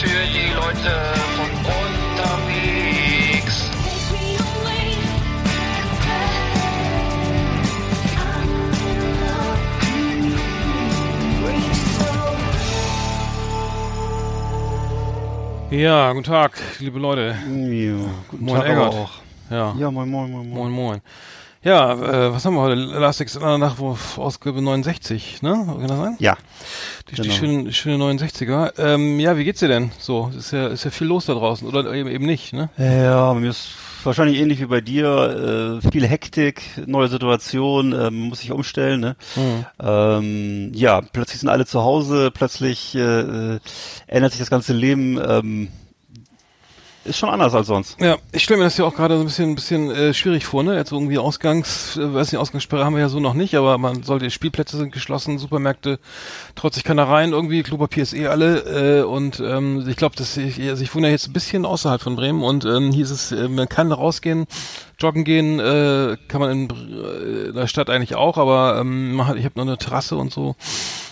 für die Leute von unterwegs. Ja, guten Tag, liebe Leute. Ja, guten Moin, Tag Eggert. auch. Ja, Ja, moin, moin, moin, moin. moin, moin. Ja, äh, was haben wir heute? Last Exit nach Ausgabe 69, ne? Kann das sein? Ja, Die, die genau. schöne, schöne 69er. Ähm, ja, wie geht's dir denn? So, ist ja, ist ja viel los da draußen. Oder eben, eben nicht, ne? ja, bei mir ist wahrscheinlich ähnlich wie bei dir. Äh, viel Hektik, neue Situation, äh, muss sich umstellen. Ne? Mhm. Ähm, ja, plötzlich sind alle zu Hause, plötzlich äh, äh, ändert sich das ganze Leben. Ähm, ist schon anders als sonst. Ja, ich stelle mir das ja auch gerade so ein bisschen, ein bisschen äh, schwierig vor, ne? Jetzt irgendwie Ausgangs, äh, weiß nicht, Ausgangssperre haben wir ja so noch nicht, aber man sollte, Spielplätze sind geschlossen, Supermärkte, trotz sich keiner rein, irgendwie, Klopapier ist eh alle, äh, und ähm, ich glaube, dass ich, also ich wohne ja jetzt ein bisschen außerhalb von Bremen und ähm, hier ist es, äh, man kann rausgehen, joggen gehen, äh, kann man in, äh, in der Stadt eigentlich auch, aber ähm, man hat, ich habe noch eine Terrasse und so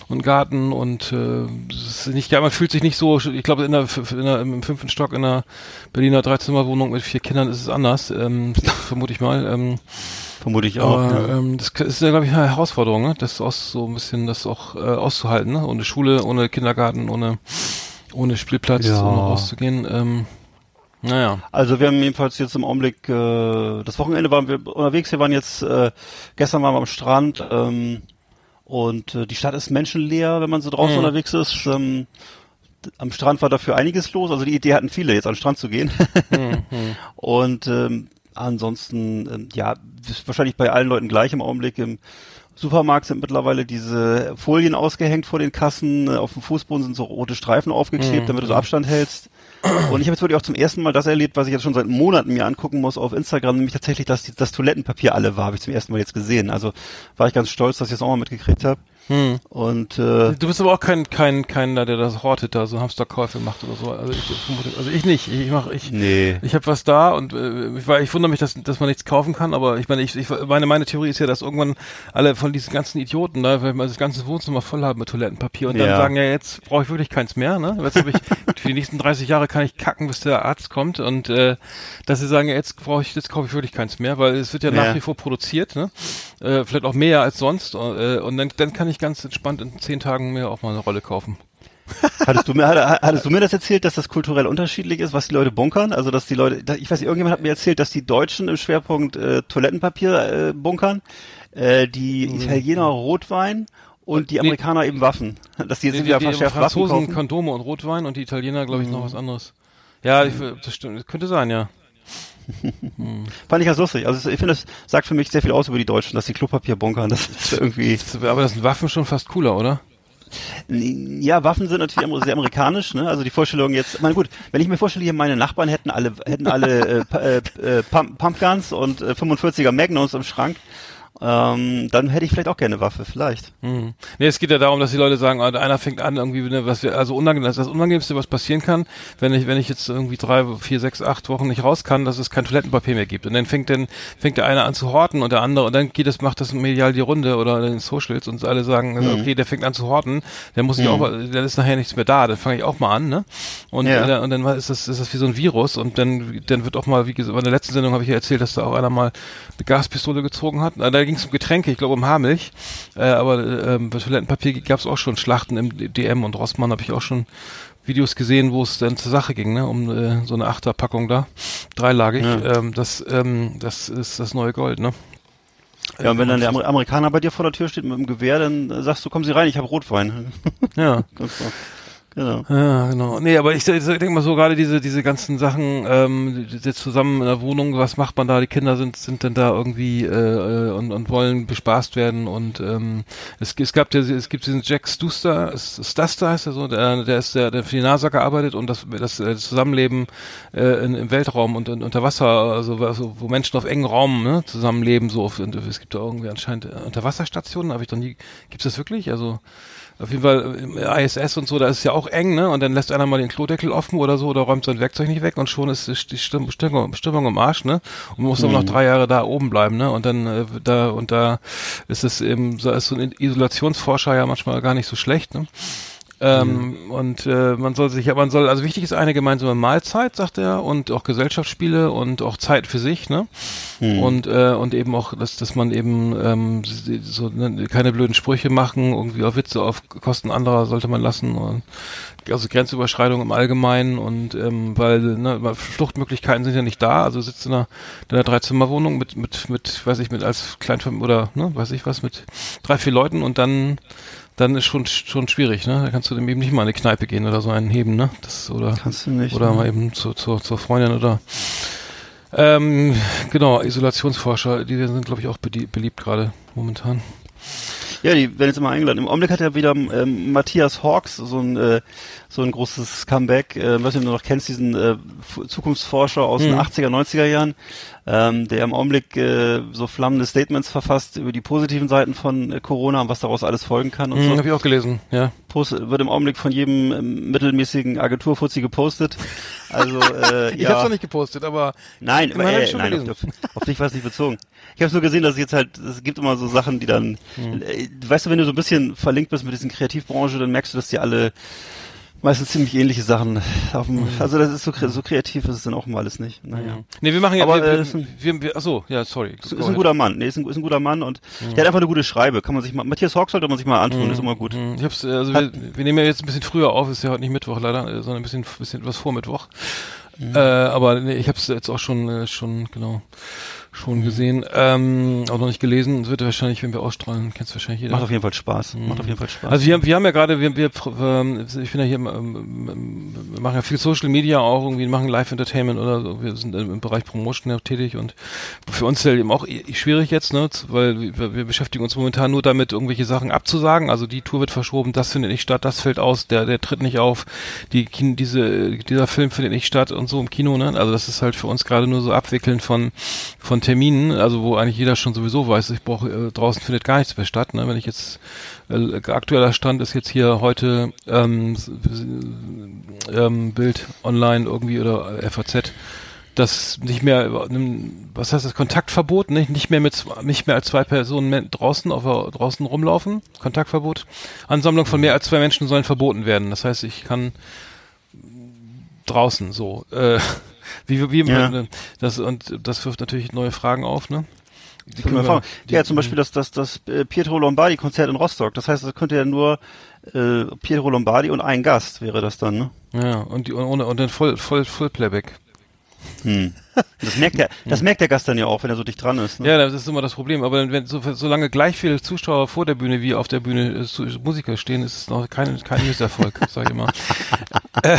und Garten und äh, es ist nicht, ja, man fühlt sich nicht so, ich glaube in der, in der im fünften Stock in einer Berliner Dreizimmerwohnung mit vier Kindern ist es anders, ähm, vermute ich mal. Ähm, Vermute ich auch. aber ja. ähm, das ist ja glaube ich eine Herausforderung, ne? das aus so ein bisschen das auch äh, auszuhalten, ne? ohne Schule, ohne Kindergarten, ohne ohne Spielplatz, Ja. ohne rauszugehen. Ähm, naja. Also wir haben jedenfalls jetzt im Augenblick, äh, das Wochenende waren wir unterwegs, wir waren jetzt, äh, gestern waren wir am Strand ähm, und äh, die Stadt ist menschenleer, wenn man so draußen Mhm. unterwegs ist. Ähm, am Strand war dafür einiges los, also die Idee hatten viele, jetzt an den Strand zu gehen. Mhm. Und ähm, ansonsten, ähm, ja, ist wahrscheinlich bei allen Leuten gleich im Augenblick. Im Supermarkt sind mittlerweile diese Folien ausgehängt vor den Kassen, auf dem Fußboden sind so rote Streifen aufgeklebt, Mhm. damit du so Abstand hältst. Und ich habe jetzt wirklich auch zum ersten Mal das erlebt, was ich jetzt schon seit Monaten mir angucken muss auf Instagram, nämlich tatsächlich, dass das Toilettenpapier alle war, habe ich zum ersten Mal jetzt gesehen. Also war ich ganz stolz, dass ich das auch mal mitgekriegt habe. Hm. Und äh, Du bist aber auch kein kein keiner, der das hortet, da so Hamsterkäufe macht oder so. Also ich, vermute- also ich nicht. Ich mache ich nee. Ich habe was da und äh, ich, ich wundere mich, dass, dass man nichts kaufen kann, aber ich meine, ich, ich meine, meine Theorie ist ja, dass irgendwann alle von diesen ganzen Idioten da, weil man das ganze Wohnzimmer voll haben mit Toilettenpapier und dann Ja. sagen, ja, jetzt brauche ich wirklich keins mehr, ne? Jetzt hab ich, für die nächsten 30 Jahre kann ich kacken, bis der Arzt kommt und äh, dass sie sagen, ja, jetzt brauche ich, jetzt kaufe ich wirklich keins mehr, weil es wird ja, Ja. nach wie vor produziert, ne? Äh, vielleicht auch mehr als sonst äh, und dann, dann kann ich ganz entspannt in zehn Tagen mir auch mal eine Rolle kaufen. Hattest du mir, hatt- hattest du mir das erzählt, dass das kulturell unterschiedlich ist, was die Leute bunkern? Also dass die Leute, ich weiß nicht, irgendjemand hat mir erzählt, dass die Deutschen im Schwerpunkt äh, Toilettenpapier äh, bunkern, äh, die Mhm. Italiener Rotwein und die Amerikaner eben Waffen. Dass die jetzt Die, wieder die, die Waffen Franzosen kaufen. Kondome und Rotwein und die Italiener, glaube ich, noch was anderes. Ja, ich, das stimmt. Das könnte sein, ja. Fand ich ganz lustig. Also ich finde, das sagt für mich sehr viel aus über die Deutschen, dass die Klopapier bunkern. Das ist irgendwie, Aber das sind Waffen schon fast cooler, oder? ja, Waffen sind natürlich sehr amerikanisch, ne? Also die Vorstellung jetzt, ich meine gut, wenn ich mir vorstelle, hier meine Nachbarn hätten alle, hätten alle äh, äh, äh, Pump, Pumpguns und äh, 45er Magnums im Schrank, ähm, dann hätte ich vielleicht auch gerne eine Waffe, vielleicht. Mhm. Nee, es geht ja darum, dass die Leute sagen, ah, einer fängt an irgendwie, ne, was wir, also unangenehm, das, ist das Unangenehmste, was passieren kann, wenn ich, wenn ich jetzt irgendwie drei, vier, sechs, acht Wochen nicht raus kann, dass es kein Toilettenpapier mehr gibt. Und dann fängt dann, fängt der eine an zu horten und der andere, und dann geht das, macht das medial die Runde oder in den Socials und alle sagen, also, okay, der fängt an zu horten, der muss ich auch, dann ist nachher nichts mehr da, dann fange ich auch mal an, ne? Und, Ja. äh, und dann ist das, ist das wie so ein Virus und dann, dann wird auch mal, wie gesagt, in der letzten Sendung habe ich ja erzählt, dass da auch einer mal eine Gaspistole gezogen hat. Da ging es um Getränke, ich glaube um Haarmilch. Äh, aber äh, ähm, bei Toilettenpapier gab es auch schon Schlachten im DM und Rossmann habe ich auch schon Videos gesehen, wo es dann zur Sache ging, ne? um äh, so eine Achterpackung da, dreilagig. Ja. Ähm, das, ähm, das ist das neue Gold, ne? Ja, und wenn dann der Amer Amerikaner bei dir vor der Tür steht mit dem Gewehr, dann äh, sagst du, kommen Sie rein, ich habe Rotwein. Ja. Genau. Ja, genau. Nee, aber ich, ich denke mal so gerade diese diese ganzen Sachen ähm, die zusammen in der Wohnung, was macht man da? Die Kinder sind sind denn da irgendwie äh, und, und wollen bespaßt werden und ähm, es, es gab ja es gibt diesen Jack Stuster, Stuster heißt er so, der, der ist der, der für die NASA gearbeitet und das das äh, Zusammenleben äh, in, im Weltraum und in, unter Wasser, also, also wo Menschen auf engen Raum ne, zusammenleben, so auf, und es gibt da irgendwie anscheinend Unterwasserstationen, habe ich doch nie, gibt's das wirklich? Also auf jeden Fall im ISS und so, da ist es ja auch eng, ne? Und dann lässt einer mal den Klodeckel offen oder so oder räumt sein Werkzeug nicht weg und schon ist die Stimm Stimmung, Stimmung im Arsch, ne? Und muss aber noch drei Jahre da oben bleiben, ne? Und dann äh, da und da ist es eben, so ist so ein Isolationsforscher ja manchmal gar nicht so schlecht, ne? Ähm, Und äh, man soll sich, ja, man soll, also wichtig ist eine gemeinsame Mahlzeit, sagt er, und auch Gesellschaftsspiele und auch Zeit für sich, ne? Und äh, und eben auch, dass dass man eben ähm, so ne, keine blöden Sprüche machen, irgendwie auf Witze auf Kosten anderer sollte man lassen und also Grenzüberschreitung im Allgemeinen und ähm, weil ne, Fluchtmöglichkeiten sind ja nicht da, also sitzt in einer, in einer Dreizimmerwohnung mit mit mit weiß ich mit als Kleinfamilie oder ne, weiß ich was mit drei vier Leuten und dann dann ist schon schon schwierig, ne? Da kannst du dem eben nicht mal in eine Kneipe gehen oder so einen heben, ne? Das oder Kannst du nicht. oder ne? mal eben zu, zu, zur Freundin oder ähm, genau, Isolationsforscher, die sind glaube ich auch belie- beliebt gerade momentan. Ja, die werden jetzt immer eingeladen. Im Augenblick hat ja wieder ähm, Matthias Hawks so ein äh, so ein großes Comeback. Äh, was du noch kennst, diesen äh, Zukunftsforscher aus den 80er, 90er Jahren, ähm, der im Augenblick äh, so flammende Statements verfasst über die positiven Seiten von äh, Corona und was daraus alles folgen kann und Mhm, so. Habe ich auch gelesen, ja. Post, wird im Augenblick von jedem ähm, mittelmäßigen Agenturfuzzi gepostet. Also äh, Ich ja. hab's noch nicht gepostet, aber Nein, aber, äh, nein auf, gelesen. auf, auf dich war es nicht bezogen. Ich habe nur gesehen, dass es jetzt halt, es gibt immer so Sachen, die dann, Hm. äh, weißt du, wenn du so ein bisschen verlinkt bist mit diesen Kreativbranche, dann merkst du, dass die alle meistens ziemlich ähnliche Sachen auf dem, Hm. also das ist so, so kreativ ist es dann auch mal alles nicht. Naja. Nee, wir machen ja, Aber, wir, äh, wir, ein- wir, wir, achso, ja, sorry. Ist, ist ein guter Mann, nee, ist ein, ist ein guter Mann und der hat einfach eine gute Schreibe, kann man sich mal, Matthias Hawk sollte man sich mal antun, ist immer gut. Mhm, Ich hab's, äh, also wir, wir nehmen ja jetzt ein bisschen früher auf, ist ja heute nicht Mittwoch leider, äh, sondern ein bisschen, bisschen was vor Mittwoch. Mhm. Äh, aber nee, ich hab's jetzt auch schon, äh, schon, genau, schon gesehen, ähm, auch noch nicht gelesen. Es wird wahrscheinlich, wenn wir ausstrahlen, kennst du wahrscheinlich jeder. Macht auf jeden Fall Spaß, macht auf jeden Fall Spaß. Also wir haben, wir haben ja gerade, wir, wir, ähm, ich bin ja hier, ähm, ähm, wir machen ja viel Social Media auch irgendwie, machen Live Entertainment oder so. Wir sind im Bereich Promotion ja tätig und für uns ist ja eben auch schwierig jetzt, ne, weil wir, wir beschäftigen uns momentan nur damit, irgendwelche Sachen abzusagen. Also die Tour wird verschoben, das findet nicht statt, das fällt aus, der, der tritt nicht auf, die diese, dieser Film findet nicht statt und so im Kino, ne. Also das ist halt für uns gerade nur so Abwickeln von, von Terminen, also wo eigentlich jeder schon sowieso weiß, ich brauche, äh, draußen findet gar nichts mehr statt, ne. Wenn ich jetzt äh, aktueller Stand ist jetzt hier heute ähm, ähm, Bild online irgendwie oder äh, FAZ, dass nicht mehr ähm, was heißt das Kontaktverbot, nicht nicht mehr mit nicht mehr als zwei Personen draußen auf draußen rumlaufen, Kontaktverbot. Ansammlung von mehr als zwei Menschen sollen verboten werden. Das heißt, ich kann draußen so äh, wie wie Ja. das und das wirft natürlich neue Fragen auf, ne? Die Können wir fragen. ja, zum Beispiel das, das, das äh, Pietro Lombardi Konzert in Rostock. Das heißt, das könnte ja nur äh, Pietro Lombardi und ein Gast wäre das dann, ne? Ja, und die und, und dann voll voll voll Playback. Hm. Das merkt der, das merkt der Gast dann ja auch, wenn er so dicht dran ist. Ne? Ja, das ist immer das Problem. Aber wenn so, solange gleich viele Zuschauer vor der Bühne wie auf der Bühne äh, Musiker stehen, ist es noch kein kein Misserfolg, sag ich immer. äh,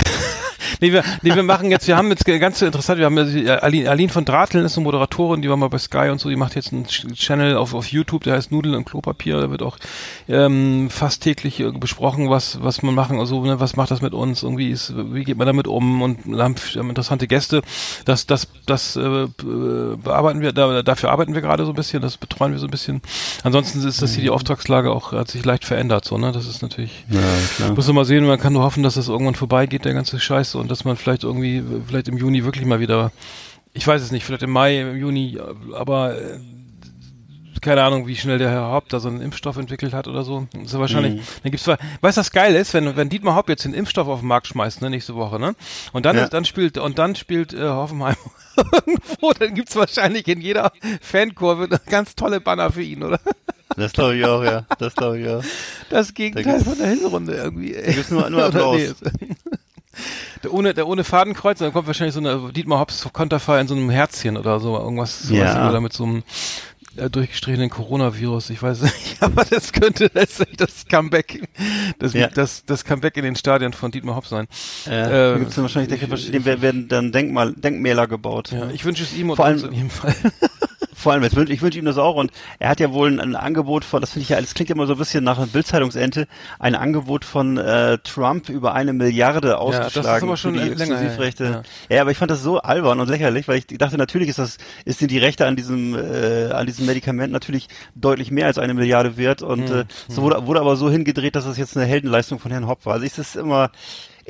nee, wir, nee, wir machen jetzt, wir haben jetzt ganz interessant, wir haben ja die Aline, Aline von Drateln ist eine Moderatorin, die war mal bei Sky und so, die macht jetzt einen Ch- Channel auf, auf YouTube, der heißt Nudeln und Klopapier, da wird auch ähm, fast täglich äh, besprochen, was was man machen, also ne, was macht das mit uns, irgendwie ist, wie geht man damit um und wir haben, haben interessante Gäste. Das das das äh, be- bearbeiten wir, da, dafür arbeiten wir gerade so ein bisschen, das betreuen wir so ein bisschen. Ansonsten ist das hier die Auftragslage auch hat sich leicht verändert, so ne, das ist natürlich Ja, klar. muss man mal sehen, man kann nur hoffen, dass das irgendwann vorbeigeht, der ganze Scheiß, und dass man vielleicht irgendwie, vielleicht im Juni wirklich mal wieder, ich weiß es nicht, vielleicht im Mai, im Juni, aber äh, keine Ahnung, wie schnell der Herr Haupt da so einen Impfstoff entwickelt hat oder so. Ja wahrscheinlich, Mhm. dann gibt's zwar, weißt du, was geil ist, wenn, wenn Dietmar Haupt jetzt den Impfstoff auf den Markt schmeißt, ne, nächste Woche, ne? Und dann, Ja. dann spielt, und dann spielt äh, Hoffenheim irgendwo, dann gibt's wahrscheinlich in jeder Fankurve eine ganz tolle Banner für ihn, oder? Das glaube ich auch, ja. Das glaube ich auch. Das Gegenteil gibt's- von der Hinrunde irgendwie. Da gibt's nur- nur Applaus. der ohne, der ohne Fadenkreuz, dann kommt wahrscheinlich so eine Dietmar Hops Konterfei in so einem Herzchen oder so, irgendwas, Ja. oder mit so einem äh, durchgestrichenen Coronavirus. Ich weiß nicht, aber das könnte letztlich das Comeback, das, Ja. das, das Comeback in den Stadien von Dietmar Hopp sein. Äh, da Ähm, gibt's dann wahrscheinlich, denke, dem werden- dann Denkmal, Denkmäler gebaut. Ja, ich wünsche es ihm und Vor allem- in jedem Fall. Vor allem, jetzt wünsch, ich wünsche ihm das auch und er hat ja wohl ein, ein Angebot von, das finde ich ja, das klingt ja immer so ein bisschen nach einer Bildzeitungsente, ein Angebot von äh, Trump über eine Milliarde das ist ausgeschlagen aber schon die Exklusivrechte. Ja. aber ich fand das so albern und lächerlich, weil ich dachte, natürlich ist das, ist sind die Rechte an diesem, äh, an diesem Medikament natürlich deutlich mehr als eine Milliarde wert und Hm, äh, so wurde, wurde aber so hingedreht, dass das jetzt eine Heldenleistung von Herrn Hopp war. Also ist es immer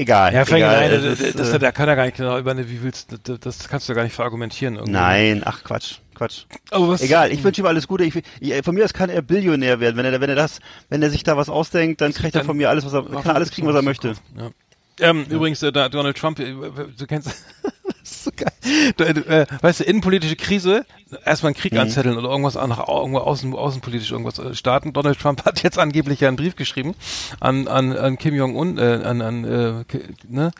egal. Ja, egal, es das, ist, das, äh, da kann er gar nicht genau über eine, wie willst du, das kannst du gar nicht verargumentieren irgendwie. Nein, ach Quatsch, Quatsch. Was, Egal, ich wünsche ihm alles Gute. Ich, ich, von mir aus kann er Billionär werden. Wenn er, wenn er das, wenn er sich da was ausdenkt, dann kriegt er Dann- von mir alles, was er, kann er alles kriegen, was er möchte. Ja. Ähm, Übrigens, äh, da Donald Trump, äh, du kennst, das so geil. Du, äh, weißt du, innenpolitische Krise, erstmal einen Krieg anzetteln oder irgendwas an- nach irgendwo außen, außenpolitisch irgendwas äh, starten. Donald Trump hat jetzt angeblich ja einen Brief geschrieben an, an, an Kim Jong-un, äh, an, an äh, ne,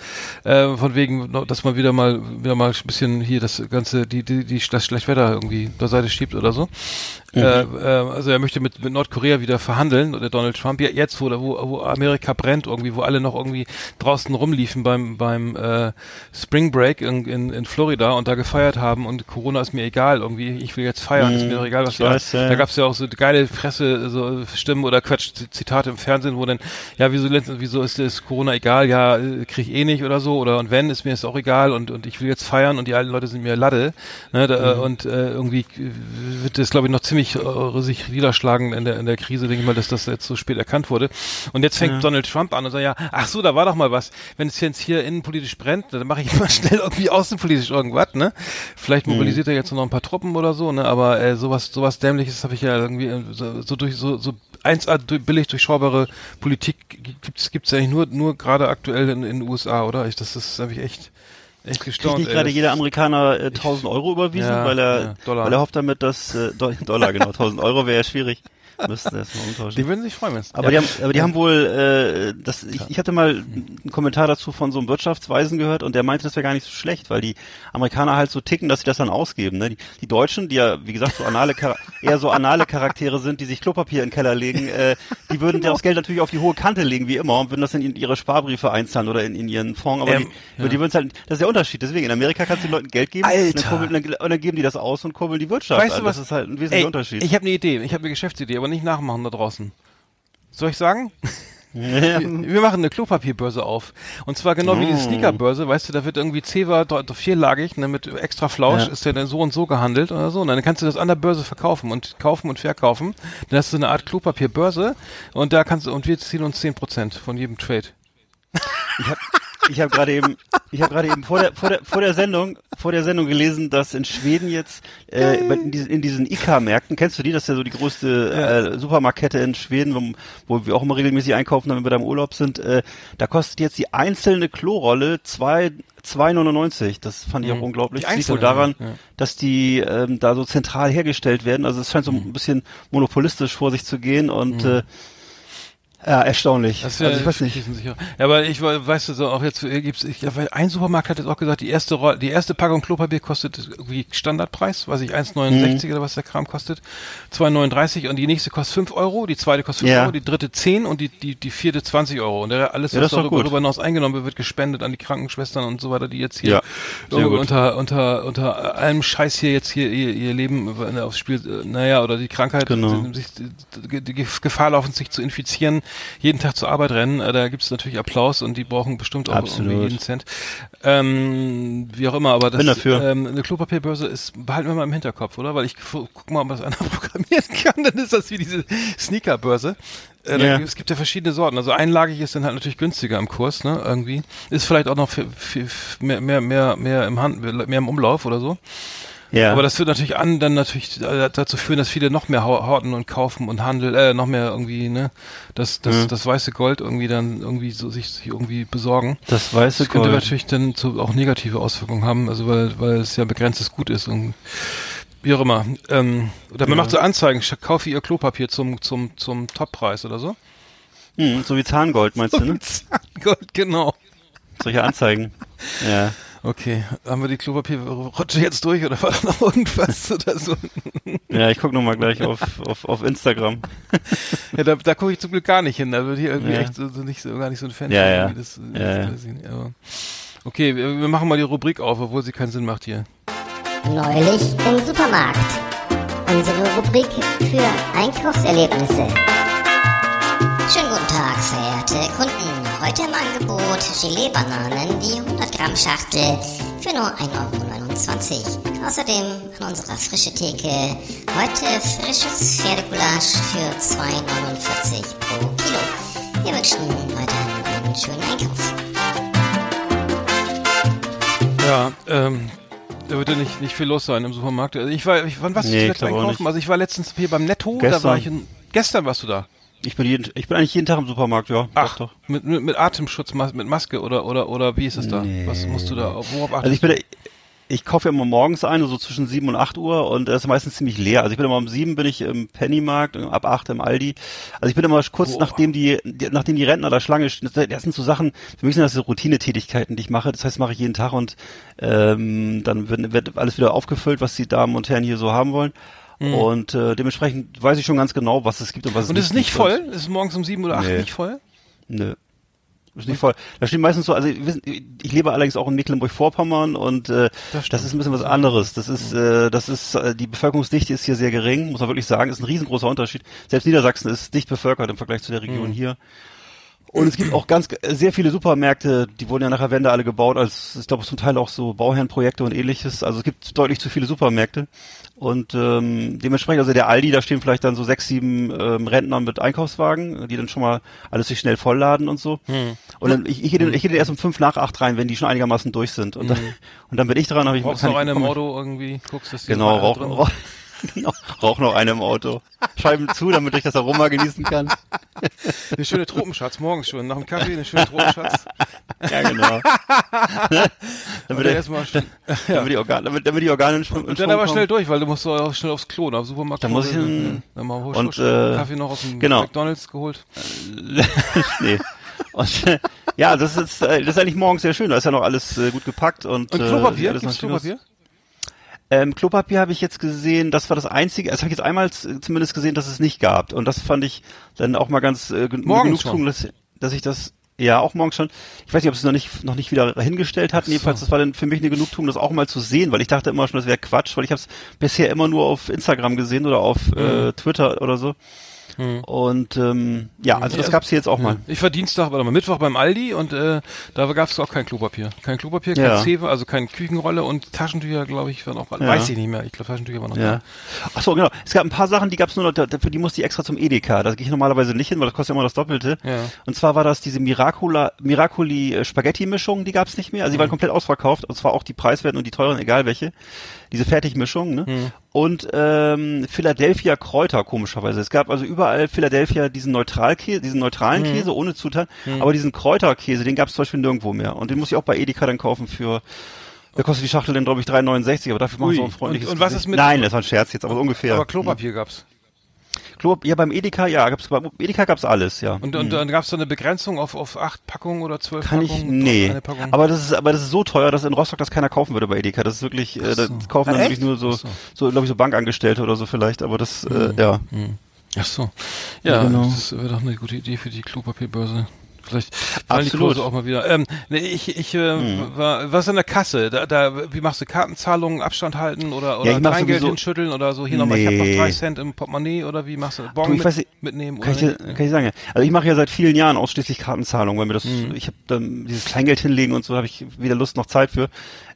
äh, von wegen, dass man wieder mal, wieder mal ein bisschen hier das ganze, die, die, die das Schlechtwetter irgendwie beiseite schiebt oder so. Äh, äh, also er möchte mit, mit Nordkorea wieder verhandeln, oder Donald Trump, ja, jetzt, wo, wo, wo Amerika brennt, irgendwie, wo alle noch irgendwie draußen rumliefen beim, beim äh, Spring Break in, in, in Florida und da gefeiert haben und Corona ist mir egal, irgendwie, ich will jetzt feiern, ist mir doch egal, was ich weiß, ja, Da ja. gab's ja auch so geile Presse, so Stimmen oder Quatsch, Zitate im Fernsehen, wo dann, ja, wieso, wieso ist das Corona egal, ja, äh, krieg ich eh nicht oder so, oder und wenn, ist mir es auch egal und, und ich will jetzt feiern und die alten Leute sind mir Ladde, ne, da, Mhm. und äh, irgendwie wird das, glaube ich, noch ziemlich äh, sich niederschlagen in der, in der Krise, denke ich mal, dass das jetzt so spät erkannt wurde. Und jetzt fängt Donald Trump an und sagt, ja, ach so, da war doch mal was. Wenn es jetzt hier innenpolitisch brennt, dann mache ich mal schnell irgendwie außenpolitisch irgendwas, ne? Vielleicht Mhm. mobilisiert er jetzt noch ein paar Truppen oder so, ne? Aber äh, sowas, sowas dämliches habe ich ja irgendwie äh, so, so durch so, so 1A durch, billig durchschaubare Politik gibt's gibt's eigentlich nur nur gerade aktuell in, in den USA, oder? Ich, das ist habe ich echt echt Kriegt gestaunt. nicht ey. gerade jeder Amerikaner äh, 1000 Euro überwiesen, Ja, weil er, ja, weil er hofft damit, dass, äh, Do- Dollar, genau, 1000 Euro wäre ja schwierig. Müssten das mal umtauschen. Die würden sich freuen, wenn's- Aber ja. die haben, aber die haben wohl, äh, das, ich, ich hatte mal einen Kommentar dazu von so einem Wirtschaftsweisen gehört und der meinte, das wäre gar nicht so schlecht, weil die Amerikaner halt so ticken, dass sie das dann ausgeben. Ne? Die, die Deutschen, die ja, wie gesagt, so anale, eher so anale Charaktere sind, die sich Klopapier in den Keller legen, äh, die würden das Geld natürlich auf die hohe Kante legen, wie immer, und würden das in ihre Sparbriefe einzahlen oder in, in ihren Fonds. Aber Ähm, die, die würden halt, das ist der Unterschied. Deswegen, in Amerika kannst du den Leuten Geld geben, Alter. Und, dann kurbeln, dann, und dann geben die das aus und kurbeln die Wirtschaft. Weißt du an. was? Das ist halt ein wesentlicher Ey, Unterschied. Ich habe eine Idee, ich habe eine Geschäftsidee, aber nicht nachmachen da draußen. Soll ich sagen? Wir wir machen eine Klopapierbörse auf. Und zwar genau wie Mm. diese Sneakerbörse, weißt du, da wird irgendwie Zewa dort vierlagig, ne, mit extra Flausch Ja. ist der dann so und so gehandelt oder so. Und dann kannst du das an der Börse verkaufen und kaufen und verkaufen. Dann hast du eine Art Klopapierbörse und da kannst du, und wir ziehen uns 10% von jedem Trade. Ich habe ich hab gerade eben, ich habe gerade eben vor der, vor der vor der Sendung vor der Sendung gelesen, dass in Schweden jetzt äh, in diesen, in diesen ICA-Märkten, kennst du die? Das ist ja so die größte äh, Supermarktkette in Schweden, wo, wo wir auch immer regelmäßig einkaufen, wenn wir da im Urlaub sind. Äh, da kostet jetzt die einzelne Klorolle zwei 2,99. Das fand ich auch unglaublich. Die Das liegt wohl daran, ja. dass die ähm, da so zentral hergestellt werden. Also es scheint so ein bisschen monopolistisch vor sich zu gehen und äh, ja, erstaunlich. Das also ich weiß nicht. Ja, aber ich we- weißt du so auch jetzt äh, gibt's ich, weil ein Supermarkt hat jetzt auch gesagt, die erste Roll, die erste Packung Klopapier kostet irgendwie Standardpreis, weiß ich 1,69 Mhm. oder was der Kram kostet, 2,39 und die nächste kostet 5 Euro, die zweite kostet 5 Ja. Euro, die dritte 10 und die die die vierte 20 Euro und der, alles Ja, was doch darüber, darüber hinaus eingenommen wird, wird gespendet an die Krankenschwestern und so weiter, die jetzt hier Ja, unter unter unter allem Scheiß hier jetzt hier ihr, ihr Leben äh, aufs Spiel, äh, naja oder die Krankheit, Genau. sich die Gefahr laufen, sich zu infizieren, jeden Tag zur Arbeit rennen. Äh, da gibt es natürlich Applaus und die brauchen bestimmt auch irgendwie jeden Cent. Ähm, wie auch immer, aber das Bin dafür. Ähm, eine Klopapierbörse ist, behalten wir mal im Hinterkopf, oder? Weil ich gu- guck mal, ob das einer programmieren kann, dann ist das wie diese Sneakerbörse. Äh, da, Ja. Es gibt ja verschiedene Sorten. Also einlagig ist dann halt natürlich günstiger im Kurs, ne? Irgendwie. Ist vielleicht auch noch für, für mehr, mehr, mehr, mehr im Hand, mehr im Umlauf oder so. Ja. Aber das wird natürlich an, dann natürlich dazu führen, dass viele noch mehr horten und kaufen und handeln, äh, noch mehr irgendwie, ne, das, das, Mhm. das weiße Gold irgendwie dann irgendwie so sich, sich irgendwie besorgen. das weiße Das könnte Gold. natürlich dann so auch negative Auswirkungen haben, also weil, weil es ja begrenztes Gut ist und wie auch immer. Ähm, oder man macht so Anzeigen, kaufe ihr Klopapier zum, zum, zum Toppreis oder so. Hm, so wie Zahngold, meinst du, ne? Gold, genau. Solche Anzeigen. Ja. Okay, haben wir die Klopapierrutsche jetzt durch oder war da noch irgendwas oder so? Ja, ich gucke nochmal gleich auf, auf, auf Instagram. Ja, da, da gucke ich zum Glück gar nicht hin. Da würde ich irgendwie Ja. echt so, so nicht so, gar nicht so ein Fan Ja, von, ja. Das, das Ja, ja. aber okay, wir, wir machen mal die Rubrik auf, obwohl sie keinen Sinn macht hier. Neulich im Supermarkt. Unsere Rubrik für Einkaufserlebnisse. Schönen guten Tag, verehrte Kunden. Heute im Angebot Gelee-Bananen, die 100 Gramm Schachtel für nur 1,29 Euro. Außerdem an unserer frische Theke heute frisches Pferdegulasch für 2,49 pro Kilo. Wir wünschen weiterhin einen schönen Einkauf. Ja, ähm, da wird ja nicht, nicht viel los sein im Supermarkt. Also ich war, ich, wann warst du Nee, ich zuletzt einkaufen? nicht. Also ich war letztens hier beim Netto, da Gestern. war ich in, gestern warst du da. Ich bin, jeden, ich bin eigentlich jeden Tag im Supermarkt, ja. Ach, Doch, doch. Mit, mit, mit Atemschutz, mit Maske oder, oder, oder wie ist es da? Was musst du da, worauf achtest Also ich bin, ich kaufe ja immer morgens ein, so zwischen 7 und 8 Uhr und es ist meistens ziemlich leer. Also ich bin immer um 7 bin ich im Pennymarkt, ab 8 im Aldi. Also ich bin immer kurz Boah. nachdem die, die, nachdem die Rentner da Schlange stehen. Das, das sind so Sachen, für mich sind das so Routinetätigkeiten, die ich mache. Das heißt, mache ich jeden Tag und ähm, dann wird, wird alles wieder aufgefüllt, was die Damen und Herren hier so haben wollen. Und äh, dementsprechend weiß ich schon ganz genau, was es gibt und was Und es ist nicht gibt. voll? Ist es morgens um sieben oder acht Nee. nicht voll? Nö. Ist nicht voll. Da steht meistens so, also ich lebe allerdings auch in Mecklenburg-Vorpommern und äh, Das das, ist ein bisschen was anderes. Das ist, äh, das ist, äh, die Bevölkerungsdichte ist hier sehr gering, muss man wirklich sagen, ist ein riesengroßer Unterschied. Selbst Niedersachsen ist dicht bevölkert im Vergleich zu der Region Mhm. hier. Und es gibt auch ganz sehr viele Supermärkte, die wurden ja nach der Wende alle gebaut, als ich glaube zum Teil auch so Bauherrenprojekte und ähnliches. Also es gibt deutlich zu viele Supermärkte. Und ähm, dementsprechend, also der Aldi, da stehen vielleicht dann so sechs, sieben ähm, Rentner mit Einkaufswagen, die dann schon mal alles sich schnell vollladen und so. Hm. Und dann, ich, ich, gehe dann- ich gehe erst um fünf nach acht rein, wenn die schon einigermaßen durch sind. Und dann, und dann bin ich dran, habe ich Hm. Brauchst kann noch eine Auto irgendwie, guckst, dass die Genau, rauch, drin- rauch, genau, rauch noch eine im Auto. Scheiben zu, damit ich das Aroma genießen kann. Eine schöne Tropenschatz, morgens schon, nach dem Kaffee eine schöne Tropenschatz. Ja, genau. damit, der, erstmal schnell, damit, die Organe, damit, damit die Organe in Schwung, und dann Schwung aber kommen. schnell durch, weil du musst auch schnell aufs Klo, dem Supermarkt. Da muss ich hin- Dann mal husch, und, äh, Kaffee noch aus dem genau. McDonalds geholt. nee. Und, äh, ja, das ist, äh, das ist eigentlich morgens sehr schön. Da ist ja noch alles äh, gut gepackt und, Und äh, Klopapier? alles noch schön Klopapier? Ähm, Klopapier habe ich jetzt gesehen, das war das einzige, das habe ich jetzt einmal zumindest gesehen, dass es nicht gab. Und das fand ich dann auch mal ganz äh, gen- Morgens Genugtuung, dass, dass ich das ja auch morgens schon. Ich weiß nicht, ob sie es noch nicht noch nicht wieder hingestellt hatten. Jedenfalls, das war dann für mich eine Genugtuung, das auch mal zu sehen, weil ich dachte immer schon, das wäre Quatsch, weil ich habe es bisher immer nur auf Instagram gesehen oder auf Mhm. äh, Twitter oder so. Und ähm, ja, also das Ja, gab's hier jetzt auch mal. Ich war Dienstag, warte mal, Mittwoch beim Aldi und äh, da gab es auch kein Klopapier. Kein Klopapier, kein Ja. Zewe, also keine Küchenrolle und Taschentücher, glaube ich, waren auch, weiß ich nicht mehr. Ich glaube, Taschentücher waren noch Ja. Ach so, genau. Es gab ein paar Sachen, die gab's nur noch, da- für die musste ich extra zum Edeka. Da gehe ich normalerweise nicht hin, weil das kostet ja immer das Doppelte. Ja. Und zwar war das diese Miracula, Miracoli äh, Spaghetti-Mischung, die gab's nicht mehr. Also die waren Mhm. komplett ausverkauft. Und zwar auch die preiswerten und die teuren, egal welche. Diese Fertigmischung, ne? Mhm. Und ähm, Philadelphia Kräuter, komischerweise. Es gab also überall Philadelphia diesen Neutralkäse, diesen neutralen Mhm. Käse ohne Zutaten, aber diesen Kräuterkäse, den gab's zum Beispiel nirgendwo mehr. Und den muss ich auch bei Edeka dann kaufen für da kostet die Schachtel dann, glaube ich, 3,69, aber dafür machen sie auch ein freundliches Und- und was ist mit- Nein, das war ein Scherz jetzt, aber so ungefähr. Aber Klopapier gab's. Klo, ja, beim Edeka, ja, gab's, beim Edeka gab's alles, ja. Und, und dann gab's da eine Begrenzung auf, auf acht Packungen oder zwölf Kann ich, Packungen? nee. Eine Packung. Aber das ist, aber das ist so teuer, dass in Rostock das keiner kaufen würde bei Edeka. Das ist wirklich, äh, das so. kaufen Ah, dann wirklich nur so, so. so, glaube ich, so Bankangestellte oder so vielleicht, aber das, äh, ja. Ach so. Ja, Ja, genau. das wäre doch eine gute Idee für die Klopapierbörse. Vielleicht fallen die. Kurse auch mal wieder. Ähm, nee, ich, ich äh, war, was an der Kasse? Da, da, wie machst du Kartenzahlungen, Abstand halten oder, oder ich mach Kleingeld hinschütteln oder so? Hier nochmal, ich habe noch drei Cent im Portemonnaie oder wie machst du? Bon Du, ich mit, weiß mitnehmen Kann ich, oder nicht? kann ich sagen. Also ich mache ja seit vielen Jahren ausschließlich Kartenzahlung, weil mir das, Mhm. ich habe dann dieses Kleingeld hinlegen und so habe ich weder Lust noch Zeit für.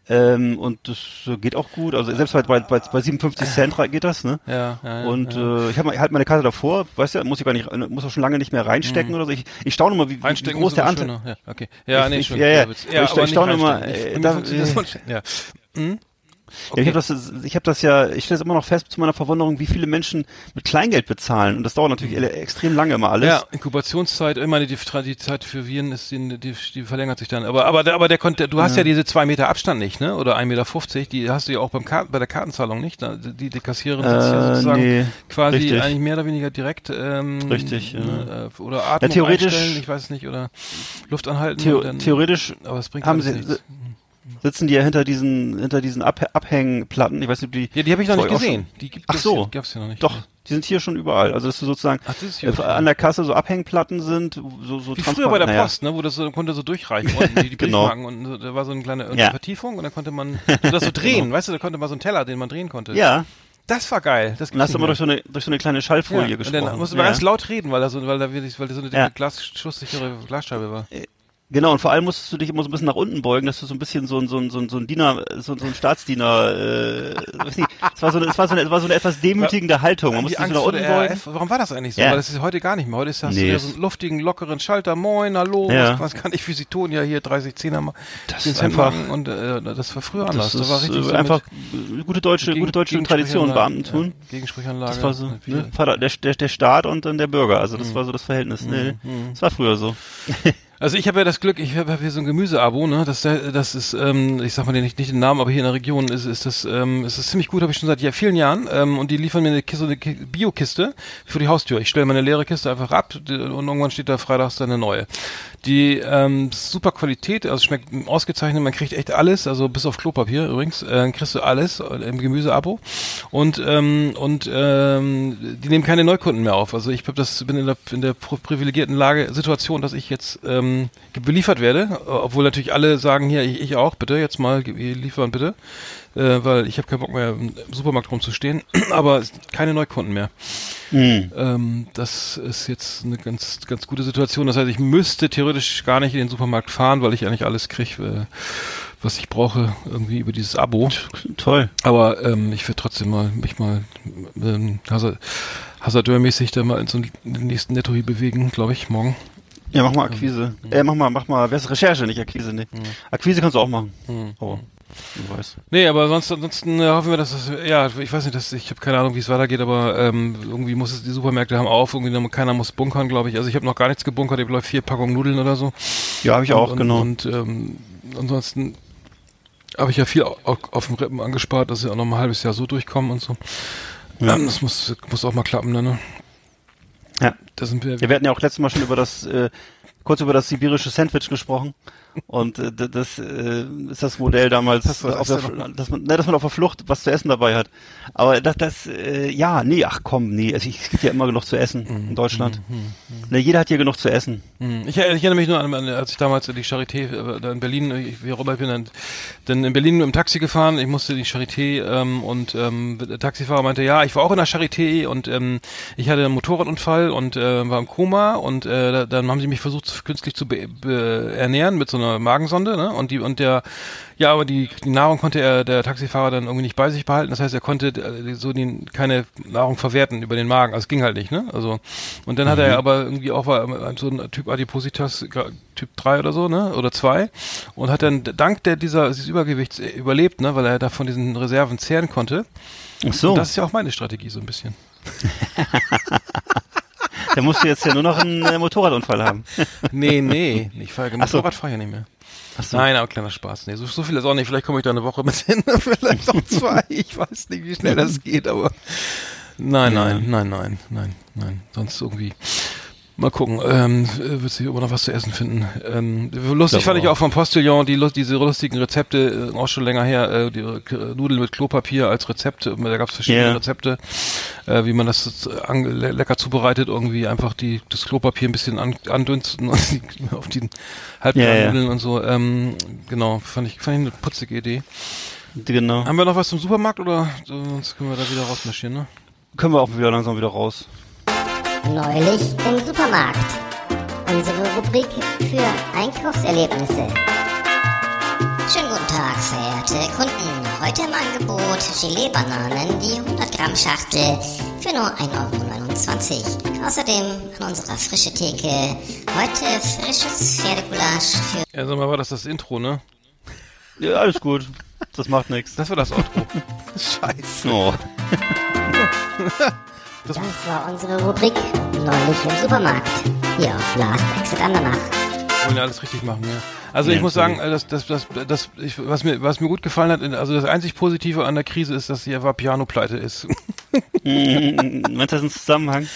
Ähm, und das äh, geht auch gut. Also selbst bei, bei, bei, bei 57 Cent geht das, ne? Ja, ja, ja, Und ja. äh, ich habe halt meine Karte davor, weißt du, muss ich gar nicht, muss auch schon lange nicht mehr reinstecken oder so. Ich, ich staune immer, wie, wie Mhm. Groß ist der Anteil. Ja, okay. Ja, Ich- nee, ich- schön. ja, ja. Witz. Ich- ich staune immer, reinstecken. äh, da- funktioniert das schon. Ja. Ja, ich habe das, ich hab das ja, ich stelle es immer noch fest zu meiner Verwunderung, wie viele Menschen mit Kleingeld bezahlen. Und das dauert natürlich ele- extrem lange immer alles. Ja, Inkubationszeit, ich meine, die, die Zeit für Viren ist, die, die, die verlängert sich dann. Aber, aber, der- aber der konnte, du hast ja. diese zwei Meter Abstand nicht, ne? Oder 1,50 Meter, die hast du ja auch beim Karten, bei der Kartenzahlung nicht. Die, die Kassiererin sitzt ja Äh, sozusagen nee, quasi richtig. eigentlich mehr oder weniger direkt, ähm, Richtig, ja. ne, äh, oder Atmung theoretisch- einstellen, ich weiß nicht, oder Luft anhalten. Theo dann, theoretisch aber es bringt haben sie, nichts. Sitzen die ja hinter diesen, hinter diesen Ab Abhängplatten. Ich weiß nicht, ob die. Ja, die habe ich noch nicht gesehen. Die gibt Ach es so. hier, gab's hier noch nicht. Doch, die sind hier schon überall. Also, dass du sozusagen Ach, das äh, an der Kasse so Abhängplatten sind, so, so Wie früher bei der. Post, ne, wo das so, konnte so durchreichen, unten, die, die Genau. Und so, da war so eine kleine Ja. Vertiefung und dann konnte man so das so drehen, weißt du, da konnte man so einen Teller, den man drehen konnte. Ja, Das war geil. Das und hast du immer durch so eine, durch so eine kleine. Schallfolie ja. gesprochen. Und dann musst du ja. ganz laut reden, weil da so, weil da wirklich, weil da so eine Ja. Glas, schusssichere Glasscheibe war. Genau, und vor allem musstest du dich immer so ein bisschen nach unten beugen, dass du so ein bisschen so ein, so ein, so ein, so ein Diener, so, so ein Staatsdiener, äh, weiß nicht, es war so eine, es war so eine, es war so eine etwas demütigende Haltung. Man Die musste sich Angst nach unten beugen. Warum war das eigentlich so? Ja. Weil das ist heute gar nicht mehr. Heute ist das Nee, so einen luftigen, lockeren Schalter. Moin, hallo, Ja. was, was kann ich für Sie tun? Ja, hier 30 Zehner mal. Das 10 ist einfach- und äh, das war früher anders. Das Das, war richtig äh, so einfach äh, gute deutsche, Gegen- gute deutsche Tradition, Gegensprechanlage, Beamtentum. Ja, Gegensprechanlage. Das war so, ne, der, der, der Staat und dann der Bürger. Also Mhm. das war so das Verhältnis. Nee, das war früher so. Also ich habe ja das Glück, ich habe hab hier so ein Gemüseabo, ne? Das, das ist, ähm, ich sag mal nicht, nicht den Namen, aber hier in der Region ist, ist das, ähm, ist das ziemlich gut, habe ich schon seit ja, vielen Jahren. Ähm, und die liefern mir eine Kiste, eine Ki- Biokiste für die Haustür. Ich stelle meine leere Kiste einfach ab und irgendwann steht da freitags dann eine neue. Die ähm, super Qualität, also schmeckt ausgezeichnet, man kriegt echt alles, also bis auf Klopapier übrigens, äh, kriegst du alles im Gemüseabo. Und ähm, und ähm, die nehmen keine Neukunden mehr auf. Also ich hab das bin in der in der pri- privilegierten Lage Situation, dass ich jetzt ähm, beliefert werde, obwohl natürlich alle sagen hier ich, ich auch bitte jetzt mal liefern bitte, äh, weil ich habe keinen Bock mehr im Supermarkt rumzustehen, aber keine Neukunden mehr. Hm. Ähm, das ist jetzt eine ganz, ganz gute Situation. Das heißt, ich müsste theoretisch gar nicht in den Supermarkt fahren, weil ich eigentlich alles kriege, äh, was ich brauche, irgendwie über dieses Abo. Toll. Aber ähm, ich werde trotzdem mal mich mal ähm, Hazard, Hazardeur-mäßig da mal in so einen nächsten Netto hier bewegen, glaube ich, morgen. Ja, mach mal Akquise. Äh, mach mal, mach mal, wer ist Recherche, nicht Akquise, nee. Akquise kannst du auch machen. Oh, du weißt. Nee, aber sonst, ansonsten äh, hoffen wir, dass das, ja, ich weiß nicht, dass, ich habe keine Ahnung, wie es weitergeht, aber ähm, irgendwie muss es, die Supermärkte haben auf, irgendwie noch, keiner muss bunkern, glaube ich. Also ich habe noch gar nichts gebunkert, ich habe vier Packungen Nudeln oder so. Ja, habe ich auch, und, genau. Und ähm, ansonsten habe ich ja viel au- au- auf dem Rippen angespart, dass ich auch noch mal ein halbes Jahr so durchkommen und so. Ja. Ähm, das muss, muss auch mal klappen, dann, ne? ja. Da sind wir. ja, wir hatten ja auch letztes Mal schon über das, äh, kurz über das sibirische Sandwich gesprochen. Und äh, das äh, ist das Modell damals, Das auf der, dass, man, ne, dass man auf der Flucht was zu essen dabei hat. Aber das, das äh, ja, nee, ach komm, nee, also ich, es gibt ja immer genug zu essen Mhm. in Deutschland. Ne, jeder hat hier genug zu essen. Hm. Ich, ich erinnere mich nur an, als ich damals in die Charité äh, da in Berlin, ich, wie ich bin, dann, dann in Berlin im Taxi gefahren. Ich musste in die Charité ähm, und ähm, der Taxifahrer meinte, ja, ich war auch in der Charité und ähm, ich hatte einen Motorradunfall und äh, war im Koma und äh, da- dann haben sie mich versucht künstlich zu ernähren mit so einer Magensonde, ne? Und die und der ja, aber die, die Nahrung konnte er der Taxifahrer dann irgendwie nicht bei sich behalten. Das heißt, er konnte äh, so die, keine Nahrung verwerten über den Magen. Also es ging halt nicht, ne? Also und dann hat er aber irgendwie auch war äh, so ein Typ Adipositas Typ 3 oder so, ne? Oder 2 und hat dann dank der dieser dieses Übergewichts äh, überlebt, ne, weil er da von diesen Reserven zehren konnte. Ach so, Und das ist ja auch meine Strategie so ein bisschen. da musst du jetzt ja nur noch einen äh, Motorradunfall haben. Nee, nee, ich fahre Ach so. Motorrad fahre ich ja nicht mehr. Ach so. Nein, aber kleiner Spaß. Nee, so, so viel ist auch nicht. Vielleicht komme ich da eine Woche mit hin, vielleicht auch zwei. Ich weiß nicht, wie schnell das geht, aber nein, nein, nein, nein, nein, nein. Sonst irgendwie. Mal gucken, ähm, wird sich immer noch was zu essen finden. Ähm, lustig Glaube fand ich auch. auch vom Postillon die, diese lustigen Rezepte, äh, auch schon länger her, äh, die äh, Nudeln mit Klopapier als Rezepte. Da gab es verschiedene Ja. Rezepte, äh, wie man das äh, le lecker zubereitet, irgendwie einfach die das Klopapier ein bisschen an, andünsten und die, auf die halbgaren ja. Nudeln und so. Ähm, genau, fand ich, fand ich eine putzige Idee. Genau. Haben wir noch was zum Supermarkt oder sonst können wir da wieder rausmarschieren, ne? Können wir auch wieder langsam wieder raus. Neulich im Supermarkt. Unsere Rubrik für Einkaufserlebnisse. Schönen guten Tag, verehrte Kunden. Heute im Angebot Gelee-Bananen, die 100 Gramm Schachtel für nur 1,29 Euro. Außerdem an unserer frische Theke heute frisches Pferdegulasch für Ja, sag mal, war das das Intro, ne? Ja, alles gut. Das macht nichts. Das war das Outro. Scheiße. Oh. Das war unsere Rubrik Neulich im Supermarkt. Hier auf Last Exit Andernach. Wollen ja alles richtig machen, ja. Also Ja, ich muss sagen, äh, das, das, das, das, ich, was mir, was mir gut gefallen hat, also das einzig Positive an der Krise ist, dass die Piano pleite ist. Meinst du das ist ein Zusammenhang?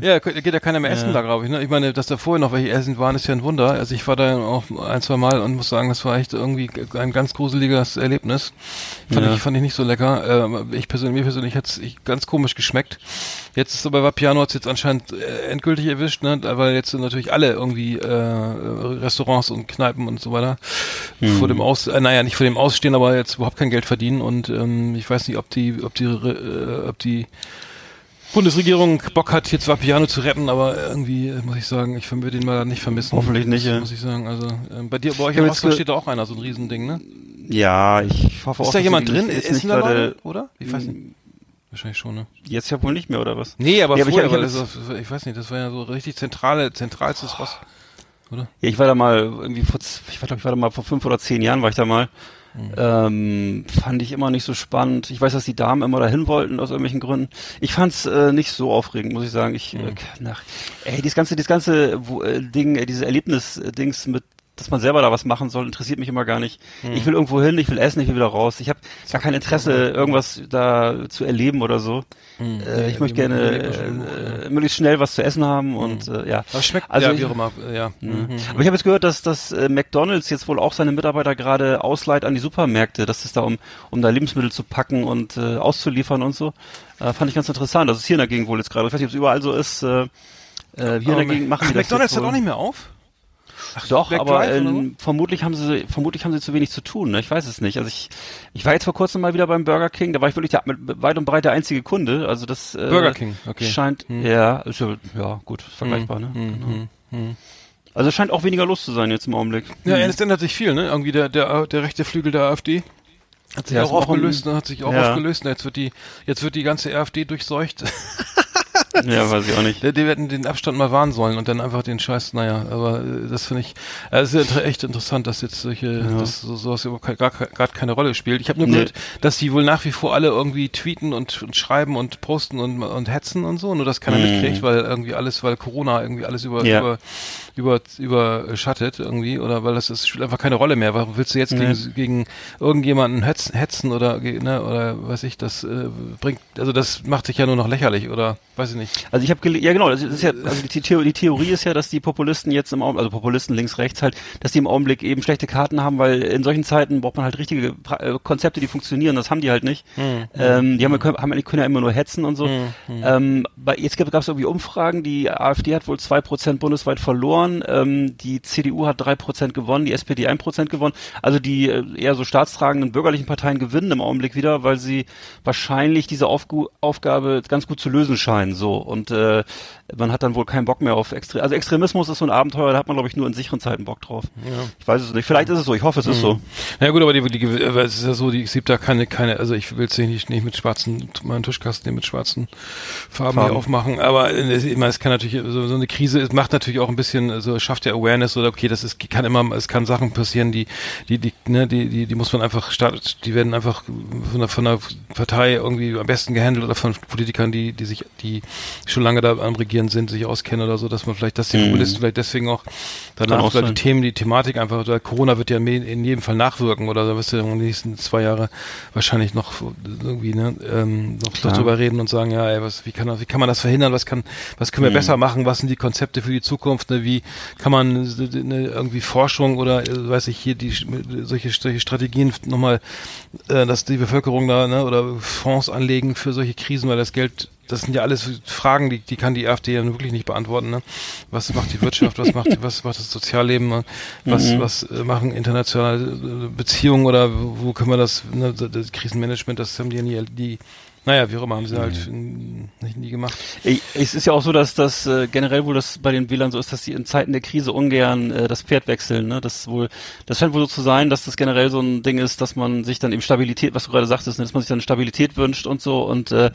Ja, geht geht ja keiner mehr essen da, glaube ich. Ne? Ich meine, dass da vorher noch welche essen waren, ist ja ein Wunder. Also ich war da auch ein, zwei Mal und muss sagen, das war echt irgendwie ein ganz gruseliges Erlebnis. Fand, Ja. ich, fand ich nicht so lecker. Ähm, ich persönlich, mir persönlich hat's ich, ganz komisch geschmeckt. Jetzt ist aber Vapiano hat's jetzt anscheinend äh, endgültig erwischt, ne? weil jetzt sind natürlich alle irgendwie äh, Restaurants und Kneipen und so weiter vor dem Aus, äh, naja, nicht vor dem Ausstehen, aber jetzt überhaupt kein Geld verdienen und ähm, ich weiß nicht, ob die, ob die, äh, ob die Bundesregierung Bock hat, jetzt Vapiano zu retten, aber irgendwie äh, muss ich sagen, ich würde den mal nicht vermissen. Hoffentlich nicht, ja. Muss ich sagen. Also ähm, bei dir, bei euch im ge- steht da auch einer, so ein Riesending, ne? Ja, ich hoffe auch. Ist da jemand drin? Essen nicht da Leute, oder? Ich weiß nicht. Wahrscheinlich schon, ne? Jetzt ja wohl nicht mehr, oder was? Nee, aber aber ich vorher, hab- ich auf- ich weiß nicht, das war ja so richtig zentrale, zentralstes Rost. Ja, ich war da mal irgendwie vor, ich war, glaub, ich war da mal vor fünf oder zehn Jahren war ich da mal. Mhm. Ähm, fand ich immer nicht so spannend. Ich weiß, dass die Damen immer dahin wollten aus irgendwelchen Gründen. Ich fand's äh, nicht so aufregend, muss ich sagen. Ich, Mhm. äh, nach, ey, dieses ganze, dieses ganze wo, äh, Ding, äh, diese Erlebnis-Dings mit dass man selber da was machen soll, interessiert mich immer gar nicht. Mhm. Ich will irgendwo hin, ich will essen, ich will wieder raus. Ich habe gar kein Interesse, irgendwas da zu erleben oder so. Äh, ich möchte gerne äh, möglichst schnell was zu essen haben und äh, ja. Aber schmeckt, Also ja, ich- wie auch immer, äh, ja. Mhm. Aber ich habe jetzt gehört, dass dass äh, McDonald's jetzt wohl auch seine Mitarbeiter gerade ausleiht an die Supermärkte, dass es da um um da Lebensmittel zu packen und äh, auszuliefern und so. Äh, fand ich ganz interessant. Das ist hier in der Gegend wohl jetzt gerade. Ich weiß nicht, ob es überall so ist. Äh, äh, hier in der Gegend machen Ach, die das McDonalds jetzt hat wohl. auch nicht mehr auf? Ach doch, Black aber Drive ähm, vermutlich haben sie vermutlich haben sie zu wenig zu tun. Ne? Ich weiß es nicht. Also ich ich war jetzt vor kurzem mal wieder beim Burger King. Da war ich wirklich der, mit weit und breit der einzige Kunde. Also das äh, Burger King, okay. scheint ja ist ja, ja gut vergleichbar. Ne? Genau. Also es scheint auch weniger los zu sein jetzt im Augenblick. Ja, es ändert sich viel, ne? Irgendwie der, der, der rechte Flügel der AfD hat sich Ja, auch aufgelöst, ein- ne? hat sich auch ja. aufgelöst. Ne? Jetzt wird die, jetzt wird die ganze AfD durchseucht. Ja, weiß ich auch nicht. Die, die hätten den Abstand mal wahren sollen und dann einfach den Scheiß, naja, aber äh, das finde ich, äh, es ist ja echt interessant, dass jetzt solche, dass so, sowas überhaupt gar gerade keine Rolle spielt. Ich habe nur Nee. gehört, dass die wohl nach wie vor alle irgendwie tweeten und, und schreiben und posten und, und hetzen und so, nur dass keiner Mhm. mitkriegt, weil irgendwie alles, weil Corona irgendwie alles über, Ja. über über überschattet irgendwie oder weil das ist spielt einfach keine Rolle mehr. Warum willst du jetzt Nee. gegen, gegen irgendjemanden hetzen, hetzen oder ne, oder weiß ich, das äh, bringt also das macht dich ja nur noch lächerlich oder weiß ich nicht. Also ich habe ja genau, das ist ja, also die, Theorie, die Theorie ist ja, dass die Populisten jetzt im Augenblick, also Populisten links, rechts halt, dass die im Augenblick eben schlechte Karten haben, weil in solchen Zeiten braucht man halt richtige äh, Konzepte, die funktionieren. Das haben die halt nicht. Ähm, die haben, können, haben, können ja immer nur hetzen und so. Ähm, bei, jetzt gab es irgendwie Umfragen. Die AfD hat wohl zwei Prozent bundesweit verloren. Ähm, die CDU hat drei Prozent gewonnen, die SPD ein Prozent gewonnen. Also die äh, eher so staatstragenden bürgerlichen Parteien gewinnen im Augenblick wieder, weil sie wahrscheinlich diese Aufgu Aufgabe ganz gut zu lösen scheinen. So und äh, man hat dann wohl keinen Bock mehr auf Extre also Extremismus ist so ein Abenteuer, da hat man glaube ich nur in sicheren Zeiten Bock drauf. Ich weiß es nicht. Vielleicht ist es so. Ich hoffe, es ist so. Na ja, gut, aber die, die, es ist ja so, die, es gibt da keine, keine, also ich will es nicht, nicht mit schwarzen, meinen Tischkasten hier mit schwarzen Farben, Farben. hier aufmachen, aber äh, ich meine, es kann natürlich, so, so eine Krise, es macht natürlich auch ein bisschen, also schafft ja Awareness oder okay, das ist, kann immer, es kann Sachen passieren, die, die, die, ne, die, die, die muss man einfach, start, die werden einfach von der, von der Partei irgendwie am besten gehandelt oder von Politikern, die, die sich, die schon lange da am Regieren sind, sich auskennen oder so, dass man vielleicht, dass die Populisten vielleicht deswegen auch danach auch vielleicht die Themen, die Thematik einfach, oder Corona wird ja in jedem Fall nachwirken oder da wirst du in den nächsten zwei Jahre wahrscheinlich noch irgendwie ne, ähm, noch, noch drüber reden und sagen, ja, ey, was, wie kann das, wie kann man das verhindern, was kann, was können wir Mhm. besser machen, was sind die Konzepte für die Zukunft, ne, wie kann man äh, ne, irgendwie Forschung oder äh, weiß ich hier die solche, solche Strategien nochmal, äh, dass die Bevölkerung da ne, oder Fonds anlegen für solche Krisen, weil das Geld das sind ja alles Fragen, die, die kann die AfD ja wirklich nicht beantworten. Ne? Was macht die Wirtschaft, was macht, was macht das Sozialleben, was, Mhm. was äh, machen internationale äh, Beziehungen oder wo können wir das, ne, das Krisenmanagement, das haben die ja nie, die, naja, wie auch immer, haben sie halt Mhm. nicht nie gemacht. Es ist ja auch so, dass das äh, generell wohl das bei den WLAN so ist, dass sie in Zeiten der Krise ungern äh, das Pferd wechseln. Ne? Das wohl, das scheint wohl so zu sein, dass das generell so ein Ding ist, dass man sich dann eben Stabilität, was du gerade sagtest, ne, dass man sich dann Stabilität wünscht und so. Und äh,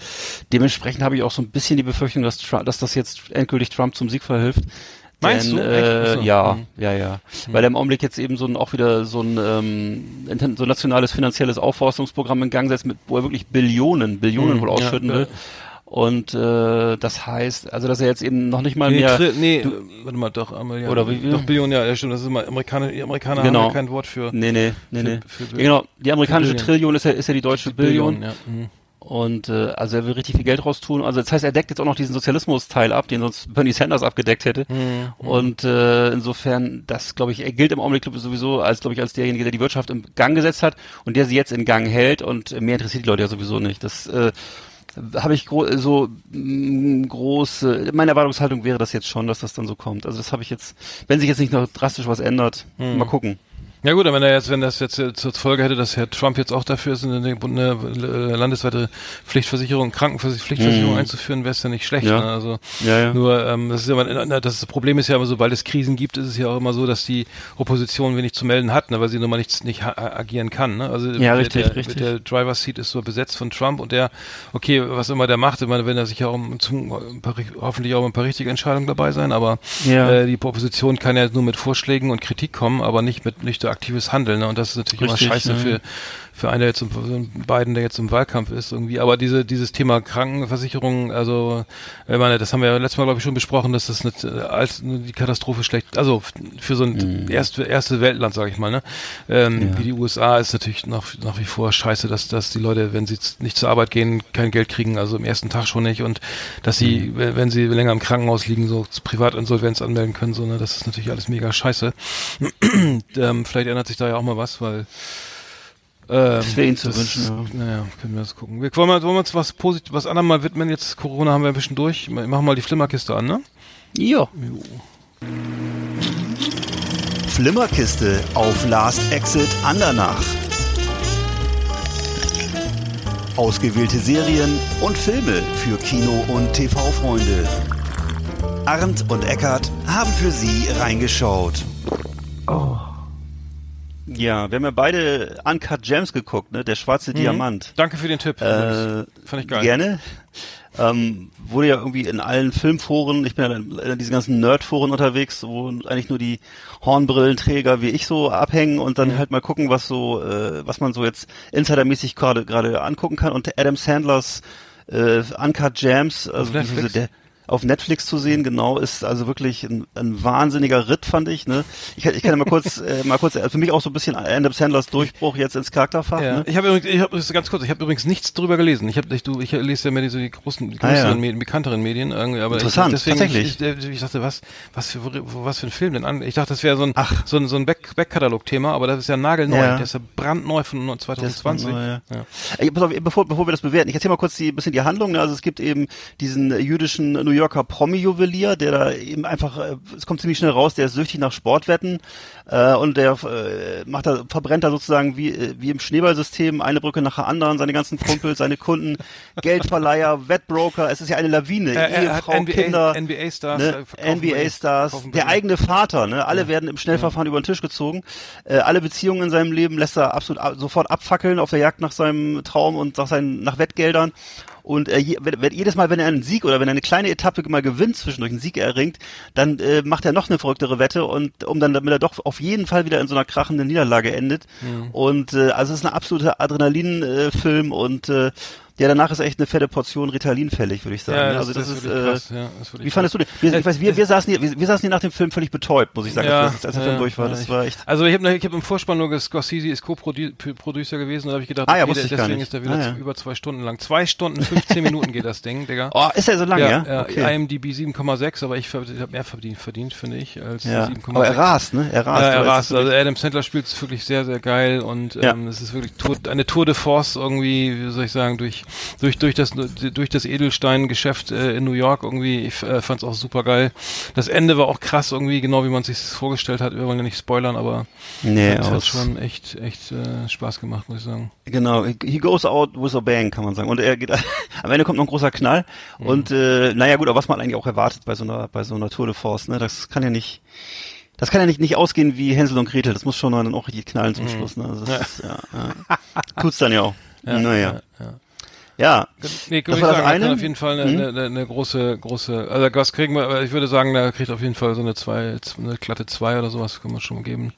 dementsprechend habe ich auch so ein bisschen die Befürchtung, dass, Trump, dass das jetzt endgültig Trump zum Sieg verhilft. Meinst Denn, du? Äh, so. ja, Mhm. ja, ja. Weil er im Augenblick jetzt eben so ein, auch wieder so ein, ähm, so ein nationales finanzielles Aufforstungsprogramm in Gang setzt, mit, wo er wirklich Billionen, Billionen Mhm, wohl ja, ausschütten ja. will. Und äh, das heißt, also dass er jetzt eben noch nicht mal Nee, mehr. Tri nee äh, warte mal, doch, ja, Oder wie doch Billion, ja, ja, stimmt, das ist immer, Amerikaner, die Amerikaner Genau. haben ja kein Wort für, Nee, nee, nee, Für- nee. für- ja, genau, die amerikanische Billion. Trillion ist ja, ist ja die deutsche Billion. ja. Mhm. Und äh, also er will richtig viel Geld raus tun. Also das heißt, er deckt jetzt auch noch diesen Sozialismus-Teil ab, den sonst Bernie Sanders abgedeckt hätte. Mhm. Und äh, insofern, das glaube ich, er gilt im Augenblick sowieso als, glaube ich, als derjenige, der die Wirtschaft im Gang gesetzt hat und der sie jetzt in Gang hält. Und mehr interessiert die Leute ja sowieso nicht. Das äh, habe ich gro so mh, große, meine Erwartungshaltung wäre das jetzt schon, dass das dann so kommt. Also das habe ich jetzt, wenn sich jetzt nicht noch drastisch was ändert, Mhm. mal gucken. Ja gut, wenn er jetzt, wenn das jetzt zur Folge hätte, dass Herr Trump jetzt auch dafür ist, eine, eine äh, landesweite Pflichtversicherung, Krankenversicherung einzuführen, wäre es ja nicht schlecht. Ja. Ne? Also Ja, ja. nur ähm, das ist immer, das, Problem ist ja immer, sobald es Krisen gibt, ist es ja auch immer so, dass die Opposition wenig zu melden hat, ne? weil sie nun mal nichts nicht agieren kann. Ne? Also Ja, der, richtig, der, richtig. der Driver's Seat ist so besetzt von Trump und der, okay, was immer der macht, meine, wenn er sich ja auch um, zum, ein paar, hoffentlich auch ein paar richtige Entscheidungen dabei sein, aber äh, die Opposition kann ja nur mit Vorschlägen und Kritik kommen, aber nicht mit nicht aktives Handeln. Ne? Und das ist natürlich Richtig, immer scheiße ja. für für einen, der jetzt im, Biden, der jetzt im Wahlkampf ist irgendwie. Aber diese dieses Thema Krankenversicherung, also ich meine, das haben wir ja letztes Mal glaube ich schon besprochen, dass das nicht, äh, als die Katastrophe schlecht, also für so ein erste erste Weltland, sage ich mal, ne, ähm, wie die USA ist natürlich nach nach wie vor scheiße, dass dass die Leute, wenn sie nicht zur Arbeit gehen, kein Geld kriegen, also im ersten Tag schon nicht. Und dass sie, wenn wenn sie länger im Krankenhaus liegen, so Privatinsolvenz anmelden können, so ne, das ist natürlich alles mega scheiße. ähm, vielleicht ändert sich da ja auch mal was, weil ähm, Das wäre Ihnen zu das- wünschen, ja. Naja, können wir das gucken. Wir wollen, wir, wollen wir uns was positiv, was anderem mal widmen. Jetzt Corona haben wir ein bisschen durch. Wir machen mal die Flimmerkiste an, ne? Ja. Flimmerkiste auf Last Exit Andernach. Ausgewählte Serien und Filme für Kino- und TV-Freunde. Arndt und Eckart haben für Sie reingeschaut. Ja, wir haben ja beide Uncut Gems geguckt, ne? Der schwarze Diamant. Danke für den Tipp. Äh, Fand ich geil. Gerne. Ähm, wurde ja irgendwie in allen Filmforen, ich bin ja in, in diesen ganzen Nerdforen unterwegs, wo eigentlich nur die Hornbrillenträger wie ich so abhängen und dann halt mal gucken, was so, äh, was man so jetzt insidermäßig gerade gerade angucken kann. Und Adam Sandlers äh, Uncut Gems, also diese, der, auf Netflix zu sehen, genau, ist also wirklich ein, ein wahnsinniger Ritt, fand ich. Ne? Ich, kann- ich kann ja mal kurz, äh, mal kurz, äh, für mich auch so ein bisschen Adam Sandlers Durchbruch jetzt ins Charakterfach. Ja. Ne? Ich habe übrigens, ich habe ganz kurz, ich habe übrigens nichts drüber gelesen. Ich habe, ich, du, ich lese ja mehr diese die großen, die Ah, ja. größeren, Medien, bekannteren Medien irgendwie, aber Interessant, ich, deswegen, tatsächlich. Ich, ich, dachte, was, was für, was für ein Film denn an? Ich dachte, das wäre so ein, Ach. so ein, so ein Back, Backkatalog-Thema, aber das ist ja nagelneu. Ja. Der ist ja brandneu von Das 2020. war neu, ja. Ja. Ey, pass auf, bevor, bevor wir das bewerten, ich erzähle mal kurz die, ein bisschen die Handlung. Ne? Also es gibt eben diesen jüdischen New Yorker Promi-Juwelier, der da eben einfach, äh, es kommt ziemlich schnell raus, der ist süchtig nach Sportwetten äh, und der äh, macht da, verbrennt da sozusagen wie, äh, wie im Schneeballsystem eine Brücke nach der anderen, seine ganzen Kumpels, seine Kunden, Geldverleiher, Wettbroker, es ist ja eine Lawine, er hat Ehefrau, NBA Kinder, NBA-Stars, ne? äh, NBA-Stars, der eigene Vater, ne? Alle werden im Schnellverfahren über den Tisch gezogen. Äh, alle Beziehungen in seinem Leben lässt er absolut ab, sofort abfackeln auf der Jagd nach seinem Traum und nach seinen nach Wettgeldern. Und äh, wenn, wenn, jedes Mal, wenn er einen Sieg oder wenn er eine kleine Etappe mal gewinnt, zwischendurch einen Sieg erringt, dann äh, macht er noch eine verrücktere Wette und um dann, damit er doch auf jeden Fall wieder in so einer krachenden Niederlage endet. Und äh, also es ist ein absoluter Adrenalin-Film und äh, ja, danach ist echt eine fette Portion Ritalin fällig, würde ich sagen. Ja, ne? also das, ist, wirklich äh, krass, ja, das ist wie fandest du den? Wir, ich weiß, wir, wir, saßen hier, wir, wir saßen hier nach dem Film völlig betäubt, muss ich sagen, Ja, als, als der Film durch war. Das war echt. Also ich habe ich hab im Vorspann nur Scorsese ist Co-Producer gewesen und da habe ich gedacht, Ah ja, okay, deswegen nicht. ist der wieder Ah, über zwei Stunden lang. Zwei Stunden, 15 Minuten geht das Ding, Digga. Oh, ist er so lang, ja? ja, okay. IMDb 7,6, aber ich habe mehr verdient, verdient finde ich, als ja. 7,6. Aber er rast, ne? Er rast. Ja, er rast. ist Also Adam Sandler spielt es wirklich sehr, sehr geil und ähm, es ist wirklich Tour, eine Tour de Force irgendwie, wie soll ich sagen, durch durch durch das durch das Edelstein-Geschäft äh, in New York irgendwie. Ich äh, fand es auch super geil. Das Ende war auch krass irgendwie, genau wie man sich vorgestellt hat. Wir wollen ja nicht spoilern, aber Nee, es hat schon echt echt äh, Spaß gemacht, muss ich sagen. Genau, he goes out with a bang, kann man sagen. Und er geht, am Ende kommt noch ein großer Knall. Und äh, naja gut, aber was man eigentlich auch erwartet bei so einer, bei so einer Tour de Force, ne? Das kann ja nicht, das kann ja nicht, nicht ausgehen wie Hänsel und Gretel. Das muss schon dann auch richtig knallen zum Schluss. Ne? Also das Ist, ja, ja. Tut's dann ja auch. naja. ja, ja. Ja. Nee, Das würde ich war das sagen, er eine? kann auf jeden Fall eine, Mhm. eine, eine große, große, also was kriegen wir, aber ich würde sagen, da kriegt auf jeden Fall so eine zwei, eine glatte zwei oder sowas, kann man schon geben.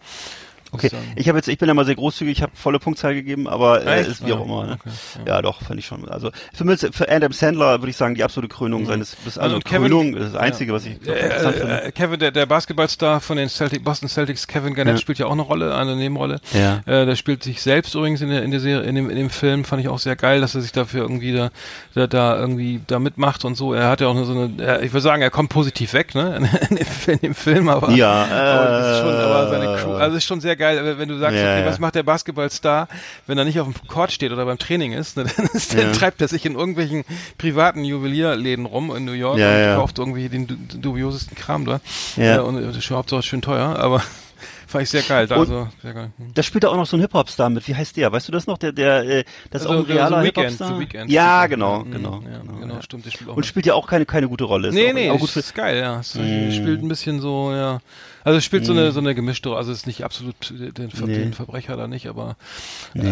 Okay, ich habe jetzt, ich bin ja mal sehr großzügig, ich habe volle Punktzahl gegeben, aber äh, ist wie auch Ja, immer. Ne? okay, ja. doch, fand ich schon. Also für, mich, für Adam Sandler würde ich sagen, die absolute Krönung seines, bis, also, Mhm. und Kevin- Krönung ist das Einzige, was ich interessant finde. Äh, äh, Kevin, der, der Basketballstar von den Celtic, Boston Celtics, Kevin Garnett, Ja. spielt ja auch eine Rolle, eine Nebenrolle. Ja. Äh, der spielt sich selbst übrigens in der, in der Serie, in dem, in dem Film, fand ich auch sehr geil, dass er sich dafür irgendwie da, da, da irgendwie da mitmacht und so. Er hat ja auch so eine, ich würde sagen, er kommt positiv weg, ne, in, dem, in dem Film, aber, Ja, aber, das ist schon, äh, aber seine Crew, also ist schon sehr geil, wenn du sagst, Ja, okay, was macht der Basketballstar, wenn er nicht auf dem Court steht oder beim Training ist, ne, dann, ist, dann treibt er sich in irgendwelchen privaten Juwelierläden rum in New York und kauft irgendwie den du- dubiosesten Kram da. Ja. Und äh, das ist Hauptsache schön teuer, aber fand ich sehr geil. Und- Also, sehr geil. Hm. Da spielt da auch noch so ein Hip-Hop-Star mit. Wie heißt der? Weißt du das noch? Der, der, äh, das ist Also, auch ein realer so Weekend, Hip-Hop-Star. Weekend. Ja, genau, Mhm, genau, ja, genau, genau, ja. stimmt, spielt Und spielt ja auch keine, keine gute Rolle. Ist Nee, auch, nee, auch das gut für, ist geil, ja. Es Mm. spielt ein bisschen so, ja. Also es spielt so eine so eine gemischte, also es ist nicht absolut den, Ver Nee. den Verbrecher da nicht, aber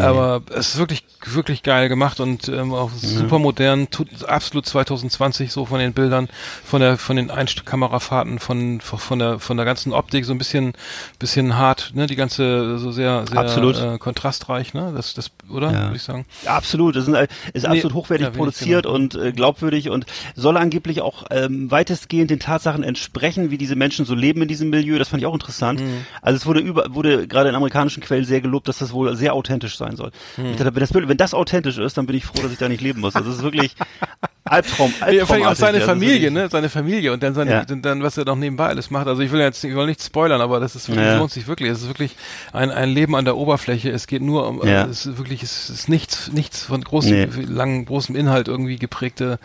aber es ist wirklich wirklich geil gemacht und ähm, auch super modern, tut, absolut 2020 so von den Bildern, von der von den Einstellkamerafahrten, von von der von der ganzen Optik so ein bisschen bisschen hart, ne, die ganze so sehr sehr Absolut. Äh, kontrastreich, ne, das das oder Ja. würde ich sagen. Ja, absolut. Das ist, ein- ist Nee, absolut hochwertig ja, produziert genau. und äh, glaubwürdig und soll angeblich auch ähm, weitestgehend den Tatsachen entsprechen, wie diese Menschen so leben in diesem Milieu. Das fand ich auch interessant. Mhm. Also es wurde über, wurde gerade in amerikanischen Quellen sehr gelobt, dass das wohl sehr authentisch sein soll. Mhm. Ich dachte, wenn das, wenn das authentisch ist, dann bin ich froh, dass ich da nicht leben muss. Also es ist wirklich Albtraum, Ja, vor allem auch seine Familie, ne? Seine Familie und dann seine, Ja. dann, was er noch nebenbei alles macht. Also ich will jetzt, ich will nicht spoilern, aber das ist wirklich, Ja. lohnt sich wirklich. Es ist wirklich ein, ein Leben an der Oberfläche. Es geht nur um, Ja. es ist wirklich, es ist nichts, nichts von großem, Nee. langen, großem Inhalt irgendwie geprägte,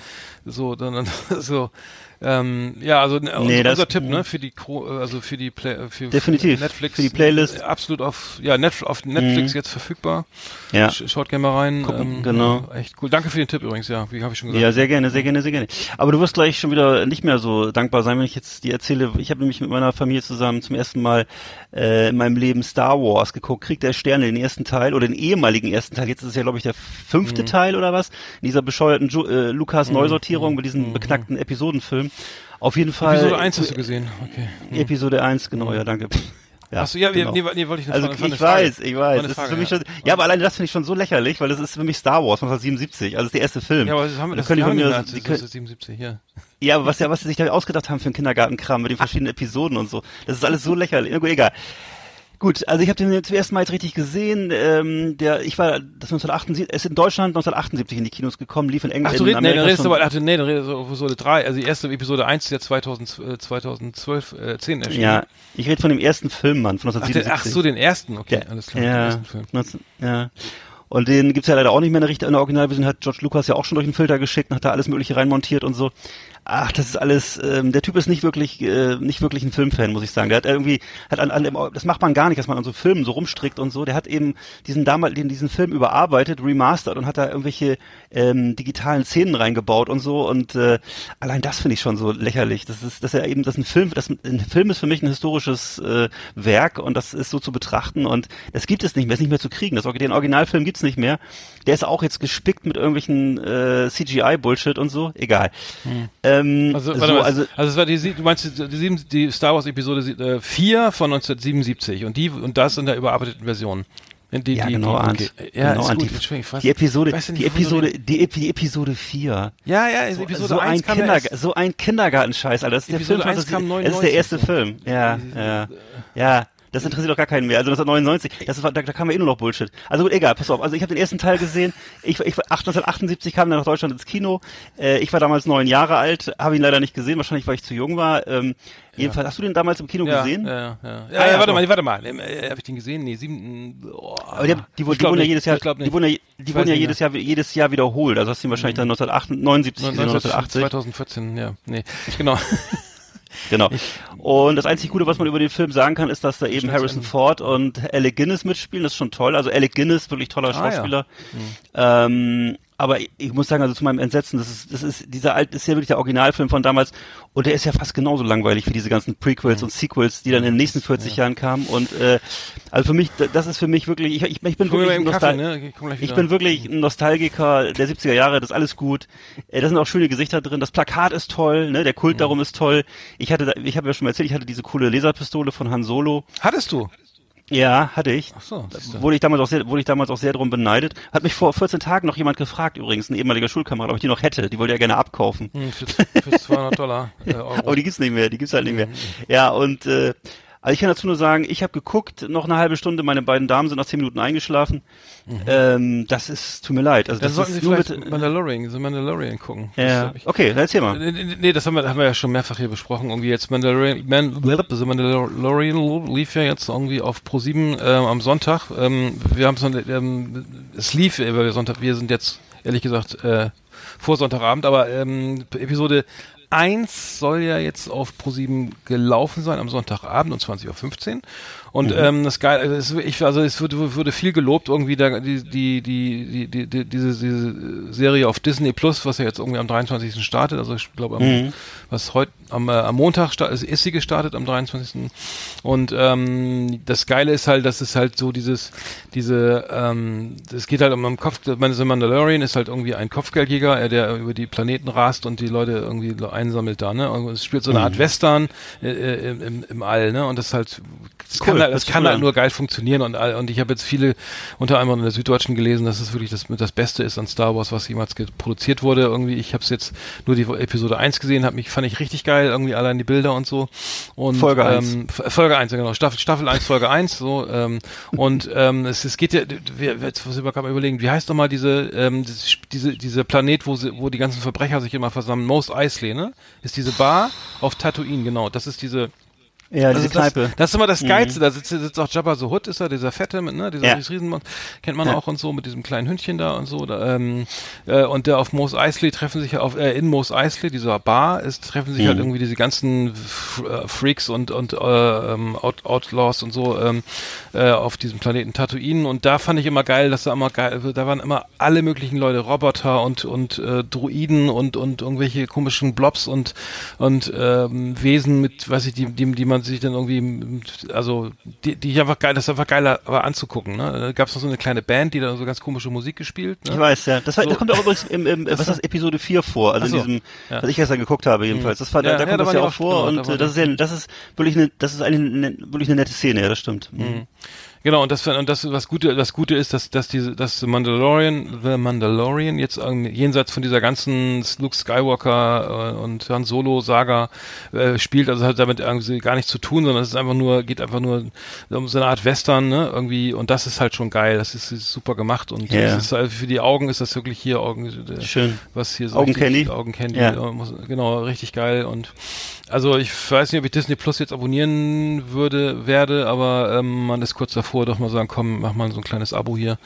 so, dann, so, ähm, ja, also ne, Nee, unser, unser Tipp, ne, für die, Cro- also für die Play, für, Definitiv. für Netflix, Für die Playlist. äh, absolut auf, ja, Netf auf Netflix jetzt verfügbar. Ja. Sch- Schaut gerne mal rein. Gucken, ähm, genau. Echt cool. Danke für den Tipp übrigens, ja, wie habe ich schon gesagt. Ja, sehr gerne, sehr gerne, sehr gerne. Aber du wirst gleich schon wieder nicht mehr so dankbar sein, wenn ich jetzt dir erzähle. Ich habe nämlich mit meiner Familie zusammen zum ersten Mal äh, in meinem Leben Star Wars geguckt, Krieg der Sterne, den ersten Teil oder den ehemaligen ersten Teil. Jetzt ist es ja, glaube ich, der fünfte Mhm. Teil oder was? In dieser bescheuerten Ju äh, Lukas Neusortierung mit diesem beknackten Episodenfilm. Auf jeden Fall. Mhm. Episode 1 hast du gesehen. Okay. Episode 1, genau, ja, danke. Ja, Achso, ja, genau. nee, nee, wollte ich eine Also Frage- ich weiß, ich weiß. Das Frage, ist für mich ja. schon, ja, aber alleine das finde ich schon so lächerlich, weil das ist für mich Star Wars 1977, also das ist der erste Film. Ja, aber das haben wir, Da das können haben mir, die können, ist 77, ja. ja, aber was, ja, was sie sich da ausgedacht haben für einen Kindergartenkram mit den verschiedenen Episoden und so. Das ist alles so lächerlich. Egal. Gut, also ich habe den zum ersten Mal jetzt richtig gesehen. Ähm, der, ich war das 1978, er ist in Deutschland 1978 in die Kinos gekommen, lief in England. Ach, du in redest, nee, dann redest du schon- aber, ach, nee, dann redest du über Episode 3, also die erste Episode 1 ist ja 2000, äh, 2012, äh, 10 erschienen. Ja, ich rede von dem ersten Film, Mann, von Ach, den, 1977. ach so, den ersten, okay, Ja, alles klar. den ja, ersten Film. 19, ja. Und den gibt's ja leider auch nicht mehr in der, in der Originalversion, hat George Lucas ja auch schon durch den Filter geschickt und hat da alles mögliche reinmontiert und so. Ach, das ist alles, ähm, der Typ ist nicht wirklich, äh, nicht wirklich ein Filmfan, muss ich sagen. Der hat irgendwie, hat an, an das macht man gar nicht, dass man an so Filmen so rumstrickt und so. Der hat eben diesen damals, diesen Film überarbeitet, remastert und hat da irgendwelche ähm, digitalen Szenen reingebaut und so. Und äh, allein das finde ich schon so lächerlich. Das ist, dass er eben, dass ein Film, das, ein Film ist für mich ein historisches äh, Werk und das ist so zu betrachten und das gibt es nicht mehr, ist nicht mehr zu kriegen. Das, den Originalfilm gibt's nicht mehr. Der ist auch jetzt gespickt mit irgendwelchen äh, CGI-Bullshit und so. Egal. Ähm, Also, so, warte mal, also also es war die, sie- du meinst die, die, sieben- die Star Wars Episode äh, 4 von 1977 und die und das in der überarbeiteten Version. Die, ja, die, genau, die. Ja, genau, Arndt. gut. Die, Entschuldigung, ich weiß- die Episode, weiß nicht, die Episode, die, Ep- die Episode 4. Ja, ja, ist So, Episode so 1 ein erst. so ein Kindergartenscheiß, Alter. Das ist Episode der Film, 1 kam das ist der 99, erste so. Film. Ja, ja, ja. Das interessiert doch gar keinen mehr. Also 1999, das war, da, da kam ja eh nur noch Bullshit. Also gut, egal, pass auf. Also ich habe den ersten Teil gesehen. Ich, ich, 1978 kam er nach Deutschland ins Kino. Äh, ich war damals neun Jahre alt, habe ihn leider nicht gesehen, wahrscheinlich weil ich zu jung war. Ähm, Jedenfalls, hast du den damals im Kino ja, gesehen? Ja, ja, ja. ja, Ah, ja, ja, warte mal, warte mal. Äh, Habe ich den gesehen? Nee, sieben. Oh, Aber die, die, die, ich glaub wurden ja jedes Jahr, die wurden ja, die wurden ja jedes Jahr, jedes Jahr wiederholt. Also hast du ihn wahrscheinlich dann 1979 gesehen, 1980. 2014, ja. Nee, genau. Genau. Und das einzig Gute, was man über den Film sagen kann, ist, dass da eben Harrison. Ford und Alec Guinness mitspielen. Das ist schon toll. Also Alec Guinness, wirklich toller Ah, ja. Schauspieler. Ähm, aber ich, muss sagen, also zu meinem Entsetzen, das ist, das ist, dieser alt, ist ja wirklich der Originalfilm von damals und der ist ja fast genauso langweilig wie diese ganzen Prequels und Sequels, die dann in den nächsten 40 Jahren kamen und, äh, also für mich, das ist für mich wirklich, ich, ich, ich bin Ich wirklich Nostal ne? Ich ich bin wirklich ein Nostalgiker der 70er Jahre, das ist alles gut. Äh, Da sind auch schöne Gesichter drin. Das Plakat ist toll, ne? Der Mhm. Kult darum ist toll. Ich hatte, ich habe ja schon mal erzählt, ich hatte diese coole Laserpistole von Han Solo. Hattest du? Ja, hatte ich. Ach so. Wurde ich damals auch sehr, wurde ich damals auch sehr drum beneidet. Hat mich vor 14 Tagen noch jemand gefragt, übrigens, ein ehemaliger Schulkamerad, ob ich die noch hätte. Die wollte er gerne abkaufen. Hm, für, für 200 Dollar. Äh, Euro. Aber die gibt's nicht mehr, die gibt's halt nicht Mhm. mehr. Ja, und äh, also ich kann dazu nur sagen, ich habe geguckt, noch eine halbe Stunde, meine beiden Damen sind nach 10 Minuten eingeschlafen. Ähm, das ist, tut mir leid. Also Dann das sollten ist Sie vielleicht mit, Mandalorian, The Mandalorian gucken. Das ja. ich- Okay, dann erzähl mal. Nee, nee, das haben wir, haben wir ja schon mehrfach hier besprochen. Irgendwie jetzt Mandalorian, Man, The Mandalorian lief ja jetzt irgendwie auf Pro7 ähm, am Sonntag. Ähm, wir haben es ähm, es lief, wir Sonntag, wir sind jetzt ehrlich gesagt äh, vor Sonntagabend, aber ähm, Episode 1 soll ja jetzt auf Pro7 gelaufen sein am Sonntagabend um 20.15 Uhr. Und ähm, das geil, es, ich, also es würde, würde viel gelobt, irgendwie da, die, die, die, die, die, diese, diese Serie auf Disney Plus, was ja jetzt irgendwie am 23. startet, also ich glaube, am, was heute am, äh, am Montag sta- ist, ist sie gestartet, am 23. Und ähm, das Geile ist halt, dass es halt so dieses, diese, ähm, es geht halt um einen Kopf, meine The Mandalorian ist halt irgendwie ein Kopfgeldjäger, äh, der über die Planeten rast und die Leute irgendwie einsammelt da, ne? Und es spielt so eine Art Western äh, äh, im, im, im All, ne? Und das halt, das Cool, kann halt, das kann cool halt nur geil funktionieren und und ich habe jetzt viele, unter anderem in der Süddeutschen gelesen, dass es wirklich das das Beste ist an Star Wars, was jemals produziert wurde. Irgendwie, ich habe es jetzt nur die Episode 1 gesehen, habe mich fand ich richtig geil, irgendwie allein die Bilder und so. Und Folge ähm, F- Folge 1, ja, genau, Staffel Staffel 1, Folge 1, so ähm, und ähm, es, es geht ja wir jetzt muss ich mal gerade mal überlegen, wie heißt doch mal diese ähm, diese diese Planet, wo sie, wo die ganzen Verbrecher sich immer versammeln, Most Eisley, ne? Ist diese Bar auf Tatooine, genau. Das ist diese Ja, ist das, Kneipe. das ist immer das Geilste. Da sitzt, sitzt auch Jabba so Hutt, ist da dieser Fette mit, ne? Dieser Ja. Riesenmonster. Kennt man Ja. auch und so mit diesem kleinen Hündchen da und so. Da, ähm, äh, und der auf Mos Eisley treffen sich auf, äh, in Mos Eisley, dieser Bar, ist, treffen sich Mhm. halt irgendwie diese ganzen äh, Freaks und, und äh, ähm, Out Outlaws und so ähm, äh, auf diesem Planeten Tatooine. Und da fand ich immer geil, dass da immer geil, da waren immer alle möglichen Leute, Roboter und, und äh, Druiden und, und irgendwelche komischen Blobs und, und ähm, Wesen mit, weiß ich, die, die, die man sich dann irgendwie, also die, die ich einfach geil, das ist einfach geiler aber anzugucken. Ne? Da gab es noch so eine kleine Band, die da so ganz komische Musik gespielt. Ne? Ich weiß, ja. Das, war, So. das kommt auch übrigens im, im was ist das, Episode 4 vor, also so. in diesem, Ja. was ich gestern geguckt habe jedenfalls. Das war, Ja, da, da ja, kommt da das ja auch vor genau, da und äh, das ist ja, das ist wirklich eine, das ist eine, eine wirklich eine nette Szene, ja, das stimmt. Mhm. Genau, und das, und das, was Gute, das Gute ist, dass, dass diese, dass The Mandalorian, The Mandalorian jetzt ähm, jenseits von dieser ganzen Luke Skywalker äh, und Han Solo Saga äh, spielt, also hat damit irgendwie gar nichts zu tun, sondern es ist einfach nur, geht einfach nur um so eine Art Western, ne, irgendwie, und das ist halt schon geil, das ist, ist super gemacht. Und das ist, also für die Augen ist das wirklich hier Augen, äh, Schön. was hier so Augencandy? Augencandy, Ja. äh, genau, richtig geil. Und also ich weiß nicht, ob ich Disney Plus jetzt abonnieren würde, werde, aber ähm, man ist kurz davor, doch mal sagen, komm, mach mal so ein kleines Abo hier,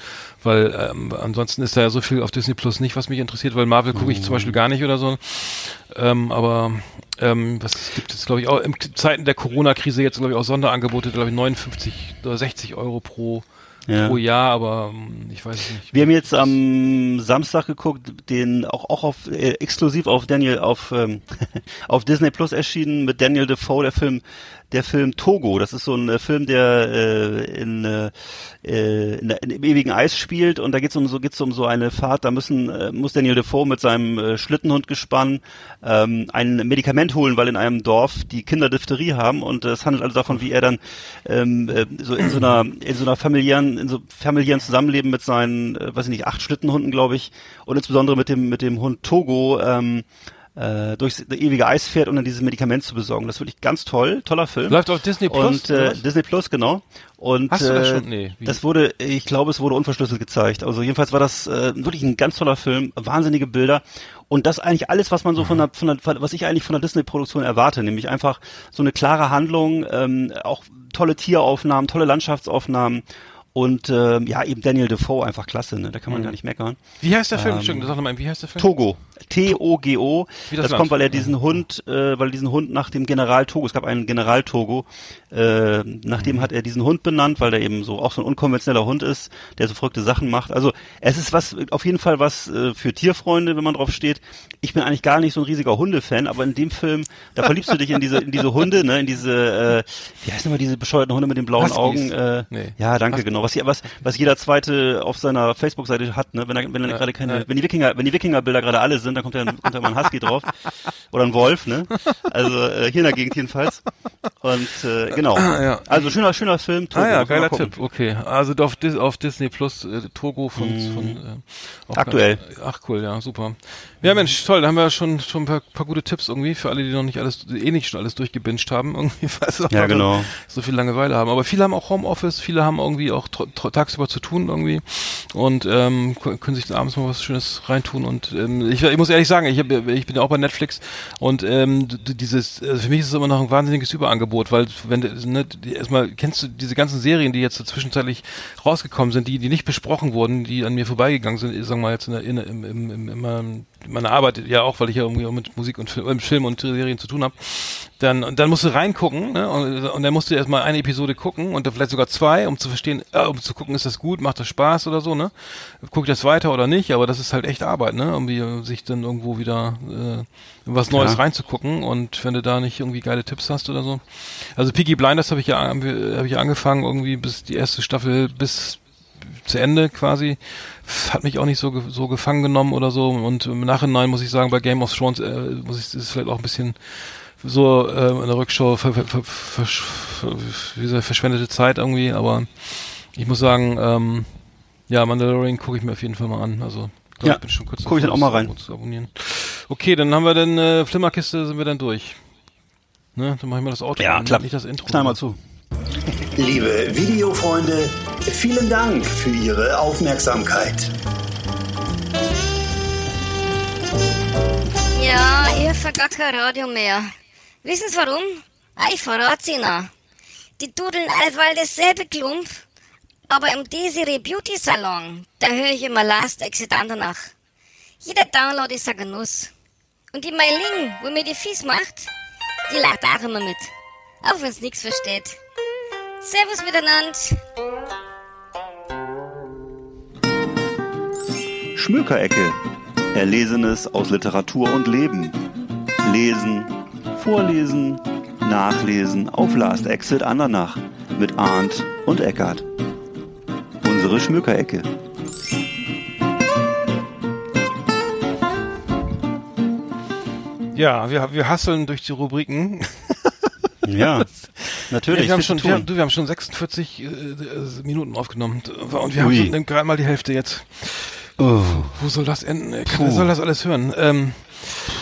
weil ähm, ansonsten ist da ja so viel auf Disney Plus nicht, was mich interessiert, weil Marvel gucke ich zum Beispiel gar nicht oder so. Ähm, aber ähm, was gibt es, glaube ich, auch in Zeiten der Corona-Krise jetzt, glaube ich, auch Sonderangebote, glaube ich, 59 oder 60 Euro pro, Ja. pro Jahr, aber ähm, ich weiß es nicht. Wir haben jetzt am Samstag geguckt, den auch auch auf äh, exklusiv auf Daniel auf ähm, auf Disney Plus erschienen mit Daniel Defoe der Film der Film Togo. Das ist so ein äh, Film, der äh, in, äh, äh, in, in im ewigen Eis spielt und da geht's um so geht's um so eine Fahrt. Da müssen äh, muss Daniel Defoe mit seinem äh, Schlittenhund gespannt ähm, ein Medikament holen, weil in einem Dorf die Kinder Diphtherie haben und es handelt also davon, wie er dann ähm, äh, so in so einer in so einer familiären in so familiären Zusammenleben mit seinen, äh, weiß ich nicht, acht Schlittenhunden, glaube ich, und insbesondere mit dem mit dem Hund Togo ähm, äh, durchs ewige Eis fährt, um dann dieses Medikament zu besorgen. Das ist wirklich ganz toll, toller Film. Läuft auf Disney Plus? Und äh, was? Disney Plus, genau. Und Hast du das äh, schon? Nee, wie? das wurde, ich glaube, es wurde unverschlüsselt gezeigt. Also jedenfalls war das äh, wirklich ein ganz toller Film, wahnsinnige Bilder und das eigentlich alles, was man so von der, von der was ich eigentlich von der Disney-Produktion erwarte, nämlich einfach so eine klare Handlung, ähm, auch tolle Tieraufnahmen, tolle Landschaftsaufnahmen und ähm, ja eben Daniel Defoe einfach klasse, ne? Da kann man gar nicht meckern. Wie heißt der Film? ähm, Entschuldigung, sag nochmal, wie heißt der Film? Togo. T-O-G-O. Das, das kommt, weil er diesen Hund, äh, weil er diesen Hund nach dem General Togo, es gab einen General Togo, äh, nach Mhm. dem hat er diesen Hund benannt, weil der eben so auch so ein unkonventioneller Hund ist, der so verrückte Sachen macht. Also es ist was, auf jeden Fall was äh, für Tierfreunde, wenn man drauf steht. Ich bin eigentlich gar nicht so ein riesiger Hundefan, aber in dem Film, da verliebst du dich in diese, in diese Hunde, ne, in diese, äh, wie heißen immer diese bescheuerten Hunde mit den blauen Huskies. Augen? Äh, Nee. Ja, danke, Huskies. genau. Was, was, was jeder zweite auf seiner Facebook-Seite hat, ne, wenn er, wenn er Ja, gerade keine, ja. wenn die Wikinger, wenn die Wikinger-Bilder gerade alle sind, dann kommt ja, kommt ja mal ein Husky drauf. oder ein Wolf, ne? Also äh, hier in der Gegend jedenfalls. Und äh, genau. ja. Also schöner, schöner Film. Togo, Ah ja, geiler. Tipp. Okay, also auf, Dis auf Disney Plus äh, Togo von, von äh. Aktuell. ganz- Ach cool, ja, super. Ja Mensch, toll, da haben wir schon schon ein paar, paar gute Tipps irgendwie für alle, die noch nicht alles eh nicht schon alles durchgebinged haben, irgendwie sie auch Ja, genau. so viel Langeweile haben. Aber viele haben auch Homeoffice, viele haben irgendwie auch tagsüber zu tun irgendwie und ähm, können sich dann abends mal was Schönes reintun. Und ähm, ich, ich muss ehrlich sagen, ich, hab, ich bin ja auch bei Netflix und ähm, dieses, also für mich ist es immer noch ein wahnsinniges Überangebot, weil wenn ne, erstmal kennst du diese ganzen Serien, die jetzt zwischenzeitlich rausgekommen sind, die die nicht besprochen wurden, die an mir vorbeigegangen sind, ich sag mal jetzt in, der, in, im, im, im, in meiner Arbeit ja auch, weil ich ja irgendwie auch mit Musik und Film, Film und Serien zu tun habe, dann dann musst du reingucken ne? und, und dann musst du erstmal eine Episode gucken und dann vielleicht sogar zwei, um zu verstehen, äh, um zu gucken, ist das gut, macht das Spaß oder so, ne? Guck ich das weiter oder nicht, aber das ist halt echt Arbeit, ne? Äh, sich dann irgendwo wieder äh, was Neues Ja. reinzugucken und wenn du da nicht irgendwie geile Tipps hast oder so. Also Peaky Blinders habe ich ja habe ich ja angefangen irgendwie bis die erste Staffel bis zu Ende quasi. Hat mich auch nicht so, so gefangen genommen oder so. Und im Nachhinein muss ich sagen, bei Game of Thrones äh, muss ich, ist es vielleicht auch ein bisschen so äh, in der Rückschau ver, ver, ver, wie gesagt, verschwendete Zeit irgendwie. Aber ich muss sagen, ähm, ja, Mandalorian gucke ich mir auf jeden Fall mal an. Also glaub, Ja, ich bin schon kurz guck ich dann davor, auch mal rein. Zu abonnieren. Okay, dann haben wir dann äh, Flimmerkiste, sind wir dann durch. Ne, dann machen wir das Auto Ja, an, klappt. nicht das Intro. Knall mal zu. Liebe Videofreunde, vielen Dank für Ihre Aufmerksamkeit. Ja, ihr vergatt kein Radio mehr. Wissen Sie warum? Ah, ich verrat's Ihnen. Die dudeln allweil dasselbe Klump, aber im Desiree Beauty Salon, da höre ich immer Last Exit Andernach. Jeder Download ist ein Genuss. Und die Meiling, wo mir die Fies macht, die lacht auch immer mit. Auch wenn's nix versteht. Servus miteinander. Schmökerecke. Erlesenes aus Literatur und Leben. Lesen, vorlesen, nachlesen auf Last Exit Andernach mit Arndt und Eckart. Unsere Schmökerecke. Ja, wir, wir hasseln durch die Rubriken. Ja, natürlich. wir, haben schon, wir, haben, du, wir haben schon 46 äh, äh, Minuten aufgenommen und wir Ui. haben schon gerade mal die Hälfte jetzt. Oh, Wo soll das enden? Wer soll das alles hören? Ähm,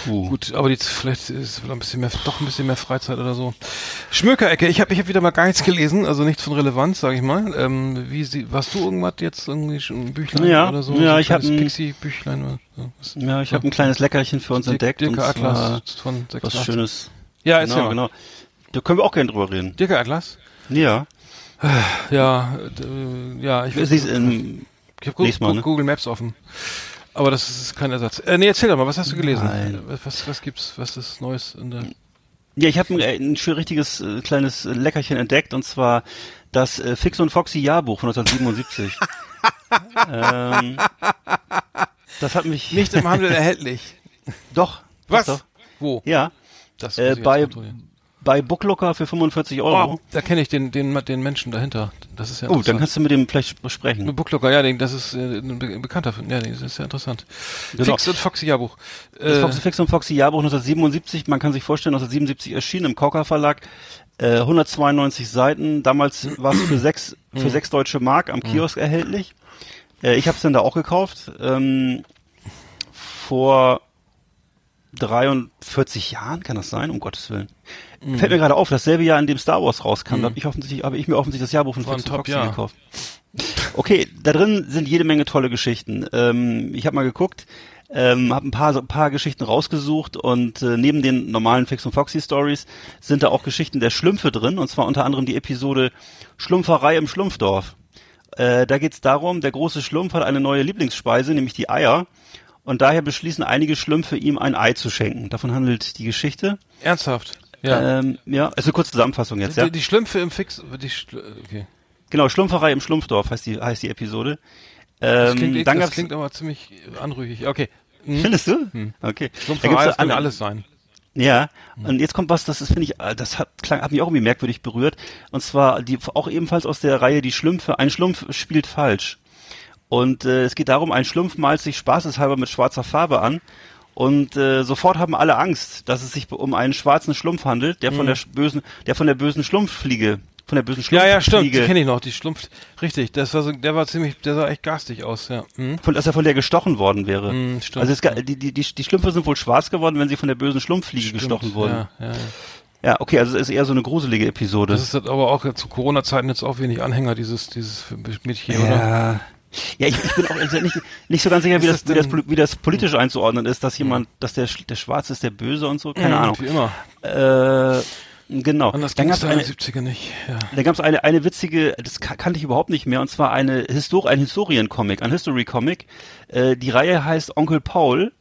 puh. gut, aber die, vielleicht ist wieder ein bisschen mehr, doch ein bisschen mehr Freizeit oder so. Schmökerecke, ich habe ich hab wieder mal gar nichts gelesen, also nichts von Relevanz, sage ich mal. Ähm, wie sie, warst du irgendwas jetzt irgendwie schon ein Büchlein Ja, oder so? ja, so ein ich hab kleines ein- Pixie-Büchlein oder so. Was- Ja, ich habe ein kleines Leckerchen für uns Dirk- entdeckt. Dirk und Atlas von was 86. Schönes. Ja, genau, mal. genau. Da können wir auch gerne drüber reden. Dirk Atlas? Ja. Ja, äh, ja, ich in, Ich habe Lies mal, ne? Google Maps offen. Aber das ist kein Ersatz. Äh, nee, erzähl doch mal, was hast du gelesen? Nein. Äh, Was, was gibt's, was ist Neues in der... Ja, ich habe ein, ein schön richtiges äh, kleines äh, Leckerchen entdeckt und zwar das äh, Fix und Foxy Jahrbuch von 1977. ähm, das hat mich Nicht im Handel erhältlich. doch Was? Doch. Wo? Ja, Das äh, bei. Bei Booklooker für 45 Euro. Oh, da kenne ich den, den, den Menschen dahinter. Das ist ja Oh, dann kannst du mit dem vielleicht besprechen. Booklooker, ja, den, das ist äh, ein Be- Bekannter ja, das ist ja interessant. Genau. Fix und Foxy Jahrbuch. Das Äh, Foxy Fix und Foxy Jahrbuch 1977, man kann sich vorstellen, 1977 erschienen im Kauka Verlag. Äh, 192 Seiten, damals war es für sechs, Mhm. für sechs deutsche Mark am Kiosk erhältlich. Äh, ich habe es dann da auch gekauft. Ähm, vor 43 Jahren, kann das sein? Um Gottes Willen. Mhm. Fällt mir gerade auf, dasselbe Jahr, in dem Star Wars rauskam, da habe ich offensichtlich, habe ich mir offensichtlich das Jahrbuch von Fix und Foxy Top-Jahr. gekauft. Okay, da drin sind jede Menge tolle Geschichten. Ähm, ich habe mal geguckt, ähm, habe ein paar, so ein paar Geschichten rausgesucht und äh, neben den normalen Fix und Foxy Stories sind da auch Geschichten der Schlümpfe drin und zwar unter anderem die Episode Schlumpferei im Schlumpfdorf. Äh, da geht's darum, der große Schlumpf hat eine neue Lieblingsspeise, nämlich die Eier. Und daher beschließen einige Schlümpfe, ihm ein Ei zu schenken. Davon handelt die Geschichte. ernsthaft. Ja. Ähm, ja, also kurze Zusammenfassung jetzt, ja. die, die Schlümpfe im Fix, die Schl okay. Genau, Schlumpferei im Schlumpfdorf heißt die, heißt die Episode. Das, Ähm, klingt, dann das klingt aber ziemlich anrüchig. Okay. Hm. Findest du? Okay. Da Schlumpferei, das kann alles sein. Ja, und jetzt kommt was, das ist, finde ich, äh, das hat, klang, hat mich auch irgendwie merkwürdig berührt. Und zwar die, auch ebenfalls aus der Reihe Die Schlümpfe. Ein Schlumpf spielt falsch. Und äh, es geht darum, ein Schlumpf malt sich spaßeshalber mit schwarzer Farbe an Und äh, sofort haben alle Angst, dass es sich um einen schwarzen Schlumpf handelt, der von der bösen, der von der bösen Schlumpffliege, von der bösen Mhm. Ja, ja, stimmt, die Schlumpffliege, kenne ich noch, die Schlumpf. Richtig, das war so, der war ziemlich, der sah echt garstig aus, ja. Hm? von, dass er von der gestochen worden wäre. Mm, stimmt, also es, ja. die, die, die, die Schlümpfe sind wohl schwarz geworden, wenn sie von der bösen Schlumpffliege gestochen wurden. Ja, ja, ja. Ja, okay, also es ist eher so eine gruselige Episode. Das ist aber auch zu Corona-Zeiten jetzt auch wenig Anhänger, dieses, dieses Mädchen, oder? Ja. Ja, ich, ich bin auch nicht, nicht so ganz sicher, wie das, das wie, das, wie das politisch einzuordnen ist, dass jemand, dass der, der Schwarze ist der Böse und so, keine Mhm, Ahnung. Wie immer. Äh, genau. Anders ging es in eine, den 70er nicht. Ja. da gab's eine, eine witzige, das ka- kannte ich überhaupt nicht mehr, und zwar eine Histor ein Historiencomic, ein History-Comic. Äh, die Reihe heißt Onkel Paul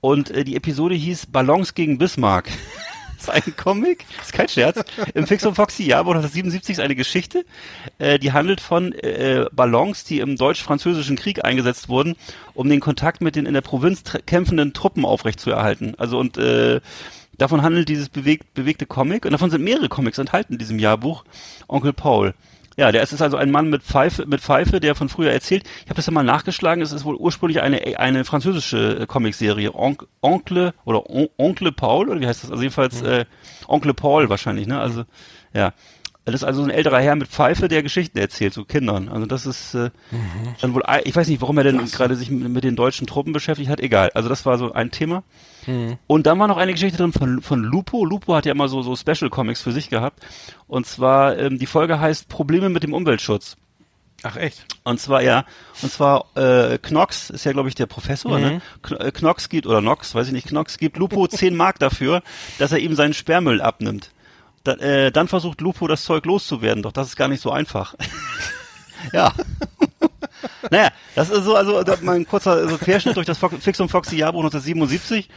und äh, die Episode hieß Ballons gegen Bismarck. Ist ein Comic, ist kein Scherz. Im Fix und Foxy Jahr 1977 ist eine Geschichte, äh, die handelt von äh, Ballons, die im deutsch-französischen Krieg eingesetzt wurden, um den Kontakt mit den in der Provinz kämpfenden Truppen aufrechtzuerhalten. Also und äh, davon handelt dieses bewegt, bewegte Comic und davon sind mehrere Comics enthalten in diesem Jahrbuch Onkel Paul. Ja, der ist also ein Mann mit Pfeife, mit Pfeife, der von früher erzählt. Ich habe das ja mal nachgeschlagen. Es ist wohl ursprünglich eine eine französische äh, Comicserie, On Oncle oder On Oncle Paul oder wie heißt das? Also jedenfalls äh, Oncle Paul wahrscheinlich, ne? Also ja, das ist also ein älterer Herr mit Pfeife, der Geschichten erzählt zu Kindern. Also das ist äh, dann wohl. Ich weiß nicht, warum er denn gerade sich mit, mit den deutschen Truppen beschäftigt hat. Egal. Also das war so ein Thema. Und dann war noch eine Geschichte drin von, von Lupo. Lupo hat ja immer so, so Special Comics für sich gehabt. Und zwar, ähm, die Folge heißt Probleme mit dem Umweltschutz. Ach echt? Und zwar, ja, und zwar, äh, Knox ist ja, glaube ich, der Professor, ne? Kn äh, Knox gibt, oder Knox, weiß ich nicht, Knox gibt Lupo 10 Mark dafür, dass er ihm seinen Sperrmüll abnimmt. Da, äh, dann versucht Lupo das Zeug loszuwerden, doch das ist gar nicht so einfach. ja. naja, das ist so, also da mal ein kurzer also Querschnitt durch das Fox, Fix und Foxy Jahrbuch 1977.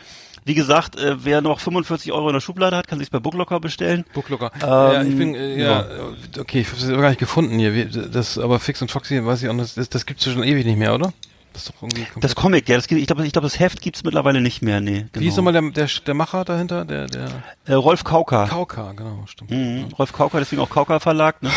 Wie gesagt, äh, wer noch 45 Euro in der Schublade hat, kann sich bei Booklocker bestellen. Booklocker. ja, ich Ähm, bin, äh, ja, äh, okay, ich habe es gar nicht gefunden hier. Das, aber Fix und Foxy, weiß ich auch, das, das, gibt's ja schon ewig nicht mehr, oder? Das ist doch irgendwie. Das Comic, ja, das, gibt- ich glaube, ich glaube, das Heft gibt's mittlerweile nicht mehr, nee. Genau. Wie ist nochmal der, der, der Macher dahinter? Der, der Äh, Rolf Kauka. Kauka, genau, stimmt. Mhm. Rolf Kauka, deswegen auch Kauka Verlag, ne?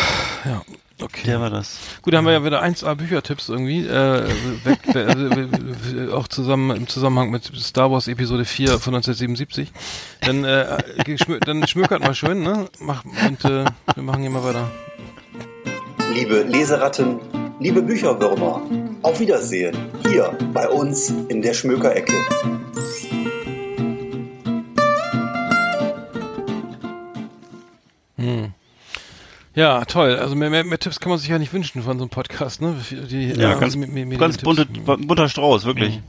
Ja, okay. Der war das. Gut, da haben wir ja wieder 1A Büchertipps irgendwie, äh, weg, äh, auch zusammen im Zusammenhang mit Star Wars Episode 4 von 1977. Dann, äh, geschmö dann schmökert mal schön, ne? Mach, und äh, wir machen hier mal weiter. Liebe Leseratten, liebe Bücherwürmer, auf Wiedersehen hier bei uns in der Schmökerecke. Ja, toll. Also mehr, mehr, mehr Tipps kann man sich ja nicht wünschen von so einem Podcast, ne? Die, Ja, also ganz, mehr- mehr ganz bunte, bunter Strauß, wirklich.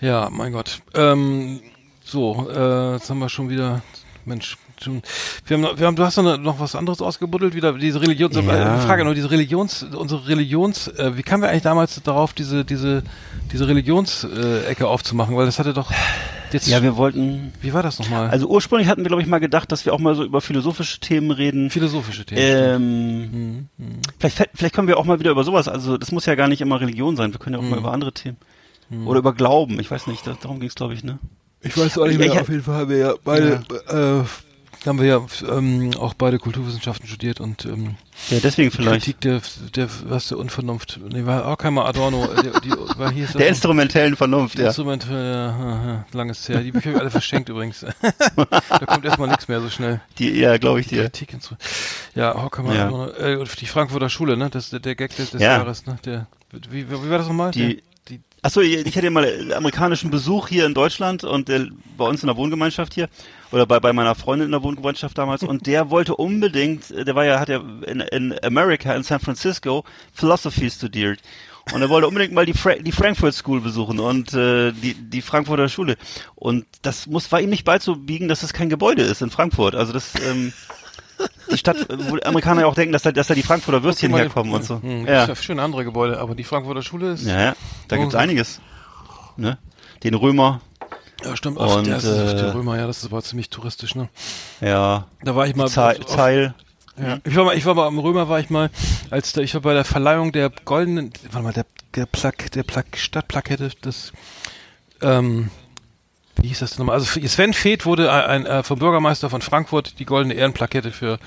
Ja, mein Gott. Ähm, so, äh, jetzt haben wir schon wieder, Mensch, schon, wir haben, wir haben, du hast noch, noch was anderes ausgebuddelt, wieder diese Religions, Ja. äh, Frage nur, diese Religions, unsere Religions, äh, wie kamen wir eigentlich damals darauf, diese, diese, diese Religionsecke äh, aufzumachen, weil das hatte doch jetzt, Ja, wir wollten. wie war das nochmal? Also ursprünglich hatten wir, glaube ich, mal gedacht, dass wir auch mal so über philosophische Themen reden. philosophische Themen. Ähm, vielleicht, vielleicht können wir auch mal wieder über sowas, also das muss ja gar nicht immer Religion sein, wir können ja auch mal über andere Themen. Oder über Glauben, ich weiß nicht, da, darum ging es, glaube ich, ne? Ich weiß auch nicht Ich- mehr, ich- auf jeden Fall haben wir ja beide, äh, haben wir ja ähm, auch beide Kulturwissenschaften studiert und ähm, Ja, deswegen vielleicht. Kritik der, der, was der Unvernunft. Nee, war auch kein Adorno. äh, Die, die, war hier Der instrumentellen Vernunft, die ja. Instrument, ja, ja, langes her. Die Bücher habe ich alle verschenkt übrigens. da kommt erstmal nichts mehr so schnell. Die, ja, glaube ich dir. Kritik instru- Ja, Horkheimer Ja. Adorno. Äh, die Frankfurter Schule, ne? Das der, der Gag des, des Ja. Jahres, ne? Der, wie, wie, war das nochmal? Die- Der, die, Achso, ich hatte ja mal äh, amerikanischen Besuch hier in Deutschland und äh, bei uns in der Wohngemeinschaft hier oder bei, bei meiner Freundin in der Wohngemeinschaft damals und der wollte unbedingt, äh, der war ja, hat ja in, in Amerika, in San Francisco, Philosophy studiert. Und er wollte unbedingt mal die, Fra die Frankfurt School besuchen und äh, die, die Frankfurter Schule. Und das muss war ihm nicht beizubiegen, dass es kein Gebäude ist in Frankfurt. Also das ähm, die Stadt, wo die Amerikaner ja auch denken, dass da, dass da die Frankfurter Würstchen mal, herkommen und so. Hm, Ja. ja. Schöne andere Gebäude, aber die Frankfurter Schule ist. Ja, ja, da gibt's Oh. einiges. Ne? Den Römer, Ja, stimmt. Ach, Und, der ist äh, der Römer, ja, das ist aber ziemlich touristisch, ne? ja, Da war ich mal. Ze auf- Zeil. Ja. Ich war mal, ich war mal am Römer, war ich mal, als da, ich war bei der Verleihung der goldenen, warte mal, der, der Plak, der Plak, Stadtplakette des, ähm, wie hieß das denn nochmal? Also Sven Feth wurde ein, ein, äh, vom Bürgermeister von Frankfurt die goldene Ehrenplakette für,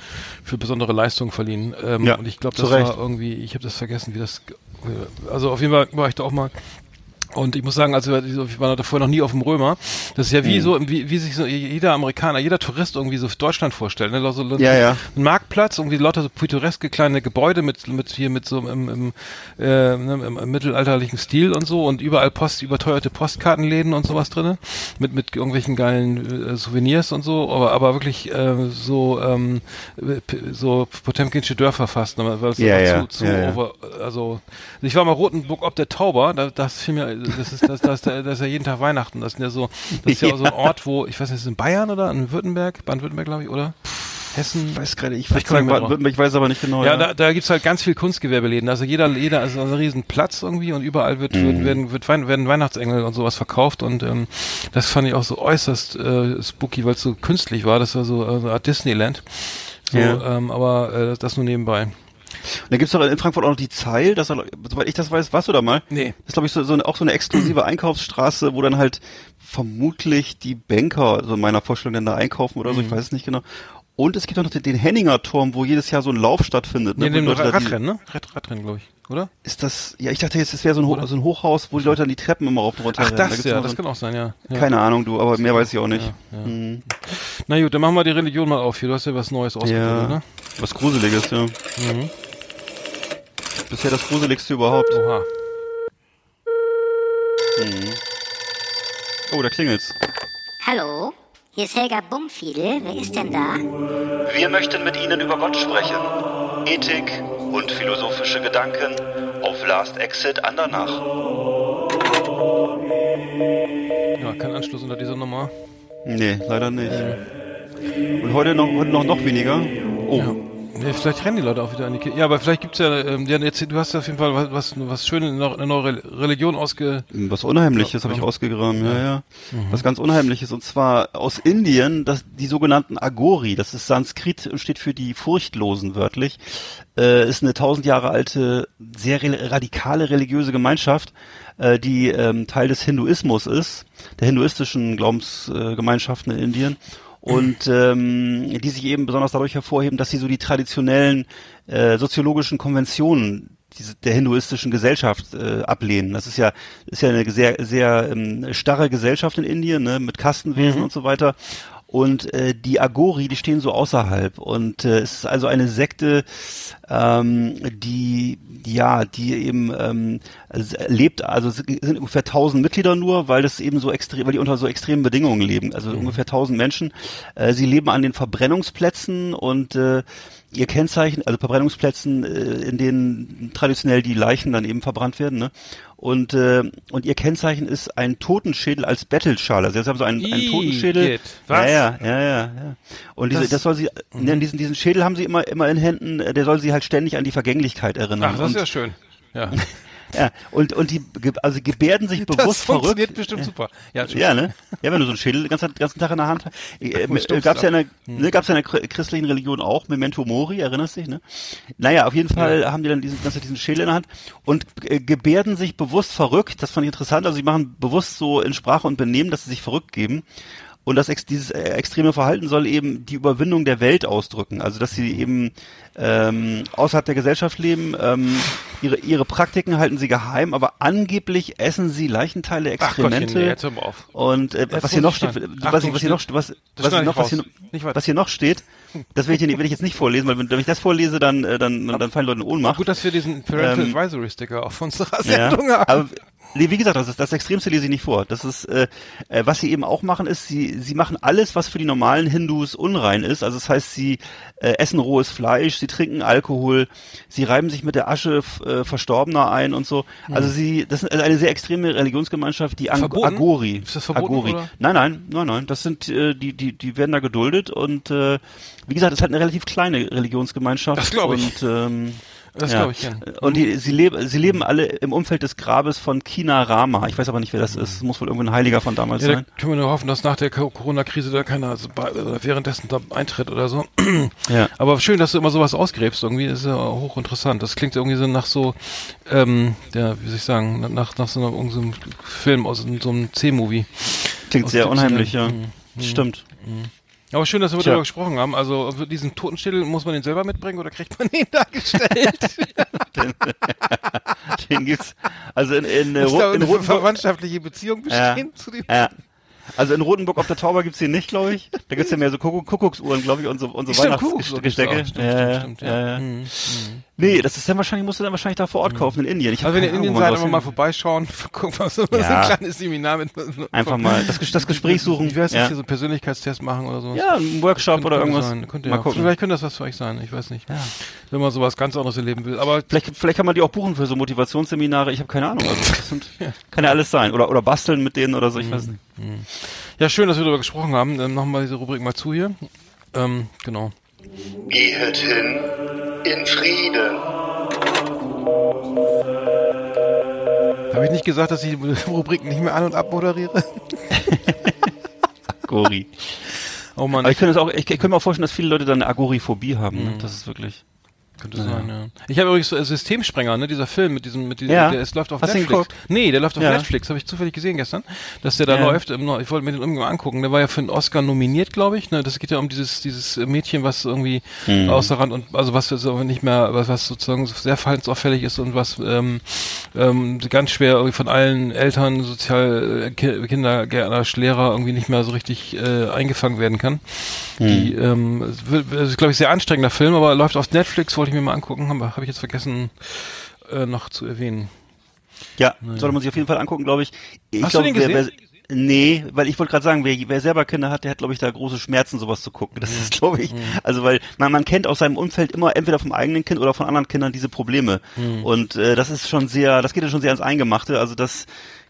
für besondere Leistungen verliehen. Ähm, Ja, und ich glaube, das war irgendwie, ich habe das vergessen, wie das, also auf jeden Fall war ich da auch mal. Und ich muss sagen, also ich war davor noch nie auf dem Römer. Das ist ja Mhm. wie so, wie, wie sich so jeder Amerikaner, jeder Tourist irgendwie so Deutschland vorstellt. Ne? So, Ja, ja. Ein Marktplatz, irgendwie lauter so pittoreske kleine Gebäude mit, mit hier mit so im, im, äh, ne, im, im mittelalterlichen Stil und so und überall Post, überteuerte Postkartenläden und sowas drinne mit mit irgendwelchen geilen äh, Souvenirs und so, aber aber wirklich äh, so ähm, so Potemkinsche Dörfer fast, ne? weil es Ja, ja, zu, zu ja, ja. over, also ich war mal Rotenburg ob der Tauber, da, das fiel mir, das ist das, das, das ist ja jeden Tag Weihnachten, das ist ja so, das ist ja, Ja. so ein Ort, wo ich weiß nicht, ist es in Bayern oder in Württemberg, Baden-Württemberg glaube ich, oder? Hessen, Ich weiß gerade, ich weiß, kann ich sagen, ich weiß aber nicht genau. ja, da, da gibt's halt ganz viel Kunstgewerbeläden. Also jeder, jeder, also ein riesen Platz irgendwie und überall wird, Mhm. werden, wird Wein, werden Weihnachtsengel und sowas verkauft und ähm, das fand ich auch so äußerst äh, spooky, weil es so künstlich war. Das war so äh, Art Disneyland. So, Ja. ähm, aber äh, das nur nebenbei. Da gibt's doch in Frankfurt auch noch die Zeil, das, soweit ich das weiß, warst du da mal? Nee. Das ist, glaube ich, so, so eine, auch so eine exklusive Einkaufsstraße, wo dann halt vermutlich die Banker, also in meiner Vorstellung, dann da einkaufen oder so, Mhm. ich weiß es nicht genau. Und es gibt auch noch den, den Henninger Turm, wo jedes Jahr so ein Lauf stattfindet. Nee, wo die dem Leute da Radrennen, ne? Rad, Radrennen, glaube ich, oder? Ist das, ja, ich dachte jetzt, es wäre so, ein so ein Hochhaus, wo die Leute dann die Treppen immer rauf und runter Ach, rennen. Da das gibt's ja, das so kann auch sein, ja. ja. ein, Keine Ahnung, du, aber mehr weiß ich auch nicht. Ja, ja. Hm. Na gut, dann machen wir die Religion mal auf hier. Du hast ja was Neues ausgeprobiert, Ja, ne? was Gruseliges, ja. Mhm. Bisher das Gruseligste überhaupt. Oha. Oh, da klingelt's. Hallo, hier ist Helga Bumfiedel. Wer ist denn da? Wir möchten mit Ihnen über Gott sprechen. Ethik und philosophische Gedanken auf Last Exit Andernach. Ja, kein Anschluss unter dieser Nummer. Nee, leider nicht. Und heute noch, heute noch, noch weniger. Oh, Ja. Nee, vielleicht rennen die Leute auch wieder in die Kirche. Ja, aber vielleicht gibt's ja, ähm, ja jetzt, du hast ja auf jeden Fall was, was, was Schönes, eine neue Re- Religion ausge... was Unheimliches Ja, habe ich ja. ausgegraben, ja, ja. Was ganz Unheimliches. Und zwar aus Indien, das, die sogenannten Agori. Das ist Sanskrit und steht für die Furchtlosen wörtlich. Äh, ist eine tausend Jahre alte, sehr radikale religiöse Gemeinschaft, äh, die ähm, Teil des Hinduismus ist, der hinduistischen Glaubensgemeinschaften äh, in Indien. Und ähm, die sich eben besonders dadurch hervorheben, dass sie so die traditionellen äh, soziologischen Konventionen der hinduistischen Gesellschaft äh, ablehnen. Das ist ja ist ja eine sehr sehr ähm, starre Gesellschaft in Indien ne, mit Kastenwesen und so weiter. Und äh, die Agori, die stehen so außerhalb. Und äh, es ist also eine Sekte, ähm, die ja, die eben ähm, lebt, also es sind ungefähr 1000 Mitglieder nur, weil das eben so extrem, weil die unter so extremen Bedingungen leben. Also ungefähr 1000 Menschen. Äh, sie leben an den Verbrennungsplätzen und äh, ihr Kennzeichen, also Verbrennungsplätzen, äh, in denen traditionell die Leichen dann eben verbrannt werden, ne? Und äh, und ihr Kennzeichen ist ein Totenschädel als Bettelschale. Also sie haben so einen, einen Totenschädel. geht. Was? Ja, ja, ja, ja. Und diese, Das- das, soll sie, ne, diesen diesen Schädel haben sie immer immer in Händen. Der soll sie halt ständig an die Vergänglichkeit erinnern. Ach, das ist und, ja schön. Ja. ja, und und die also gebärden sich bewusst Das funktioniert verrückt. bestimmt super. Ja, Ja, ne? Ja, wenn du so einen Schädel den ganzen, ganzen Tag in der Hand hast. Äh, äh, gab's ja in der, ne, gab's ja in der chr- christlichen Religion auch, Memento Mori, erinnerst dich, ne? Naja, auf jeden Fall haben die dann diesen, ganze diesen Schädel in der Hand und äh, gebärden sich bewusst verrückt. Das fand ich interessant. Also sie machen bewusst so in Sprache und Benehmen, dass sie sich verrückt geben. Und das ex dieses äh, extreme Verhalten soll eben die Überwindung der Welt ausdrücken. Also dass sie eben ähm, außerhalb der Gesellschaft leben. Ähm, ihre, ihre Praktiken halten sie geheim, aber angeblich essen sie Leichenteile, Ach Gottchen, Exkremente. nee. Und äh, was hier noch steht, was, hier noch, was, was, schneide noch, was, hier, was hier noch steht, das will ich, will ich jetzt nicht vorlesen, weil wenn, wenn ich das vorlese, dann, äh, dann, dann fallen Leute in Ohnmacht. Gut, dass wir diesen Parental Ähm, Advisory Sticker auf unserer Ja, Sendung haben. aber nee, wie gesagt, das, ist, das Extremste lese ich nicht vor. Das ist, äh, äh, was sie eben auch machen, ist, sie, sie machen alles, was für die normalen Hindus unrein ist. Also das heißt, sie äh, essen rohes Fleisch, sie trinken Alkohol, sie reiben sich mit der Asche äh, Verstorbener ein und so. Also sie, das ist eine sehr extreme Religionsgemeinschaft, die Ang Verboten? Agori. Ist das verboten, Agori. oder? Nein, nein, nein, nein. Das sind äh, die, die, die werden da geduldet und äh, wie gesagt, das ist halt eine relativ kleine Religionsgemeinschaft. Das glaub ich. Und, ähm, Das ja. glaube ich, ja. Und die, sie, leben, sie leben alle im Umfeld des Grabes von Kina Rama. Ich weiß aber nicht, wer das ist. Muss wohl irgendein Heiliger von damals Ja, da sein. können wir nur hoffen, dass nach der Co- Corona-Krise da keiner also währenddessen da eintritt oder so. Ja. Aber schön, dass du immer sowas ausgräbst. Irgendwie ist ja hochinteressant. Das klingt irgendwie so nach so, ähm, ja, wie soll ich sagen, nach, nach so einem, irgendeinem Film aus so einem C-Movie. Klingt Aus sehr unheimlich, ja. Mhm. Stimmt. Aber schön, dass wir Tja. darüber gesprochen haben. Also diesen Totenschädel, muss man den selber mitbringen oder kriegt man den dargestellt? Den gibt's. Also in, in, äh, Muss da in eine Rotenburg, verwandtschaftliche Beziehung Ja. bestehen zu dem? ja. Also in Rotenburg auf der Tauber gibt's den nicht, glaube ich. Da gibt's ja mehr so Kuckuck, Kuckucksuhren, glaube ich, und so, und so Stimmt. Weihnachtsgestecke. Stimmt, Ja, stimmt, stimmt, ja, ja. ja. Mhm, mhm. Nee, das ist dann wahrscheinlich, musst du dann wahrscheinlich da vor Ort kaufen in Indien. Ich hab Also wenn ihr in Indien seid, einfach mal vorbeischauen, gucken, was so Ja. ein kleines Seminar mit Einfach mal das, das Gespräch suchen. Wie heißt das Ja. hier, so einen Persönlichkeitstest machen oder so? Ja, ein Workshop Könnte- oder könnte irgendwas. Sein. Könnte, mal ja. gucken. Vielleicht könnte das was für euch sein, ich weiß nicht. Wenn man sowas ganz anderes erleben will. Aber Vielleicht, vielleicht kann man die auch buchen für so Motivationsseminare. Ich habe keine Ahnung. Also das sind, kann ja alles sein. Oder, oder basteln mit denen oder so. Ich weiß nicht. ja, schön, dass wir darüber gesprochen haben. Dann machen wir diese Rubrik mal zu hier. Ähm, genau. Gehet hin in Frieden. Habe ich nicht gesagt, dass ich die Rubrik nicht mehr an- und abmoderiere? Gori. Oh Mann, Aber ich könnte, es auch, ich, ich könnte mir auch vorstellen, dass viele Leute dann eine Agoriphobie haben. Mhm. Ne? Das ist wirklich. Könnte sein, ja. Ich habe übrigens äh, Systemsprenger, ne, dieser Film mit diesem, mit diesem, Ja. der es läuft auf Hast du ihn Netflix. geguckt? Nee, der läuft auf Ja. Netflix, habe ich zufällig gesehen gestern, dass der da Ja. läuft. Ähm, Ich wollte mir den irgendwann angucken. Der war ja für einen Oscar nominiert, glaube ich. Ne, das geht ja um dieses, dieses Mädchen, was irgendwie Mhm. außer Rand und also was jetzt aber nicht mehr, was, was sozusagen sehr verhaltensauffällig ist und was ähm, ähm, ganz schwer irgendwie von allen Eltern, Sozial, äh, Ki- Kindergärtner, Lehrer irgendwie nicht mehr so richtig äh, eingefangen werden kann. Die, ähm, es wird- es ist, glaube ich, sehr anstrengender Film, aber läuft auf Netflix, wollte ich mir mal angucken, habe hab ich jetzt vergessen äh, noch zu erwähnen. Ja, sollte man sich auf jeden Fall angucken, glaube ich. ich Hast du den wer, gesehen? Wer, nee, weil ich wollte gerade sagen, wer, wer selber Kinder hat, der hat, glaube ich, da große Schmerzen, sowas zu gucken. Das ist, glaube ich, also weil man, man kennt aus seinem Umfeld immer entweder vom eigenen Kind oder von anderen Kindern diese Probleme. Und äh, das ist schon sehr, das geht ja schon sehr ans Eingemachte. Also das,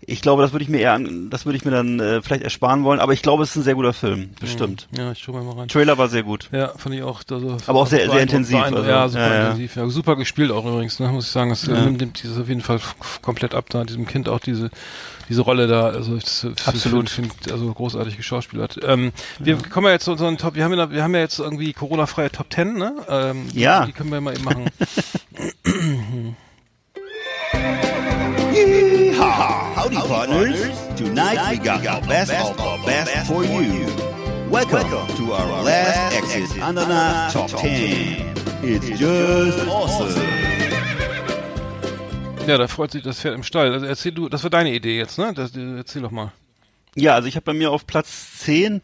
ich glaube, das würde ich mir eher, an, das würde ich mir dann äh, vielleicht ersparen wollen. Aber ich glaube, es ist ein sehr guter Film, bestimmt. Ja, ich schau mal rein. Trailer war sehr gut. Ja, fand ich auch. Also, Aber auch sehr- sehr intensiv, also, ja, super ja, ja. intensiv. Ja, super gespielt auch übrigens, ne, muss ich sagen. Das äh, nimmt, nimmt dieses auf jeden Fall komplett ab, da diesem Kind auch diese diese Rolle da. Also das, Absolut. Find, also großartig geschauspielert. Ähm, wir kommen ja jetzt zu unseren Top. Wir haben ja, wir haben ja jetzt irgendwie Corona-freie Top Ten, ne? Ähm, die- Ja. Die können wir mal eben machen. Yeehaw! Howdy, partners. Tonight we got the best of the best for you. Welcome to our last exit Ananas Top 10. It's just awesome. ja, da freut sich das Pferd im Stall. Also erzähl du, das war deine Idee jetzt, ne? Das, erzähl doch mal. Ja, also ich habe bei mir auf Platz 10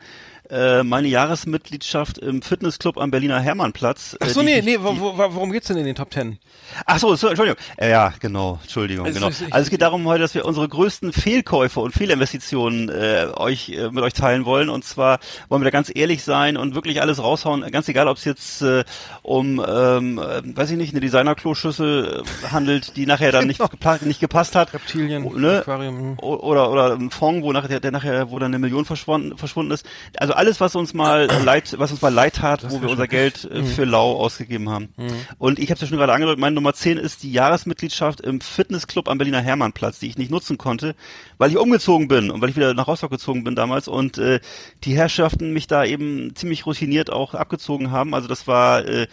äh, meine Jahresmitgliedschaft im Fitnessclub am Berliner Hermannplatz. Ach äh, so, die nee, ich- nee, die- wo, wo, worum geht's denn in den Top Ten? Ach so, so, Entschuldigung. Äh, ja, genau, Entschuldigung, Also, genau. ich- ich- Also es geht darum heute, dass wir unsere größten Fehlkäufe und Fehlinvestitionen äh, euch äh, mit euch teilen wollen. Und zwar wollen wir da ganz ehrlich sein und wirklich alles raushauen, ganz egal, ob es jetzt äh, um, ähm, äh, weiß ich nicht, eine Designer-Kloschüssel handelt, die nachher dann nicht, gepla- nicht gepasst hat. Reptilien, Oh, ne? Aquarium. O- oder oder ein Fonds, wo nachher der, der nachher wo dann eine Million verschwunden verschwunden ist. Also alles, was uns mal leid, was uns mal leid tat, wo wir unser Geld äh, für lau ausgegeben haben. Und ich habe es ja schon gerade angedeutet, meine Nummer 10 ist die Jahresmitgliedschaft im Fitnessclub am Berliner Hermannplatz, die ich nicht nutzen konnte, weil ich umgezogen bin und weil ich wieder nach Rostock gezogen bin damals und äh, die Herrschaften mich da eben ziemlich routiniert auch abgezogen haben. Also das war äh,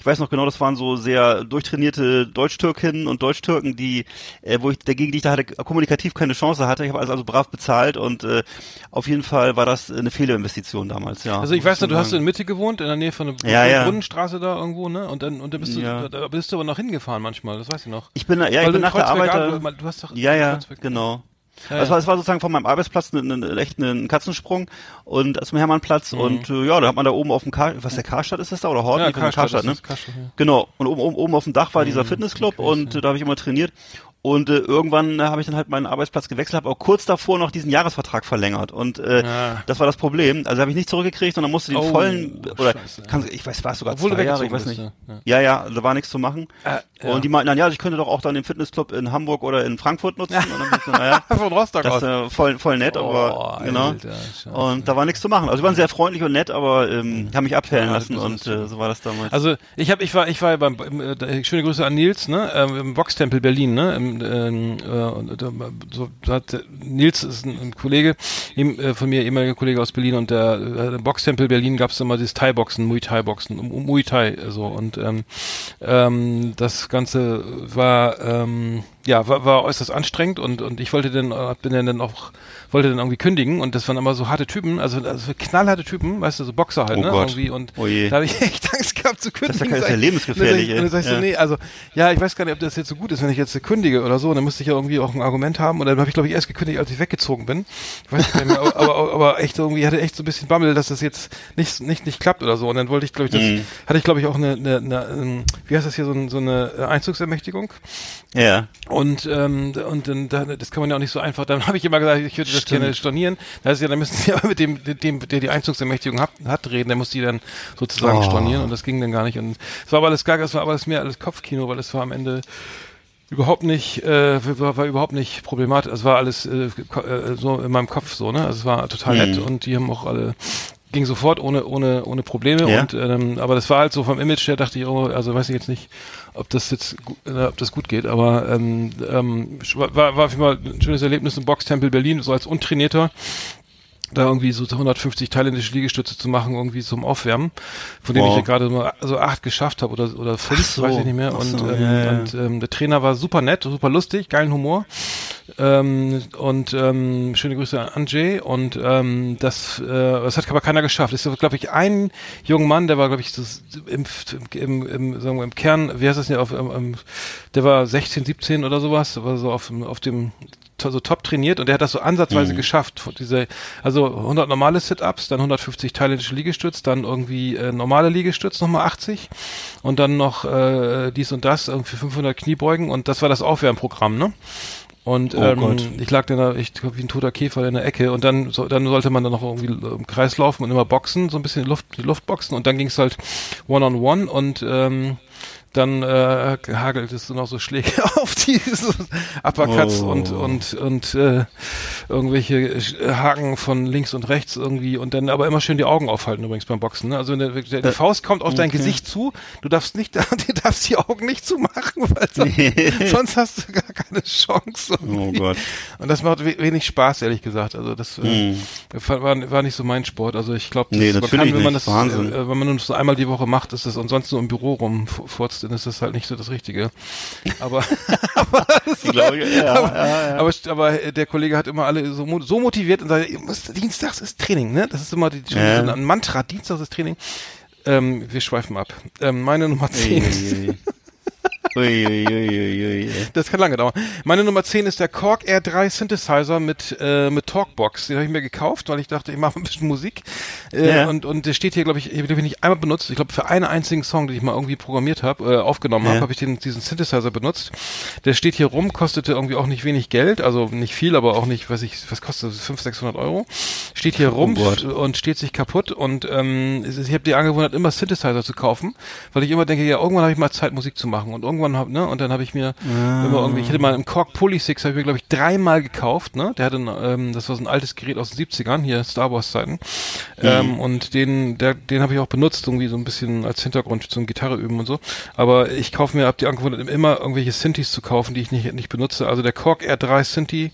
ich weiß noch genau, das waren so sehr durchtrainierte Deutsch-Türkinnen und Deutsch-Türken, die, äh, wo ich dagegen, die ich da hatte, kommunikativ keine Chance hatte. Ich habe alles also brav bezahlt und äh, auf jeden Fall war das eine Fehlinvestition damals, ja. Also ich weiß nicht, du hast in. Mitte gewohnt, in der Nähe von der Ja, ja. Brunnenstraße da irgendwo, ne? Und dann, und dann bist du, Ja. da bist du aber noch hingefahren manchmal, das weiß ich noch. Ich bin, ja, Weil ich bin in nach der Arbeit. ab- da- du hast doch ja, ja, genau. Ja, Das, ja. war, sozusagen von meinem Arbeitsplatz ein, ein, echt ein Katzensprung und zum Hermannplatz Mhm. und äh, ja, da hat man da oben auf dem Kar was der Karstadt ist das da oder Horten? Ja, von Karstadt, ne? Karstadt, ja. Genau. Und oben, oben, oben auf dem Dach war Mhm, dieser Fitnessclub und äh, da habe ich immer trainiert. Und äh, irgendwann äh, habe ich dann halt meinen Arbeitsplatz gewechselt, habe auch kurz davor noch diesen Jahresvertrag verlängert. Und äh, Ja. das war das Problem. Also habe ich nicht zurückgekriegt, sondern musste den Oh, vollen oder Scheiße. kann, ich weiß, war es sogar Obwohl zwei Jahre, ich weiß nicht. bist, ja. Ja, ja, da war nichts zu machen. Äh, ja. Und die meinten dann, ja, ich könnte doch auch dann den Fitnessclub in Hamburg oder in Frankfurt nutzen. Und dann ich naja, Von Rostock das äh, voll, voll nett, aber Oh, genau. Alter, Scheiße. Und da war nichts zu machen. Also die waren sehr freundlich und nett, aber ähm, haben mich abfällen Ja, lassen und äh, so war das damals. Also ich habe, ich war, ich war beim im, äh, schöne Grüße an Nils, ne, ähm, im Boxtempel Berlin, ne, im, ähm, äh, da, so, hat der- Nils ist ein, ein Kollege äh, von mir, ehemaliger Kollege aus Berlin und der äh, im Boxtempel Berlin gab es immer dieses Thai-Boxen, Muay Thai-Boxen, Muay Thai, so und ähm, ähm, das Ganze war ähm, ja, war, war äußerst anstrengend und, und ich wollte dann, äh, bin dann auch, wollte dann irgendwie kündigen und das waren immer so harte Typen, also, also knallharte Typen, weißt du, so Boxer halt, Oh ne, Gott. irgendwie und Oh je. da habe ich echt Angst gehabt zu kündigen. Das ist ja- ist ja lebensgefährlich, Und dann dann sag ich so, Ja. nee, also, ja, ich weiß gar nicht, ob das jetzt so gut ist, wenn ich jetzt kündige oder so, und dann müsste ich ja irgendwie auch ein Argument haben und dann habe ich, glaube ich, erst gekündigt, als ich weggezogen bin. Ich weiß nicht mehr, aber, aber, aber echt irgendwie, hatte echt so ein bisschen Bammel, dass das jetzt nicht, nicht, nicht klappt oder so und dann wollte ich, glaube ich, das, Mhm. hatte ich, glaube ich, auch eine, eine, eine, ähm, wie heißt das hier, so, so eine Einzugsermächtigung. Ja. Und ähm, und dann, da, das kann man ja auch nicht so einfach. Dann habe ich immer gesagt, ich würde das Stimmt. gerne stornieren. Da ist ja, dann müssen sie aber mit dem, dem, der die Einzugsermächtigung hat, hat reden. Der muss die dann sozusagen Oh. stornieren und das ging dann gar nicht. Und es war aber alles gar, es war aber alles mehr alles Kopfkino, weil es war am Ende überhaupt nicht, äh, war, war überhaupt nicht problematisch. Es war alles äh, äh, so in meinem Kopf so, ne? Also es war total nett Mhm. und die haben auch alle ging sofort ohne ohne ohne Probleme Ja. und ähm, aber das war halt so vom Image her dachte ich oh also weiß ich jetzt nicht ob das jetzt äh, ob das gut geht aber ähm, ähm, war war auf jeden Fall ein schönes Erlebnis im Boxtempel Berlin so als untrainierter da irgendwie so 150 thailändische Liegestütze zu machen, irgendwie zum Aufwärmen, von denen Wow. ich ja gerade nur so acht geschafft habe oder, oder fünf, so. weiß ich nicht mehr. Ach Und, so, ähm, ja, ja. und ähm, der Trainer war super nett, super lustig, geilen Humor. Ähm, und ähm, schöne Grüße an Anjay. Und ähm, das, äh, das hat aber keiner geschafft. Es ist, glaube ich, ein junger Mann, der war, glaube ich, das, im, im, im, sagen wir, im Kern, wie heißt das denn, auf, ähm, der war 16, 17 oder sowas, war so auf, dem- auf dem so top trainiert und der hat das so ansatzweise geschafft. Von Diese, also 100 normale Sit-Ups, dann 150 thailändische Liegestütz, dann irgendwie äh, normale Liegestütz, nochmal 80 und dann noch äh, dies und das, irgendwie 500 Kniebeugen und das war das Aufwärmprogramm, ne? Und Oh ähm, ich lag dann da, ich glaub, wie ein toter Käfer in der Ecke. Und dann, so, dann sollte man dann noch irgendwie im Kreis laufen und immer boxen, so ein bisschen Luft, die Luft boxen. Und dann ging es halt One-on-One. Und ähm, dann äh, hagelt es noch so Schläge auf diese Uppercuts Oh. und und und äh, irgendwelche Haken von links und rechts irgendwie und dann aber immer schön die Augen aufhalten übrigens beim Boxen. Ne? Also der, der, die Äh, Faust kommt auf dein okay. Gesicht zu, du darfst nicht, du darfst die Augen nicht zumachen, weil sonst, sonst hast du gar keine Chance. Oh irgendwie. Gott. Und das macht we wenig Spaß, ehrlich gesagt. Also das äh, war, war nicht so mein Sport. Also ich glaube, Nee, man kann, wenn man das, äh, wenn man nur so einmal die Woche macht, ist das und sonst nur im Büro rumfurzt, dann ist das halt nicht so das Richtige. Aber Ich glaube, ja, ja, ja. aber, aber der Kollege hat immer alle so, so motiviert und sagt, Dienstags ist Training, ne? Das ist immer die, ein Mantra, Dienstags ist Training. Ähm, wir schweifen ab. Ähm, meine Nummer 10 ist, Ui, ui, ui, ui, das kann lange dauern. Meine Nummer 10 ist der Korg R3 Synthesizer mit, äh, mit Talkbox. Den habe ich mir gekauft, weil ich dachte, ich mache ein bisschen Musik. Äh, Ja. und, und der steht hier, glaube ich, ich habe nicht einmal benutzt. Ich glaube, für einen einzigen Song, den ich mal irgendwie programmiert habe, äh, aufgenommen Ja. habe, habe ich den, diesen Synthesizer benutzt. Der steht hier rum, kostete irgendwie auch nicht wenig Geld, also nicht viel, aber auch nicht, weiß ich, was kostet das? 500, 600 Euro. Steht hier rum Oh und steht sich kaputt und ähm, ich habe die angewöhnt, immer Synthesizer zu kaufen, weil ich immer denke, ja, irgendwann habe ich mal Zeit, Musik zu machen und irgendwann hab, ne, und dann habe ich mir immer irgendwie, ich hätte mal im Korg Polysix, habe ich mir, glaube ich, dreimal gekauft, ne, der hatte, ein, ähm, das war so ein altes Gerät aus den 70ern, hier Star Wars Zeiten, ähm, und den, der, den habe ich auch benutzt, irgendwie so ein bisschen als Hintergrund zum Gitarre üben und so, aber ich kaufe mir, hab die angewöhnt, immer irgendwelche Synthes zu kaufen, die ich nicht, nicht benutze, also der Korg R3 Synthe,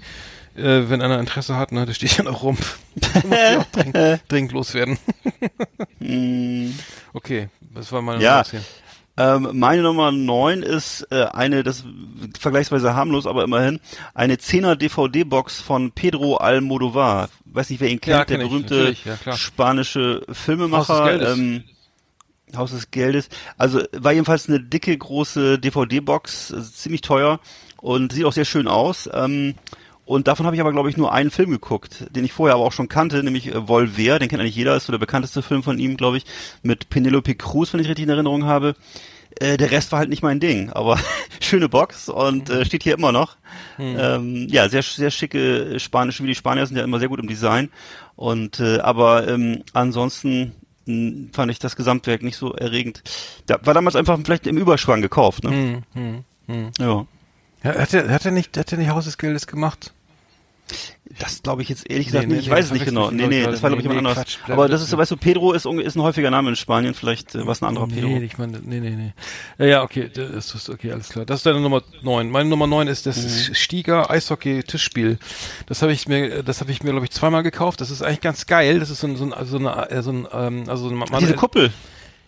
äh, wenn einer Interesse hat, ne, der steht ja noch rum. Dringend, dringend loswerden. okay, das war meine Ja. Nummer 10. Ähm, meine Nummer 9 ist äh, eine, das vergleichsweise harmlos, aber immerhin, eine 10er DVD-Box von Pedro Almodovar. Weiß nicht, wer ihn kennt, Ja, der kenn berühmte ja, spanische Haus des Filmemacher. Geldes. Ähm, Haus des Geldes. Also war jedenfalls eine dicke, große DVD-Box, also ziemlich teuer und sieht auch sehr schön aus. Ähm, und davon habe ich aber, glaube ich, nur einen Film geguckt, den ich vorher aber auch schon kannte, nämlich äh, Volver, den kennt eigentlich jeder, ist so der bekannteste Film von ihm, glaube ich, mit Penelope Cruz, wenn ich richtig in Erinnerung habe. Äh, der Rest war halt nicht mein Ding, aber schöne Box und äh, steht hier immer noch. Ähm, ja, sehr sehr schicke spanische, wie die Spanier sind ja immer sehr gut im Design. Und äh, aber ähm, ansonsten mh, fand ich das Gesamtwerk nicht so erregend. Da war damals einfach vielleicht im Überschwang gekauft, ne? Ja. Ja, hat er, hat er nicht, hat er nicht Haus des Geldes gemacht? Das glaube ich jetzt ehrlich gesagt Nee, nee, nicht. Ich nee, weiß es nicht genau. Nee, nee, das war glaube ich jemand anderes. Quatsch, Aber das ist, weißt du, Pedro ist, ist ein häufiger Name in Spanien. Vielleicht äh, was ein anderer Pedro. Nee, ich meine, nee, nee, nee. Ja, ja, okay, das ist okay, alles klar. Das ist deine Nummer 9. Meine Nummer 9 ist das Mhm. Stieger Eishockey Tischspiel. Das habe ich mir das habe ich mir glaube ich zweimal gekauft. Das ist eigentlich ganz geil. Das ist so ein so ein so eine, äh, so ein ähm, also so ein Ach, diese Kuppel.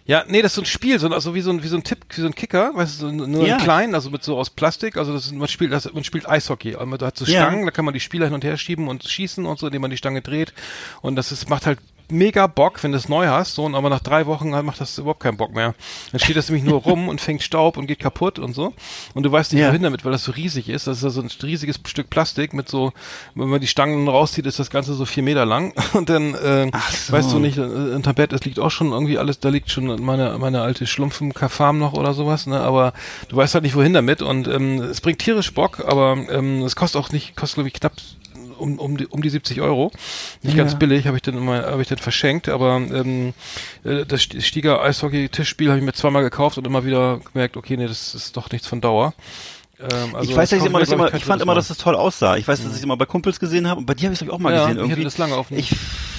Ja, nee, das ist so ein Spiel, so, also wie so ein, wie so ein Tipp, wie so ein Kicker, weißt du, so, nur Ja. in klein, also mit so aus Plastik, also das, ist- man spielt, das, man spielt Eishockey, man hat so Ja. Stangen, da kann man die Spieler hin und her schieben und schießen und so, indem man die Stange dreht und das ist, macht halt mega Bock, wenn du es neu hast, so, und aber nach drei Wochen macht das überhaupt keinen Bock mehr. Dann steht das nämlich nur rum und fängt Staub und geht kaputt und so. Und du weißt nicht, Ja. wohin damit, weil das so riesig ist. Das ist ja so ein riesiges Stück Plastik mit so, wenn man die Stangen rauszieht, ist das Ganze so vier Meter lang. Und dann äh, so. weißt du nicht, äh, unterm Bett, es liegt auch schon irgendwie alles, da liegt schon meine, meine alte Schlumpfen-Farm noch oder sowas, ne? Aber du weißt halt nicht, wohin damit. Und ähm, es bringt tierisch Bock, aber ähm, es kostet auch nicht, kostet glaube ich knapp um, um, die, um die 70 Euro. Nicht ganz billig, habe ich dann immer, habe ich dann verschenkt, aber ähm, äh, das Sti- Stieger Eishockey-Tischspiel habe ich mir zweimal gekauft und immer wieder gemerkt, okay, nee, das ist doch nichts von Dauer. Ähm, also ich weiß, dass das ich immer, dass immer, ich fand immer, dass es toll aussah. Ich weiß, dass ich es immer bei Kumpels gesehen habe und bei dir habe ich es auch mal Ja, gesehen. ich Irgendwie. hatte das lange auf ich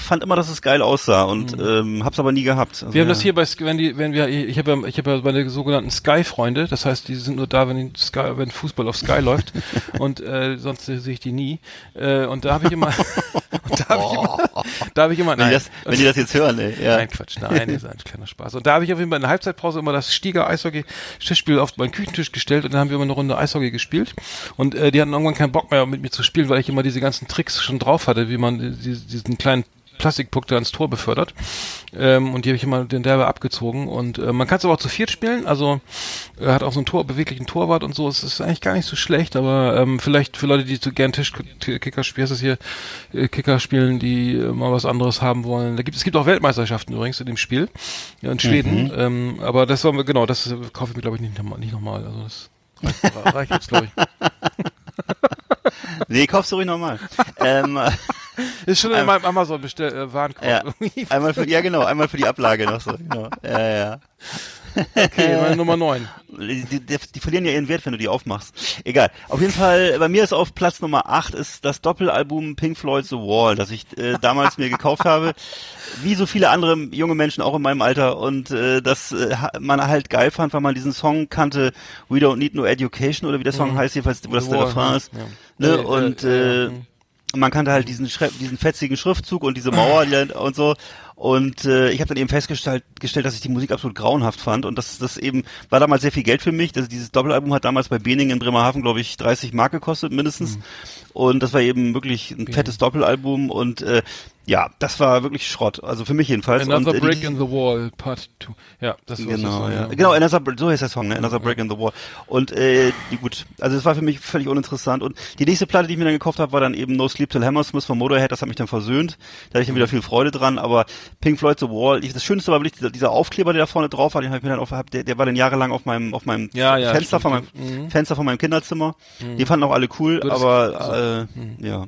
fand immer, dass es geil aussah und ähm, hab's aber nie gehabt. Also, Wir haben ja. das hier bei, wenn die, wenn wir, ich habe ja, ich habe ja meine sogenannten Sky-Freunde, das heißt, die sind nur da, wenn die Sky, wenn Fußball auf Sky läuft und äh, sonst sehe ich die nie. Äh, und da habe ich immer, da habe ich immer, da habe ich immer, Wenn die, das, wenn die das jetzt hören, ey. Ja. Nein, Quatsch, nein, das ist ein kleiner Spaß. Und da habe ich auf jeden Fall in der Halbzeitpause immer das Stieger Eishockey-Tischspiel auf meinen Küchentisch gestellt und dann haben wir immer eine Runde Eishockey gespielt. Und äh, die hatten irgendwann keinen Bock mehr mit mir zu spielen, weil ich immer diese ganzen Tricks schon drauf hatte, wie man äh, die, diesen kleinen Plastikpuck da ins Tor befördert. Ähm, und die habe ich immer den derbe abgezogen. Und äh, man kann es aber auch zu viert spielen. Also er hat auch so einen Tor, beweglichen Torwart und so. Es ist eigentlich gar nicht so schlecht, aber ähm, vielleicht für Leute, die zu gern Tischkicker spielen, ist hier äh, Kicker spielen, die äh, mal was anderes haben wollen. Da gibt es gibt auch Weltmeisterschaften übrigens in dem Spiel ja, in Schweden. Ähm, aber das war mir genau, das äh, kaufe ich mir glaube ich nicht nochmal. Nicht noch mal. also das reicht, reicht jetzt glaube ich. Nee, kaufst du ruhig nochmal. ähm, Ist schon in meinem Amazon bestell äh, Warenkorb. ja. Einmal für, ja, genau, einmal für die Ablage noch so. Genau. Ja, ja. Okay, meine Nummer 9. Die, die, die verlieren ja ihren Wert, wenn du die aufmachst. Egal. Auf jeden Fall, bei mir ist auf Platz Nummer 8 ist das Doppelalbum Pink Floyd The Wall, das ich äh, damals mir gekauft habe. Wie so viele andere junge Menschen auch in meinem Alter. Und äh, das äh, man halt geil fand, weil man diesen Song kannte, We Don't Need No Education oder wie der Song heißt, jedenfalls, wo das der Refrain ist. Ja. Ne? Äh, äh, und man kannte halt diesen, Schre diesen fetzigen Schriftzug und diese Mauer und so. Und äh, ich habe dann eben festgestellt, gestellt, dass ich die Musik absolut grauenhaft fand. Und das, das eben war damals sehr viel Geld für mich. Das, dieses Doppelalbum hat damals bei Bening in Bremerhaven, glaube ich, 30 Mark gekostet mindestens. Mhm. Und das war eben wirklich ein fettes Doppelalbum. Und äh, ja, das war wirklich Schrott. Also für mich jedenfalls. Another und, Brick in the Wall, Part 2. Ja, das war Genau, so, ja. Genau, Another, so heißt der Song, ne? Another Break in the Wall. Und äh, die, gut, also es war für mich völlig uninteressant. Und die nächste Platte, die ich mir dann gekauft habe, war dann eben No Sleep Till Hammersmith von Motorhead. Das hat mich dann versöhnt. Da hatte ich dann wieder viel Freude dran. Aber Pink Floyd The Wall, ich, das Schönste war wirklich dieser, dieser Aufkleber, der da vorne drauf war. Den habe ich mir dann auf, hab, der, der war dann jahrelang auf meinem auf meinem Ja, ja, Fenster von meinem. Mhm. Fenster von meinem Kinderzimmer. Die fanden auch alle cool, Das- aber äh, ja.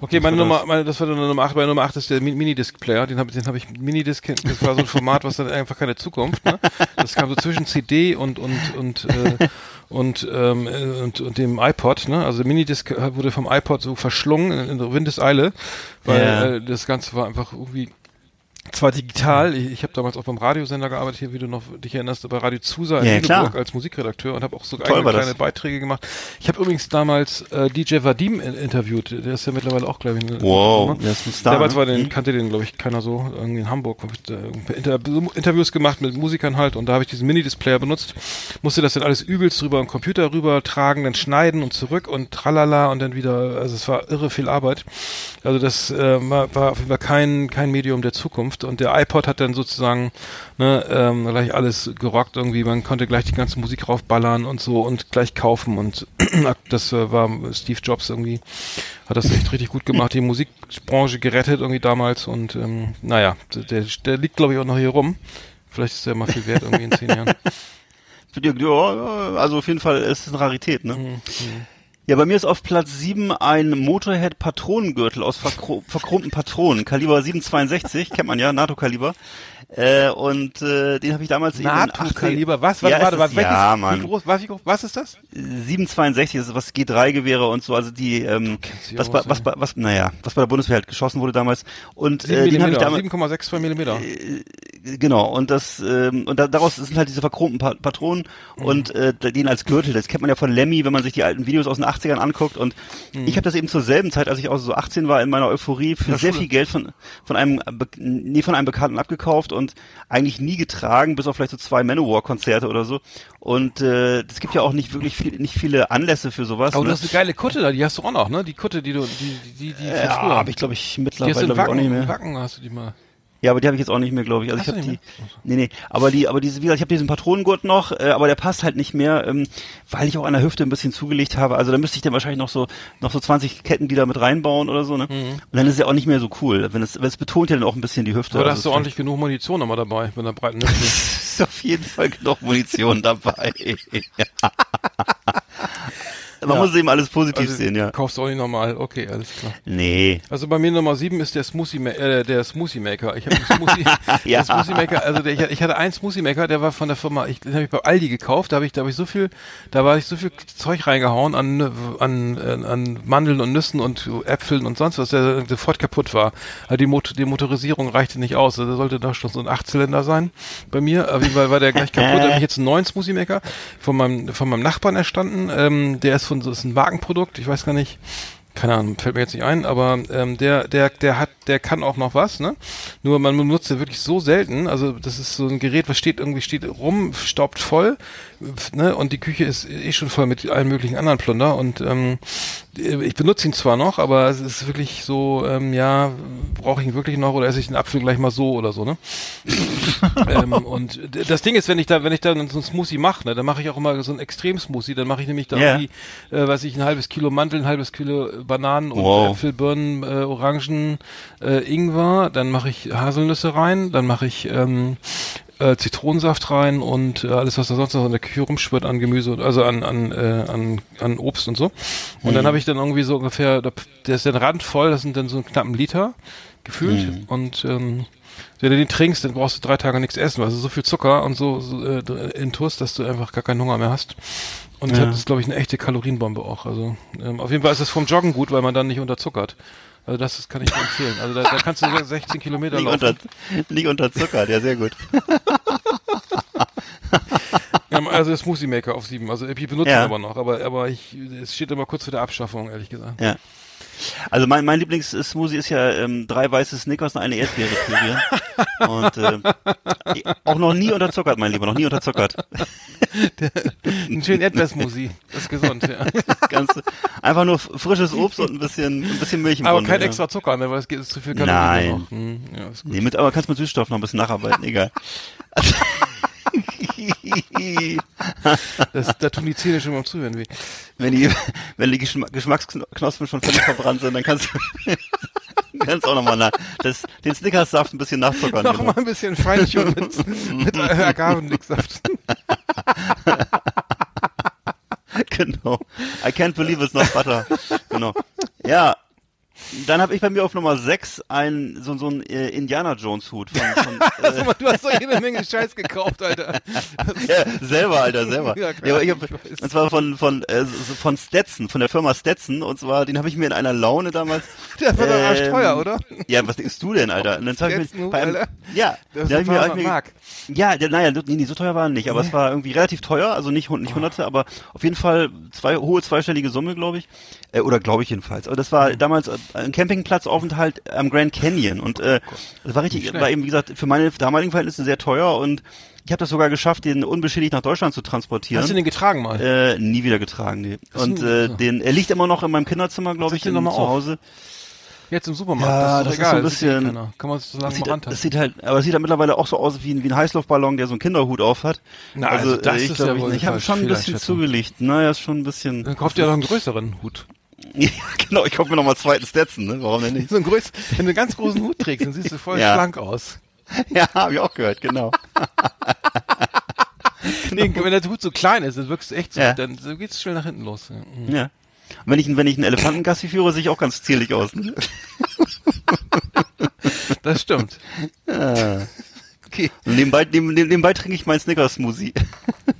Okay, meine Nummer, meine, das war dann Nummer 8. Meine Nummer 8 ist der Mi- Minidisc-Player. Den habe den hab ich Minidisc, das war so ein Format, was dann einfach keine Zukunft, ne? Das kam so zwischen CD und, und, und, äh, und, ähm, äh, und, und dem iPod, ne? Also der Minidisc wurde vom iPod so verschlungen in, in der Windeseile, weil Ja. äh, das Ganze war einfach irgendwie zwar digital, ich, ich habe damals auch beim Radiosender gearbeitet, hier, wie du noch dich erinnerst, bei Radio Zusa in Ja, Lüneburg als Musikredakteur und habe auch so Toll eigene war das. kleine Beiträge gemacht. Ich habe übrigens damals äh, DJ Vadim in, interviewt, der ist ja mittlerweile auch, glaube ich, eine- Wow, der ist ein Star, Damals ne? war den, Mhm. kannte den, glaube ich, keiner so, irgendwie in Hamburg. Hab ich da Inter Interviews gemacht mit Musikern halt und da habe ich diesen Minidisplayer benutzt, musste das dann alles übelst rüber am Computer rüber tragen, dann schneiden und zurück und tralala und dann wieder, also es war irre viel Arbeit. Also das äh, war, war auf jeden Fall kein, kein Medium der Zukunft und der iPod hat dann sozusagen ne, ähm, gleich alles gerockt irgendwie, man konnte gleich die ganze Musik raufballern und so und gleich kaufen und das äh, war Steve Jobs irgendwie, hat das echt richtig gut gemacht, die Musikbranche gerettet irgendwie damals und ähm, naja, der, der liegt glaube ich auch noch hier rum. Vielleicht ist der mal viel wert irgendwie in zehn Jahren. Ja, ja, also auf jeden Fall ist es eine Rarität, ne? Mhm, Ja, bei mir ist auf Platz 7 ein Motorhead Patronengürtel aus verkro verchromten Patronen, Kaliber 762, kennt man ja, NATO-Kaliber. Äh, und äh, den habe ich damals eben in 80 NATO-Kaliber, was? Warte, Ja, warte, warte, es- welches, ja, wie Mann. groß, was, wie groß, was ist das? 762, das ist was G3-Gewehre und so, also die, ähm, was, bei, ey. was, bei, was, naja, was bei der Bundeswehr halt geschossen wurde damals. Und äh, den habe ich damals, 7,62 Millimeter. genau, und das, ähm, und da, daraus sind halt diese verchromten pa Patronen Mhm. und äh, den als Gürtel, das kennt man ja von Lemmy, wenn man sich die alten Videos aus den 80ern anguckt und Mhm. ich habe das eben zur selben Zeit, als ich auch so 18 war, in meiner Euphorie für sehr viel Geld von, von einem, Be- nee, von einem Bekannten abgekauft und eigentlich nie getragen, bis auf vielleicht so zwei Manowar-Konzerte oder so. Und äh, es gibt ja auch nicht wirklich viel, nicht viele Anlässe für sowas. Aber ne? du hast eine geile Kutte da, die hast du auch noch, ne? Die Kutte, die du, die, die, die, die ja, habe ich glaube ich die hast mittlerweile du in glaub ich, auch nicht mehr. Wacken hast du die mal. Ja, aber die habe ich jetzt auch nicht mehr, glaube ich. Also Hast ich habe die, nee, nee, aber die, aber diese, wie gesagt, ich habe diesen Patronengurt noch, äh, aber der passt halt nicht mehr, ähm, weil ich auch an der Hüfte ein bisschen zugelegt habe. Also da müsste ich dann wahrscheinlich noch so, noch so 20 Kettenglieder mit reinbauen oder so, ne? Mhm. Und dann ist es ja auch nicht mehr so cool. Wenn es, wenn es betont ja dann auch ein bisschen die Hüfte. Aber da Also hast du ordentlich genug Munition nochmal dabei, mit einer breiten Hüfte. ist auf jeden Fall genug Munition dabei. Man Ja. muss eben alles positiv Also, sehen, ja. Kaufst auch nicht normal, okay, alles klar. Nee. Also bei mir Nummer sieben ist der Smoothie, äh, der Smoothie Maker. Ich habe einen Smoothie, Ja. der Smoothie Maker, also der, ich, ich hatte einen Smoothie Maker, der war von der Firma, ich, den habe ich bei Aldi gekauft, da habe ich, da habe ich so viel, da war ich so viel Zeug reingehauen an, an, an Mandeln und Nüssen und Äpfeln und sonst was, der sofort kaputt war. Also die, Mot die Motorisierung reichte nicht aus, also der sollte da schon so ein Achtzylinder sein bei mir. Auf jeden Fall war der gleich kaputt. Da habe ich jetzt einen neuen Smoothie Maker von meinem, von meinem Nachbarn erstanden. Ähm, der ist von so ist ein Wagenprodukt, ich weiß gar nicht keine Ahnung, fällt mir jetzt nicht ein, aber ähm, der, der, der hat, der kann auch noch was, ne? Nur man benutzt den wirklich so selten. Also das ist so ein Gerät, was steht irgendwie steht rum, staubt voll, ne? Und die Küche ist eh schon voll mit allen möglichen anderen Plunder. Und ähm, ich benutze ihn zwar noch, aber es ist wirklich so, ähm, ja, brauche ich ihn wirklich noch oder esse ich den Apfel gleich mal so oder so, ne? ähm, und das Ding ist, wenn ich da, wenn ich da so einen Smoothie mache, ne, dann mache ich auch immer so einen Extrem-Smoothie, dann mache ich nämlich da Ja. irgendwie, äh, weiß ich, ein halbes Kilo Mandeln, ein halbes Kilo Bananen und Wow. Äpfel, Birnen, äh, Orangen, äh, Ingwer, dann mache ich Haselnüsse rein, dann mache ich ähm, äh, Zitronensaft rein und äh, alles, was da sonst noch in der Küche rumschwirrt an Gemüse, und- also an an äh, an, an Obst und so. Und Mhm. dann habe ich dann irgendwie so ungefähr, da- der ist dann randvoll, das sind dann so einen knappen Liter gefühlt Mhm. und ähm, wenn du den trinkst, dann brauchst du drei Tage nichts essen, weil es ist so viel Zucker und so, so äh, Intus, dass du einfach gar keinen Hunger mehr hast. Und Ja. das ist, glaube ich, eine echte Kalorienbombe auch. Also ähm, auf jeden Fall ist es vom Joggen gut, weil man dann nicht unterzuckert. Also das, ist- kann ich dir empfehlen. Also da, da kannst du so 16 Kilometer Nicht laufen. unter, nicht unter Zucker, ja, sehr gut. Ja, also der Smoothie Maker auf sieben. Also ich benutze Ja. ihn aber noch, aber aber ich es steht immer kurz vor der Abschaffung, ehrlich gesagt. Ja. Also mein, mein Lieblingssmoothie ist ja ähm, drei weiße Snickers und eine Erdbeere pürieren. und äh, auch noch nie unterzuckert, mein Lieber, noch nie unterzuckert. Ein schönen Erdbeersmoothie. Das ist gesund, ja. Ganz, einfach nur frisches Obst und ein bisschen, ein bisschen Milch im Aber Grunde, kein ja. extra Zucker, ne, weil es geht zu viel Kalorien Nein. noch. Hm, ja, ist gut. Nee, mit, aber kannst mit Süßstoff noch ein bisschen nacharbeiten, egal. Das, da tun die Zähne schon beim Zuhören weh. wenn die, wenn die Geschma Geschmacksknospen schon völlig verbrannt sind, dann kannst du, kannst auch nochmal nach, das, den Snickerssaft ein bisschen nachzuckern. Noch genau. mal ein bisschen Feinschung mit, mit Agavendicksaft. genau. I can't believe it's not butter. Genau. Ja. Dann habe ich bei mir auf Nummer 6 ein, so, so ein äh, Indiana Jones Hut von, von äh, Also, du hast doch jede Menge Scheiß gekauft, Alter. ja, selber, Alter, selber. Ja, Ja, klar, ich hab, und zwar von von äh, von Stetson, von der Firma Stetson und zwar den habe ich mir in einer Laune damals. Der war doch ähm, arschteuer, oder? Ja, was denkst du denn, Alter? Und dann hab ich mir bei einem, Alter? ja, Das ist ich mir, hab ich mir, Mark. ja, der, naja, nee, nee, so teuer war er nicht, aber es war irgendwie relativ teuer, also nicht, nicht hunderte, aber auf jeden Fall zwei, hohe zweistellige Summe, glaube ich. Äh, oder glaube ich jedenfalls. Aber das war damals äh, ein Campingplatzaufenthalt am Grand Canyon und äh, das war richtig, war eben, wie gesagt, für meine damaligen Verhältnisse sehr teuer und ich habe das sogar geschafft, den unbeschädigt nach Deutschland zu transportieren. Hast du den getragen mal? äh, nie wieder getragen, nee. Und äh, den, er liegt immer noch in meinem Kinderzimmer, glaube ich, in, zu. Hause. Jetzt im Supermarkt. Ja, das ist, das ist so ein bisschen- keiner. Kann man so Das lange sieht, mal das rantasten. sieht halt, aber es sieht halt mittlerweile auch so aus wie ein, wie ein Heißluftballon, der so einen Kinderhut auf hat. Na, also das äh, ich ist glaub, ja ich, ich habe schon ein bisschen zugelegt. Naja, ist schon ein bisschen. Dann kauft ihr doch einen größeren Hut. Ja, genau, ich mir nochmal zweiten Stetson, ne? Warum denn nicht? So einen größ wenn du einen ganz großen Hut trägst, dann siehst du voll Ja. schlank aus. Ja, habe ich auch gehört, genau. Nee, wenn der Hut so klein ist, dann wirkst du echt so, Ja. dann so geht's schnell nach hinten los. Mhm. Ja. Und wenn ich, wenn ich einen Elefantengassi führe, sehe ich auch ganz zierlich aus. Ne? Das stimmt. Ja. Okay. Und nebenbei, neben, neben, nebenbei trinke ich meinen Snickers-Smoothie.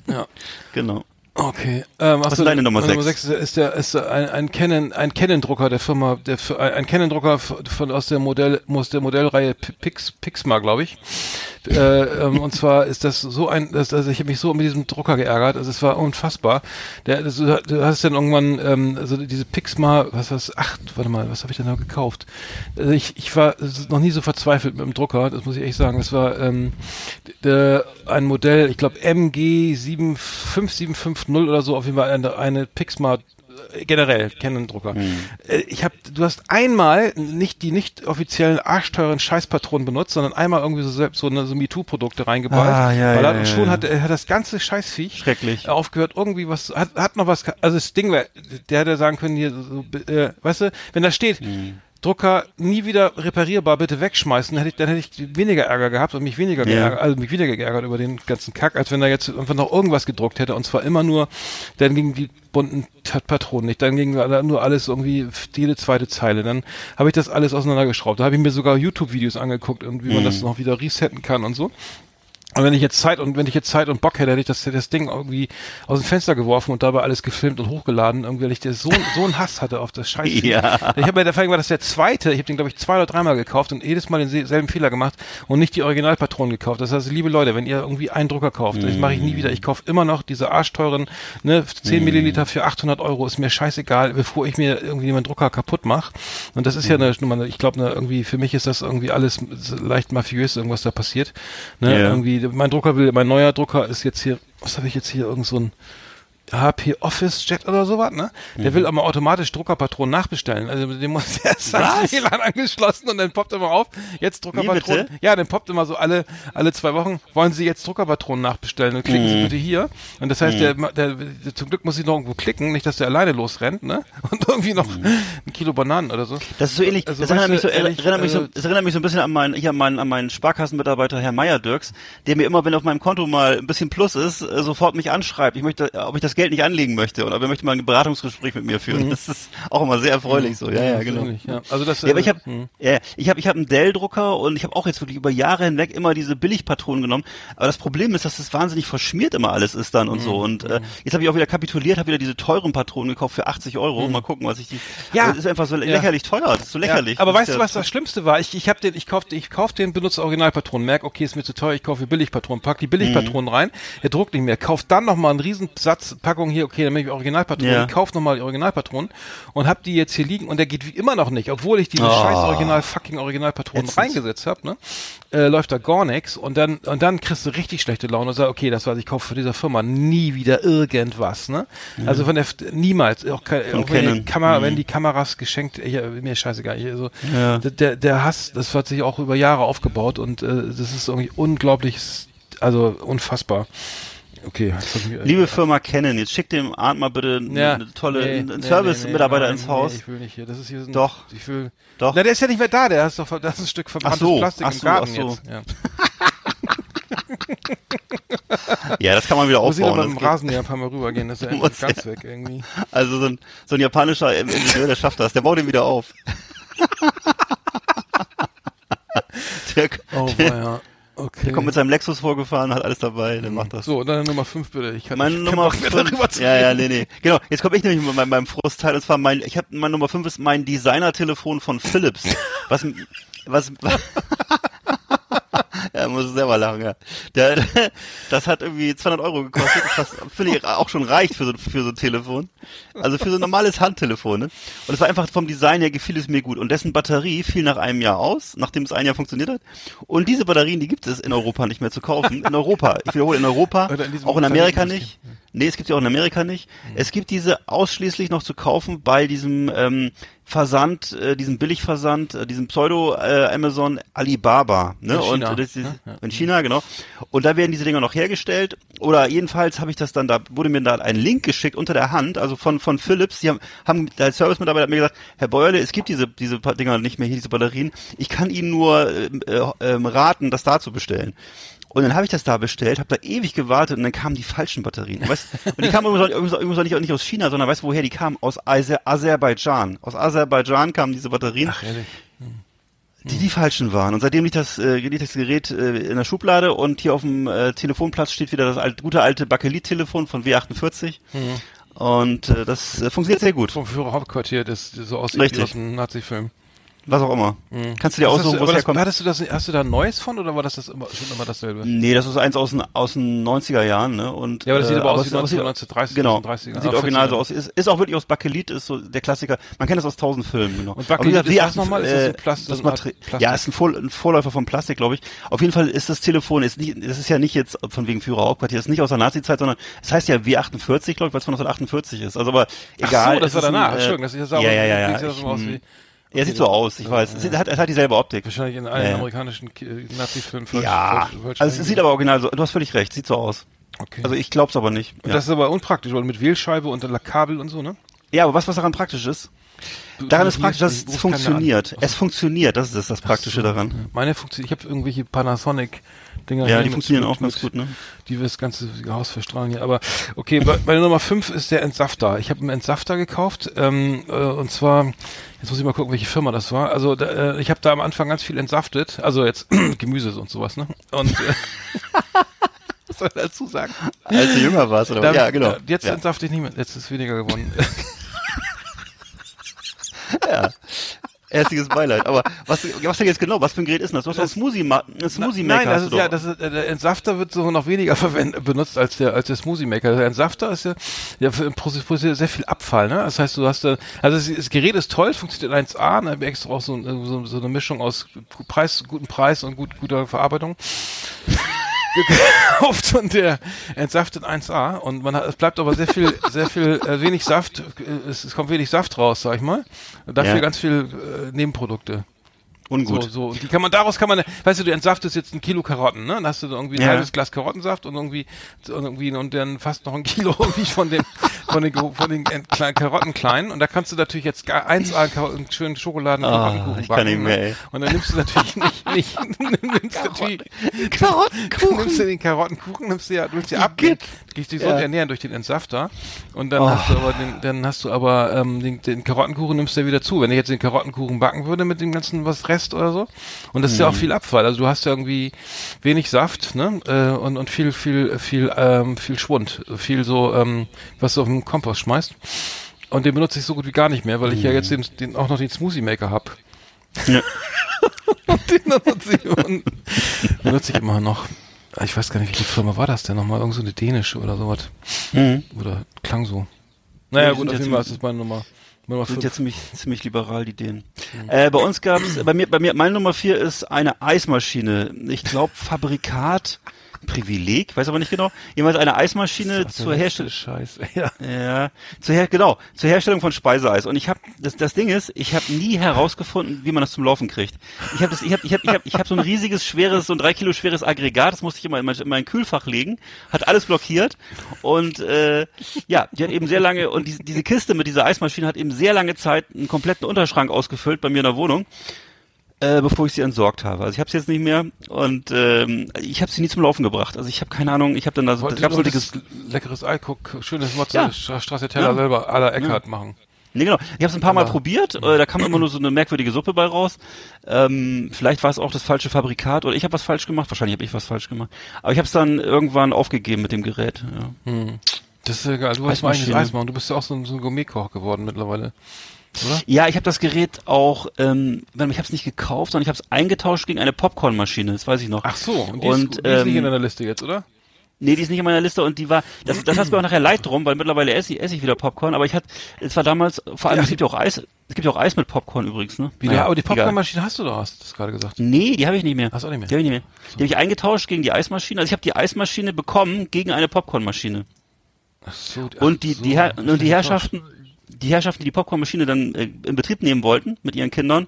Ja. genau. Okay. Ähm, Was ist deine Nummer Nummer sechs? sechs ist der ist ein, ein Canon ein Canon Drucker der Firma der ein Canon Drucker von aus der Modell aus der Modellreihe Pix Pixma glaube ich. Äh, ähm, und zwar ist das so ein, das, also ich habe mich so mit diesem Drucker geärgert, also es war unfassbar. Der, das, du hast dann irgendwann, ähm, also diese Pixma, was was, ach, warte mal, was habe ich denn da gekauft? Also ich, ich war noch nie so verzweifelt mit dem Drucker, das muss ich echt sagen. Das war ähm, der, ein Modell, ich glaube MG 5750 oder so, auf jeden Fall eine, eine Pixma generell Canon-Drucker. Äh, Ich habe, du hast einmal nicht die nicht offiziellen arschteuren Scheißpatronen benutzt, sondern einmal irgendwie so selbst so eine so MeToo-Produkte reingeballt. Ah, ja, ja, er, und ja, schon ja. hat, er hat das ganze Scheißviech Schrecklich. aufgehört, irgendwie was, hat, hat noch was, also das Ding wäre, der hätte sagen können, hier, so, äh, weißt du, wenn da steht, Hm. Drucker nie wieder reparierbar, bitte wegschmeißen, hätte ich, dann hätte ich weniger Ärger gehabt und mich weniger Ja. geärgert, also mich weniger geärgert über den ganzen Kack, als wenn er jetzt einfach noch irgendwas gedruckt hätte und zwar immer nur, dann gingen die bunten Patronen nicht, dann ging nur alles irgendwie jede zweite Zeile, dann habe ich das alles auseinandergeschraubt, da habe ich mir sogar YouTube-Videos angeguckt und wie man das noch wieder resetten kann und so. Und wenn ich jetzt Zeit und wenn ich jetzt Zeit und Bock hätte, hätte ich das, das Ding irgendwie aus dem Fenster geworfen und dabei alles gefilmt und hochgeladen, irgendwie, weil ich so, so einen Hass hatte auf das Scheiß. Ja. Ich habe mir der Fall war das der zweite, ich habe den glaube ich zwei oder dreimal gekauft und jedes Mal denselben Fehler gemacht und nicht die Originalpatronen gekauft. Das heißt, liebe Leute, wenn ihr irgendwie einen Drucker kauft, das mache ich nie wieder. Ich kaufe immer noch diese arschteuren, ne, 10 Milliliter für 800 Euro, ist mir scheißegal, bevor ich mir irgendwie meinen Drucker kaputt mache. Und das ist ja eine, Nummer, ich glaube, ne, irgendwie, für mich ist das irgendwie alles leicht mafiös, irgendwas da passiert. Ne, Ja. irgendwie, mein Drucker will, mein neuer Drucker ist jetzt hier, was habe ich jetzt hier, irgend so ein, HP Office Jet oder sowas, ne? Der Mhm. will aber automatisch Druckerpatronen nachbestellen. Also mit dem muss der WLAN angeschlossen und dann poppt immer auf, jetzt Druckerpatronen. Ja, dann poppt immer so alle alle zwei Wochen, wollen Sie jetzt Druckerpatronen nachbestellen? Dann klicken Mhm. Sie bitte hier. Und das heißt, der, der, der zum Glück muss ich noch irgendwo klicken, nicht, dass der alleine losrennt, ne? Und irgendwie noch ein Kilo Bananen oder so. Das ist so ähnlich. Also, das erinnert mich so, ehrlich, erinnert mich so, also- das erinnert mich so ein bisschen an meinen, hier an meinen, an meinen Sparkassenmitarbeiter Herr Meier Dirks, der mir immer, wenn auf meinem Konto mal ein bisschen Plus ist, äh, sofort mich anschreibt. Ich möchte, ob ich das Geld nicht anlegen möchte oder er möchte mal ein Beratungsgespräch mit mir führen. Das ist auch immer sehr erfreulich so. Ja, ja, so genau. ja. Also das, Ja, aber ich äh, habe hm. ja, ich habe ich habe einen Dell-Drucker und ich habe auch jetzt wirklich über Jahre hinweg immer diese Billigpatronen genommen. Aber das Problem ist, dass das wahnsinnig verschmiert immer alles ist dann und Hm, so. Und äh, jetzt habe ich auch wieder kapituliert, habe wieder diese teuren Patronen gekauft für 80 Euro. Mal gucken, was ich die. Ja. das ist einfach so lächerlich teuer. Das ist so lächerlich. Ja, aber weißt du, ja- was das Schlimmste war? Ich, ich habe den, ich kauf, ich kauf den, benutze Originalpatronen, merk, okay, ist mir zu teuer, ich kaufe Billigpatronen, pack die Billigpatronen Mhm. rein, er druckt nicht mehr, kauft dann nochmal einen Riesensatz Packung hier, okay, dann nehme ich Originalpatronen, Ja. ich kauf nochmal die Originalpatronen und hab die jetzt hier liegen und der geht wie immer noch nicht, obwohl ich diese Oh. scheiß Original fucking Originalpatronen Ätzend. reingesetzt habe, ne? Äh, läuft da gar nichts und dann und dann kriegst du richtig schlechte Laune und sagst, okay, das war ich kaufe für dieser Firma nie wieder irgendwas, ne? Also von der niemals, auch, kein, Von auch wenn, die. Kamera, Mhm. wenn die Kameras geschenkt, ja, mir scheißegal, ich, also Ja. der- der, der Hass, das hat sich auch über Jahre aufgebaut und äh, das ist irgendwie unglaublich, also unfassbar. Okay. Liebe Firma Canon, jetzt schickt dem Arndt mal bitte Ja, eine tolle nee, einen nee, Service-Mitarbeiter nee, ins Haus. Nee, ich will nicht hier. Das ist hier so ein, Doch. Ich will. Doch. Na, der ist ja nicht mehr da. Der ist doch, das ist ein Stück verbranntes so, Plastik ach im so, Garten ach so. jetzt. Ja. Ja, das kann man wieder Muss ich aufbauen. mit dem Rasenmäher ein paar Mal rübergehen. Das ist ja ganz ja. weg irgendwie. Also so ein, so ein japanischer Ingenieur, der schafft das. Der baut ihn wieder auf. der, Oh, der, ja. Okay. der kommt mit seinem Lexus vorgefahren, hat alles dabei, der macht das. so, und dann Nummer 5 bitte. Ich kann Meine ich Nummer kann mehr 5. darüber zu Ja, ja, nee, nee. Genau. Jetzt komme ich nämlich mit meinem, meinem Frustteil. Und zwar mein, ich habe meine Nummer 5 ist mein Designer-Telefon von Philips. Was, was, ja, muss selber lachen, ja. Der, das hat irgendwie 200 Euro gekostet, was finde ich auch schon reicht für so, für so ein Telefon. Also für so ein normales Handtelefon, ne? Und es war einfach vom Design her gefiel es mir gut. Und dessen Batterie fiel nach einem Jahr aus, nachdem es ein Jahr funktioniert hat. Und diese Batterien, die gibt es in Europa nicht mehr zu kaufen. In Europa. Ich wiederhole, in Europa. In auch in Amerika nicht. Nee, es gibt sie auch in Amerika nicht. Es gibt diese ausschließlich noch zu kaufen bei diesem ähm, Versand, äh, diesem Billigversand, äh, diesem Pseudo äh, Amazon Alibaba, ne? In China, Und das ist? Ja. in China, genau. Und da werden diese Dinger noch hergestellt. Oder jedenfalls habe ich das dann, da wurde mir da ein Link geschickt unter der Hand, also von von Philips. Die haben, haben der Service-Mitarbeiter hat mir gesagt, Herr Beuerle, es gibt diese diese Dinger nicht mehr hier, diese Batterien. Ich kann Ihnen nur äh, ähm, raten, das da zu bestellen. Und dann habe ich das da bestellt, habe da ewig gewartet und dann kamen die falschen Batterien. Weißt, und die kamen übrigens, übrigens nicht, nicht aus China, sondern weißt du, woher die kamen? Aus Aser Aserbaidschan. Aus Aserbaidschan kamen diese Batterien Ach, ehrlich. die die falschen waren. Und seitdem liegt das, äh, liegt das Gerät äh, in der Schublade und hier auf dem äh, Telefonplatz steht wieder das alt, gute alte Bakelit-Telefon von W48. Und äh, das äh, funktioniert sehr gut. Vom Führerhauptquartier, das das so aussieht Richtig. wie aus einem Nazi-Film. Was auch immer. Kannst du dir aussuchen, wo es das, herkommt? hattest du das, hast du da ein neues von oder war das, das immer, schon immer dasselbe? Nee, das ist eins aus den, aus den 90er Jahren, ne? Und, Ja, aber das sieht aber aus wie es- es 1930, Genau. 1930er. Sieht Ah, original so 40er. aus. Ist, ist auch wirklich aus Bakelit, ist so der Klassiker. Man kennt das aus tausend Filmen, genau. Und Aber wie Bakelit gesagt, ist was nochmal? Ist das so äh, Plast- das so Art Materi- Plastik? Ja, ist ein, Vor ein Vorläufer von Plastik, glaube ich. Auf jeden Fall ist das Telefon, ist nicht, das ist ja nicht jetzt von wegen Führer Hauptquartier, ist nicht aus der Nazi-Zeit, sondern es heißt ja W48, glaube ich, weil es von 1948 ist. Also aber egal. Ach so, das es war ist ein, danach. äh, Entschuldigung, das ist ja ja, ja, ja, ja. Sieht ja so aus wie, Er sieht so aus, ich weiß. Es hat, es hat dieselbe Optik. wahrscheinlich in allen Ja, ja. amerikanischen äh, Nazi-Filmen. Ja, falsch- also es sieht aber original so, du hast völlig recht, sieht so aus. Okay. Also ich glaub's aber nicht. Ja. Das ist aber unpraktisch, weil mit Wählscheibe und Kabel und so, ne? Ja, aber was, was daran praktisch ist? Daran ist praktisch, dass es funktioniert. Es funktioniert, das ist das, das Praktische So. daran. Meine funktioniert, ich habe irgendwelche Panasonic-Dinger. Ja, die funktionieren mit- auch ganz gut, ne? Die wir das ganze Haus verstrahlen hier. Aber okay, bei- meine Nummer 5 ist der Entsafter. Ich habe einen Entsafter gekauft ähm, äh, und zwar, jetzt muss ich mal gucken, welche Firma das war. Also da, äh, ich habe da am Anfang ganz viel entsaftet, also jetzt Gemüse und sowas, ne? Und äh, was soll ich dazu sagen? Als du jünger warst, oder? Dann- ja, genau. äh, Jetzt ja. entsafte ich nicht mehr, jetzt ist weniger geworden. Erstiges Beileid. Aber was, was denn jetzt genau? Was für ein Gerät ist das? Du hast doch ein Smoothie, Ma ein Smoothie Maker. Nein, das hast ist ja, das ist, der Entsafter wird so noch weniger verwendet, benutzt als der, als der Smoothie Maker. Der Entsafter ist ja, für- produziert sehr viel Abfall, ne? Das heißt, du hast da, also das, das Gerät ist toll, funktioniert 1A, ne? Extra auch so, so, so eine Mischung aus Preis, guten Preis und gut, guter Verarbeitung. Gekauft und der entsaftet 1A und man hat, es bleibt aber sehr viel, sehr viel, äh, wenig Saft, äh, es, es kommt wenig Saft raus, sag ich mal. Und dafür Ja. ganz viel äh, Nebenprodukte. Ungut. So, so. Und die kann man, daraus kann man, weißt du, du entsaftest jetzt ein Kilo Karotten, ne? Dann hast du irgendwie ein Ja. halbes Glas Karottensaft und irgendwie, und irgendwie, und dann fast noch ein Kilo irgendwie von dem, von den, von den kleinen Karotten kleinen. Und da kannst du natürlich jetzt eins einen schönen Schokoladen Ah, Karottenkuchen ich kann backen. nicht mehr, ne? ey. Und dann nimmst du natürlich nicht, nicht, nimmst natürlich, Du nimmst du den Karottenkuchen, nimmst du ja, du willst ja ab, dich gesund Ja. ernähren durch den Entsafter. Und dann Oh. hast du aber den, dann hast du aber, ähm, den, den Karottenkuchen nimmst du ja wieder zu. Wenn ich jetzt den Karottenkuchen backen würde mit dem ganzen was Rest oder so. Und das ist ja Mhm. auch viel Abfall. Also du hast ja irgendwie wenig Saft, ne? Äh, und, und viel, viel, viel, ähm, viel Schwund. Viel so, ähm, was du auf den Kompost schmeißt. Und den benutze ich so gut wie gar nicht mehr, weil ich ja jetzt den, den auch noch den Smoothie Maker hab. Mhm. Ja. und den benutze ich, benutze ich immer noch. Ich weiß gar nicht, welche Firma war das denn nochmal? Irgend so eine dänische oder sowas. Mhm. Oder klang so. Naja, gut, auf jeden Fall ist das meine Nummer. Nummer sind ja ziemlich, ziemlich liberal, die Dänen. Äh, bei uns gab's, bei mir, bei mir, meine Nummer vier ist eine Eismaschine. Ich glaube, Fabrikat, Privileg, weiß aber nicht genau. Jemals eine Eismaschine zur Herstellung. Scheiß. Ja. Ja, zur Her genau, zur Herstellung von Speiseeis. Und ich habe das, das Ding ist, ich habe nie herausgefunden, wie man das zum Laufen kriegt. Ich habe das, ich habe, ich habe, ich habe, ich habe so ein riesiges, schweres, so ein drei Kilo schweres Aggregat. Das musste ich immer in mein, in mein Kühlfach legen, hat alles blockiert. Und äh, ja, die hat eben sehr lange und diese, diese Kiste mit dieser Eismaschine hat eben sehr lange Zeit einen kompletten Unterschrank ausgefüllt bei mir in der Wohnung. Äh, bevor ich sie entsorgt habe. Also ich habe sie jetzt nicht mehr und ähm, ich habe sie nie zum Laufen gebracht. Also ich habe keine Ahnung, ich habe dann da so, Wollte gab so dickes leckeres Ei, guck, schönes Motze, Ja. Stracciatella Ja. selber à la Eckhardt machen. Nee, genau. Ich habe es ein paar Mal Aber- probiert. Äh, da kam immer nur so eine merkwürdige Suppe bei raus. Ähm, vielleicht war es auch das falsche Fabrikat oder ich habe was falsch gemacht. Wahrscheinlich habe ich was falsch gemacht. Aber ich habe es dann irgendwann aufgegeben mit dem Gerät. Ja. Das ist ja geil. Du hast mal eigentlich. Eis machen. Du bist ja auch so ein, so ein Gourmetkoch geworden mittlerweile. Oder? Ja, ich habe das Gerät auch, ähm, ich habe es nicht gekauft, sondern ich habe es eingetauscht gegen eine Popcornmaschine. Das weiß ich noch. Ach so, und die, Und, ist, die ist nicht in ähm, deiner Liste jetzt, oder? Nee, die ist nicht in meiner Liste und die war, das, das hat mir auch nachher leid drum, weil mittlerweile esse ich, esse ich wieder Popcorn, aber ich hatte, es war damals, vor allem, Ja. es gibt ja auch Eis, es gibt ja auch Eis mit Popcorn übrigens, ne? Wie, Naja, aber die. Popcornmaschine hast du doch, hast du das gerade gesagt. Nee, die habe ich nicht mehr. Hast du auch nicht mehr? Die habe ich nicht mehr. Die habe ich eingetauscht gegen die Eismaschine. Also ich habe die Eismaschine bekommen gegen eine Popcornmaschine. Ach so, ach Und die, so, die, und die Herrschaften, die Herrschaften, die die Popcornmaschine dann äh, in Betrieb nehmen wollten mit ihren Kindern,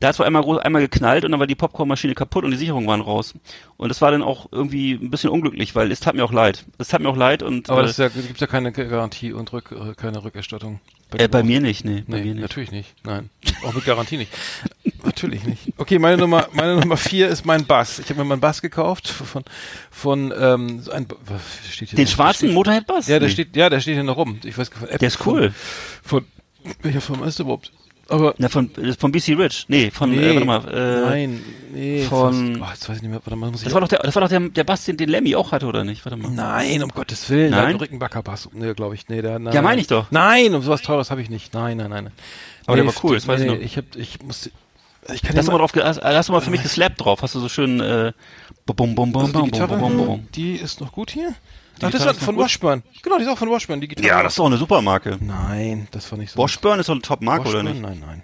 da hat es einmal groß, einmal geknallt und dann war die Popcornmaschine kaputt und die Sicherungen waren raus. Und das war dann auch irgendwie ein bisschen unglücklich, weil es tat mir auch leid. Es tat mir auch leid und Aber äh, das ist ja, gibt ja keine Garantie und Rück, äh, keine Rückerstattung. äh, bei mir nicht, nee, bei Nee, mir nicht. natürlich nicht. Nein. Auch mit Garantie nicht. natürlich nicht. Okay, meine Nummer, meine Nummer vier ist mein Bass. Ich habe mir meinen Bass gekauft von, von, ähm, so ein, was steht hier Den noch? schwarzen Steht- Motorhead Bass? Ja, der Nee. steht, ja, der steht hier noch rum. Ich weiß von Der ist cool. Von, von welcher Firma ist der überhaupt? Aber, Na, von, äh, von BC Rich. Nee, von, nee, äh, warte mal, äh, nein, nee, von- fast, oh, jetzt weiß ich nicht mehr, warte mal, muss ich Das war doch der, das war doch der, der Bass, den, den Lemmy auch hatte, oder nicht? Warte mal. Nein, um Gottes Willen. Nein? Nein? Rückenbackerbass. Nee, glaube ich. Nee, der, nein, Ja, meine ich doch. Nein, um sowas Teures habe ich nicht. Nein, nein, nein. Aber der Nee, war cool, das weiß nee, ich noch. Ich, hab, ich musste, Ich kann hast du mal drauf, hast, du mal für mich geslappt drauf. Hast du so schön, äh, bum, bum, bum, also die bum, bum, bum, bum. die ist noch gut hier. Ach, das war von gut? Washburn. Genau, die ist auch von Washburn, die Gitarre. Ja, das ist doch eine super Marke. Nein, das war nicht so. Washburn ist doch eine Top-Marke, oder nicht? Nein, nein.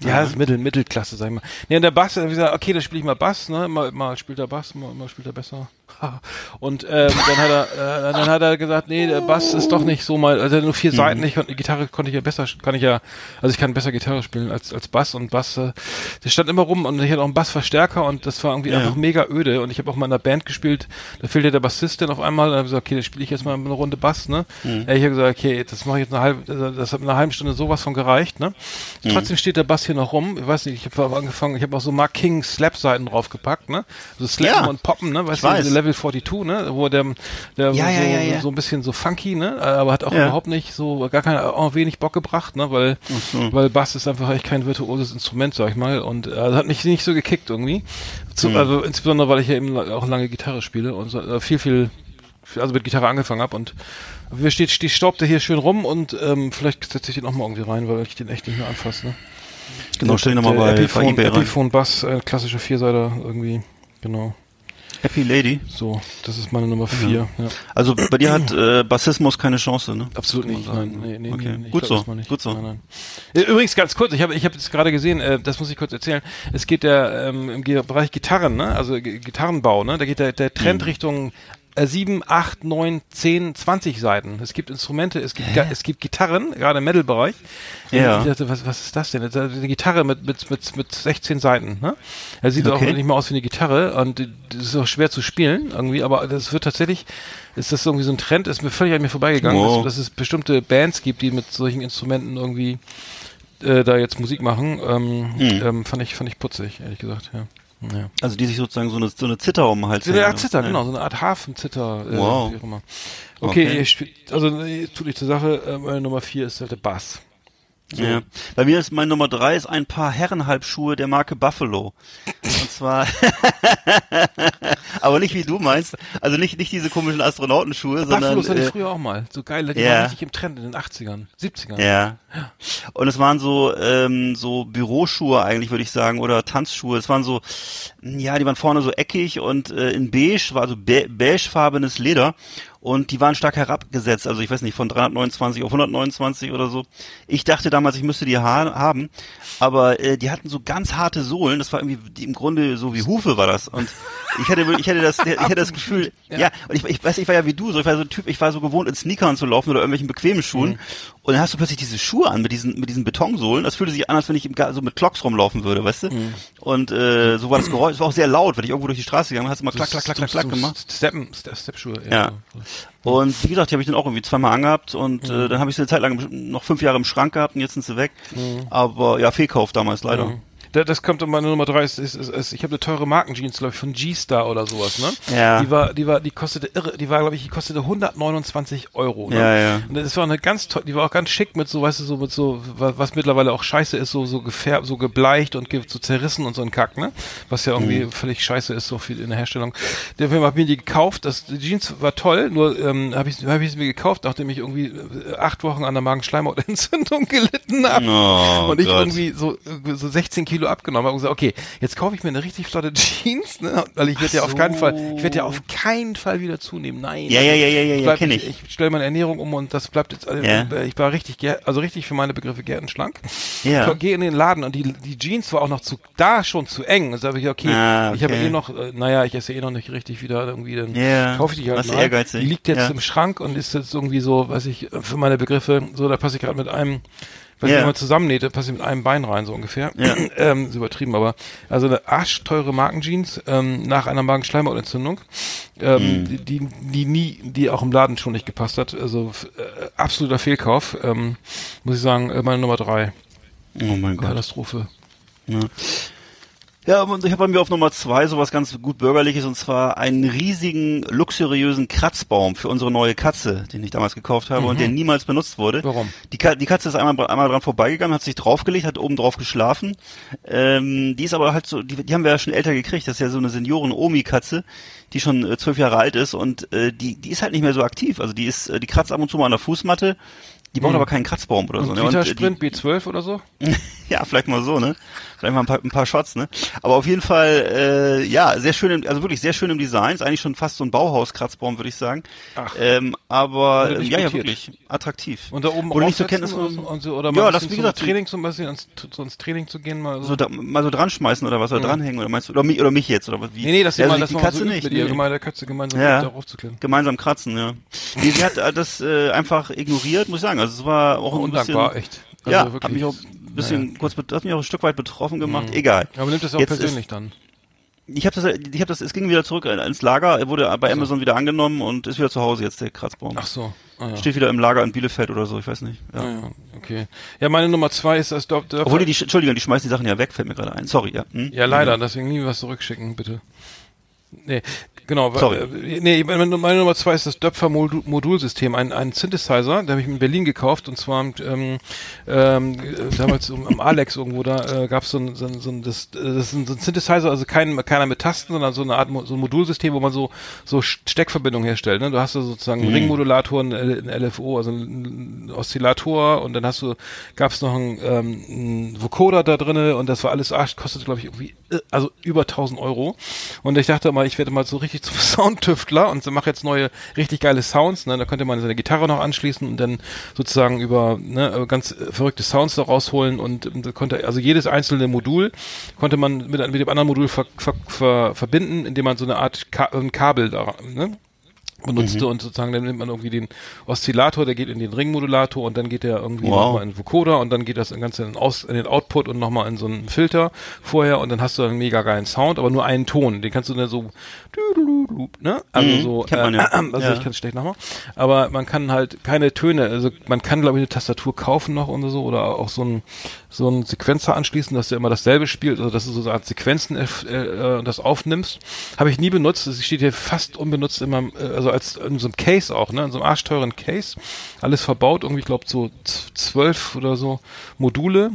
Ja, das ist Mittel, Mittelklasse, sag ich mal. Nee, und der Bass, wie gesagt, okay, da spiele ich mal Bass, ne? Mal, mal spielt er Bass, mal, mal spielt er besser. und ähm, dann hat er, äh, dann hat er gesagt, nee, der Bass ist doch nicht so mal, also nur vier Seiten. Ich konnte, Gitarre konnte ich ja besser, kann ich ja, also ich kann besser Gitarre spielen als als Bass und Bass, äh, der stand immer rum und ich hatte auch einen Bassverstärker und das war irgendwie Ja. einfach mega öde und ich habe auch mal in einer Band gespielt, da fehlte der Bassist dann auf einmal, dann habe ich gesagt, okay, dann spiele ich jetzt mal eine Runde Bass, ne? Ja, ich habe gesagt, okay, das mache ich jetzt eine halbe, also das hat in einer halben Stunde sowas von gereicht, ne? Trotzdem steht der Bass hier noch rum, ich weiß nicht, ich habe angefangen, ich habe auch so Mark King Slap-Seiten draufgepackt, ne? So Slappen Ja. und Poppen, ne? Weißt Ich du, weiß. Level 42, ne? Wo der, der Ja, so, ja, ja, ja. so ein bisschen so funky, ne? Aber hat auch Ja. überhaupt nicht so, gar keine, auch wenig Bock gebracht, ne? Weil, weil Bass ist einfach echt kein virtuoses Instrument, sag ich mal. Und äh, hat mich nicht so gekickt irgendwie. Zu, Also insbesondere, weil ich ja eben auch lange Gitarre spiele und so, äh, viel, viel, also mit Gitarre angefangen habe und wir steht, die staubt der hier schön rum und ähm, vielleicht setze ich den auch mal irgendwie rein, weil ich den echt nicht mehr anfasse. Ne? Genau, stell ihn nochmal Der bei, bei Epiphone, eBay rein. Epiphone Bass, äh, klassische Vierseiter irgendwie. Genau. Happy Lady. So, das ist meine Nummer vier. Ja. Also bei dir hat äh, Bassismus keine Chance, ne? Absolut nicht. sagen. Nein, nee, nee, Okay. nee, Gut glaub so, gut so. Nein, nein. Äh, Übrigens ganz kurz, ich habe ich hab jetzt gerade gesehen, äh, das muss ich kurz erzählen. Es geht der ähm, im Bereich Gitarren, ne? Also Gitarrenbau, ne? Da geht der, der Mhm. Trend Richtung äh, 7, 8, 9, 10, 20 Seiten. Es gibt Instrumente, es gibt, es gibt Gitarren, gerade im Metal-Bereich. Ja. Ich dachte, was, was ist das denn? Eine Gitarre mit, mit, mit, mit 16 Seiten, ne? Er sieht auch Okay. nicht mal aus wie eine Gitarre und das ist auch schwer zu spielen irgendwie, aber das wird tatsächlich, ist das irgendwie so ein Trend, ist mir völlig an mir vorbeigegangen, Wow. dass, dass es bestimmte Bands gibt, die mit solchen Instrumenten irgendwie äh, da jetzt Musik machen. Ähm, Hm. ähm, fand ich fand ich putzig, ehrlich gesagt, ja. Ja. Also die sich sozusagen so eine, so eine Zitter um den Hals So eine hängen, Art ne? Zitter, Ja. genau, so eine Art Hafenzitter, äh, Wow. Okay, Okay. spielt, also tut nicht zur Sache, äh, meine Nummer vier ist halt der Bass. So. Ja. Bei mir ist mein Nummer drei ist ein paar Herrenhalbschuhe der Marke Buffalo. Und zwar, aber nicht wie du meinst, also nicht nicht diese komischen Astronautenschuhe, sondern Buffalos hatte ich äh, früher auch mal. So geile, die ja. waren richtig im Trend in den 80ern, 70ern. ja. Und es waren so ähm, so Büroschuhe eigentlich würde ich sagen oder Tanzschuhe. Es waren so, ja, die waren vorne so eckig und äh, in beige war so be beigefarbenes Leder. Und die waren stark herabgesetzt, also ich weiß nicht, von 329 auf 129 oder so. Ich dachte damals, ich müsste die ha haben, aber äh, die hatten so ganz harte Sohlen, das war irgendwie im Grunde so wie Hufe war das. Und ich hatte, ich hatte das, ich hatte das Gefühl, ja, und ich, ich weiß, ich war ja wie du, so ich war so ein Typ, ich war so gewohnt, in Sneakern zu laufen oder irgendwelchen bequemen Schuhen. Und dann hast du plötzlich diese Schuhe an mit diesen, mit diesen Betonsohlen. Das fühlte sich an, als wenn ich im, so mit Clocks rumlaufen würde, weißt du? Und äh, so war das Geräusch. Es war auch sehr laut, wenn ich irgendwo durch die Straße gegangen bin, hast du mal klack, klack, klack, klack, klack gemacht. Steppen, Ste- Steppschuhe. Ja. so. Und wie gesagt, die habe ich dann auch irgendwie zweimal angehabt und äh, dann habe ich sie eine Zeit lang noch fünf Jahre im Schrank gehabt und jetzt sind sie weg. Aber ja, Fehlkauf damals leider. Da, das kommt meine Nummer drei. Ist, ist, ist, ich habe eine teure Markenjeans, glaube ich, von G-Star oder sowas, ne? Ja. Die war, die war, die kostete irre, die war, glaube ich, die kostete 129 Euro. Ne? Ja, ja. Und das war eine ganz toll, die war auch ganz schick mit so, weißt du, so mit so, was, was mittlerweile auch scheiße ist, so, so gefärbt, so gebleicht und ge- so zerrissen und so ein Kack, ne? Was ja irgendwie Mhm. völlig scheiße ist, so viel in der Herstellung. Der Film hat mir die gekauft, das, die Jeans war toll, nur, ähm, habe ich, hab ich sie mir gekauft, nachdem ich irgendwie äh, acht Wochen an der Magenschleimhautentzündung gelitten habe. Oh, und ich Gott. irgendwie so, so 16 Kilo abgenommen habe und gesagt, okay, jetzt kaufe ich mir eine richtig flotte Jeans, ne? Weil ich werde ja auf keinen Fall, ich werde ja auf keinen Fall wieder zunehmen. Nein. Ja, ja, ja, ja, ja, Ich ja, ich. ich. Ich stelle meine Ernährung um und das bleibt jetzt, äh, Ja. ich war richtig, also richtig für meine Begriffe gärtenschlank. Ja. Ich Gehe in den Laden und die, die Jeans war auch noch zu, da schon zu eng. Also habe ich, okay, Ah, ich habe okay. eh noch, äh, naja, ich esse eh noch nicht richtig wieder irgendwie, dann Ja, kaufe ich die halt warst mal. ehrgeizig. Die liegt jetzt im Schrank und ist jetzt irgendwie so, weiß ich, für meine Begriffe, so, da passe ich gerade mit einem, Wenn Ja. ich mal zusammennähte, passe ich mit einem Bein rein, so ungefähr. Ja. ähm, ist übertrieben, aber also eine arschteure Markenjeans ähm, nach einer Magenschleimhautentzündung, ähm, Mhm. die, die, nie, die auch im Laden schon nicht gepasst hat. Also äh, absoluter Fehlkauf. Ähm, muss ich sagen, äh, meine Nummer drei. Oh mein Gott. Katastrophe. Ja. Ja, und ich habe bei mir auf Nummer zwei sowas ganz gut bürgerliches und zwar einen riesigen, luxuriösen Kratzbaum für unsere neue Katze, den ich damals gekauft habe und der niemals benutzt wurde. Mhm. Warum? Die, Ka die Katze ist einmal, einmal dran vorbeigegangen, hat sich draufgelegt, hat oben drauf geschlafen. Ähm, die ist aber halt so, die, die haben wir ja schon älter gekriegt. Das ist ja so eine Senioren-Omi-Katze, die schon äh, zwölf Jahre alt ist und äh, die, die ist halt nicht mehr so aktiv. Also die ist, äh, die kratzt ab und zu mal an der Fußmatte. Die braucht aber keinen Kratzbaum oder so. Und ne? Vita äh, Sprint B12 oder so? ja, vielleicht mal so, ne? Mal ein paar, ein paar Shots, ne? Aber auf jeden Fall, äh, ja, sehr schön, im, also wirklich sehr schön im Design. Ist eigentlich schon fast so ein Bauhaus-Kratzbaum, würde ich sagen. Ach. Ähm, aber äh, ja, ja, wirklich attraktiv. Und da oben Wurde nicht zur Kenntnis genommen. und so, oder mal Ja, das, wie gesagt, Training zum Beispiel, ans, so ins Training zu gehen mal so. so da, mal so dran schmeißen oder was oder dranhängen oder meinst du oder mich oder mich jetzt oder was wie? nee, nee, das ja, ist also mal, die das mal Katze so nicht. mit ihr, nee. gemeinsam der Katze gemeinsam Ja. darauf zu klären. Gemeinsam kratzen, ja. Nee, sie hat das äh, einfach ignoriert, muss ich sagen. Also es war auch ein Undankbar, bisschen, echt. ja, Also hat mich auch bisschen naja. kurz, hat mich auch ein Stück weit betroffen gemacht. Egal. Aber man nimmt das auch Jetzt persönlich ist, dann. Ich habe das, ich habe das, es ging wieder zurück ins Lager, er wurde bei Amazon wieder angenommen und ist wieder zu Hause jetzt der Kratzbaum. Ach so. Ah, ja. Steht wieder im Lager in Bielefeld oder so, ich weiß nicht. Ja. Ah, ja, okay. Ja, meine Nummer zwei ist das Dorf. Obwohl die, die, Entschuldigung, die schmeißen die Sachen ja weg, fällt mir gerade ein. Sorry, ja. Hm? ja, leider, deswegen nie was zurückschicken, bitte. Nee, genau. Sorry. äh, Nee, meine, meine Nummer zwei ist das Döpfer-Modulsystem, ein, ein Synthesizer, der habe ich in Berlin gekauft und zwar ähm, ähm, äh, damals um, am Alex irgendwo, da äh, gab so ein, so ein, so ein, das, äh, das ist ein, so ein Synthesizer, also kein, keiner mit Tasten, sondern so eine Art so ein Modulsystem, wo man so, so Steckverbindungen herstellt. Ne? Du hast da sozusagen einen Ringmodulator, einen, L- einen LFO, also einen Oszillator und dann hast du, gab es noch einen, ähm, einen Vocoder da drinne und das war alles, Arsch, kostet glaube ich irgendwie, also über 1000 Euro. Und ich dachte mal, ich werde mal so richtig zum Soundtüftler und mache jetzt neue, richtig geile Sounds. Ne? Da könnte man seine Gitarre noch anschließen und dann sozusagen über ne, ganz äh, verrückte Sounds da rausholen und, und konnte, also jedes einzelne Modul konnte man mit, mit dem anderen Modul ver, ver, ver, verbinden, indem man so eine Art Ka ein Kabel da, ne? Benutzte und sozusagen dann nimmt man irgendwie den Oszillator, der geht in den Ringmodulator und dann geht der irgendwie Wow. nochmal in den Vocoder und dann geht das Ganze in, den Aus, in den Output und nochmal in so einen Filter vorher und dann hast du einen mega geilen Sound, aber nur einen Ton. Den kannst du dann so, ne? Also Mhm, so, kennt man ja. also Ja. ich kann es schlecht nachmachen, aber man kann halt keine Töne, also man kann glaube ich eine Tastatur kaufen noch und so oder auch so ein so einen Sequenzer anschließen, dass der immer dasselbe spielt, also dass du so eine Art Sequenzen äh, äh, das aufnimmst. Habe ich nie benutzt, es steht hier fast unbenutzt meinem, äh, also als in so einem Case auch, ne, in so einem arschteuren Case, alles verbaut, irgendwie, ich glaube so zwölf oder so Module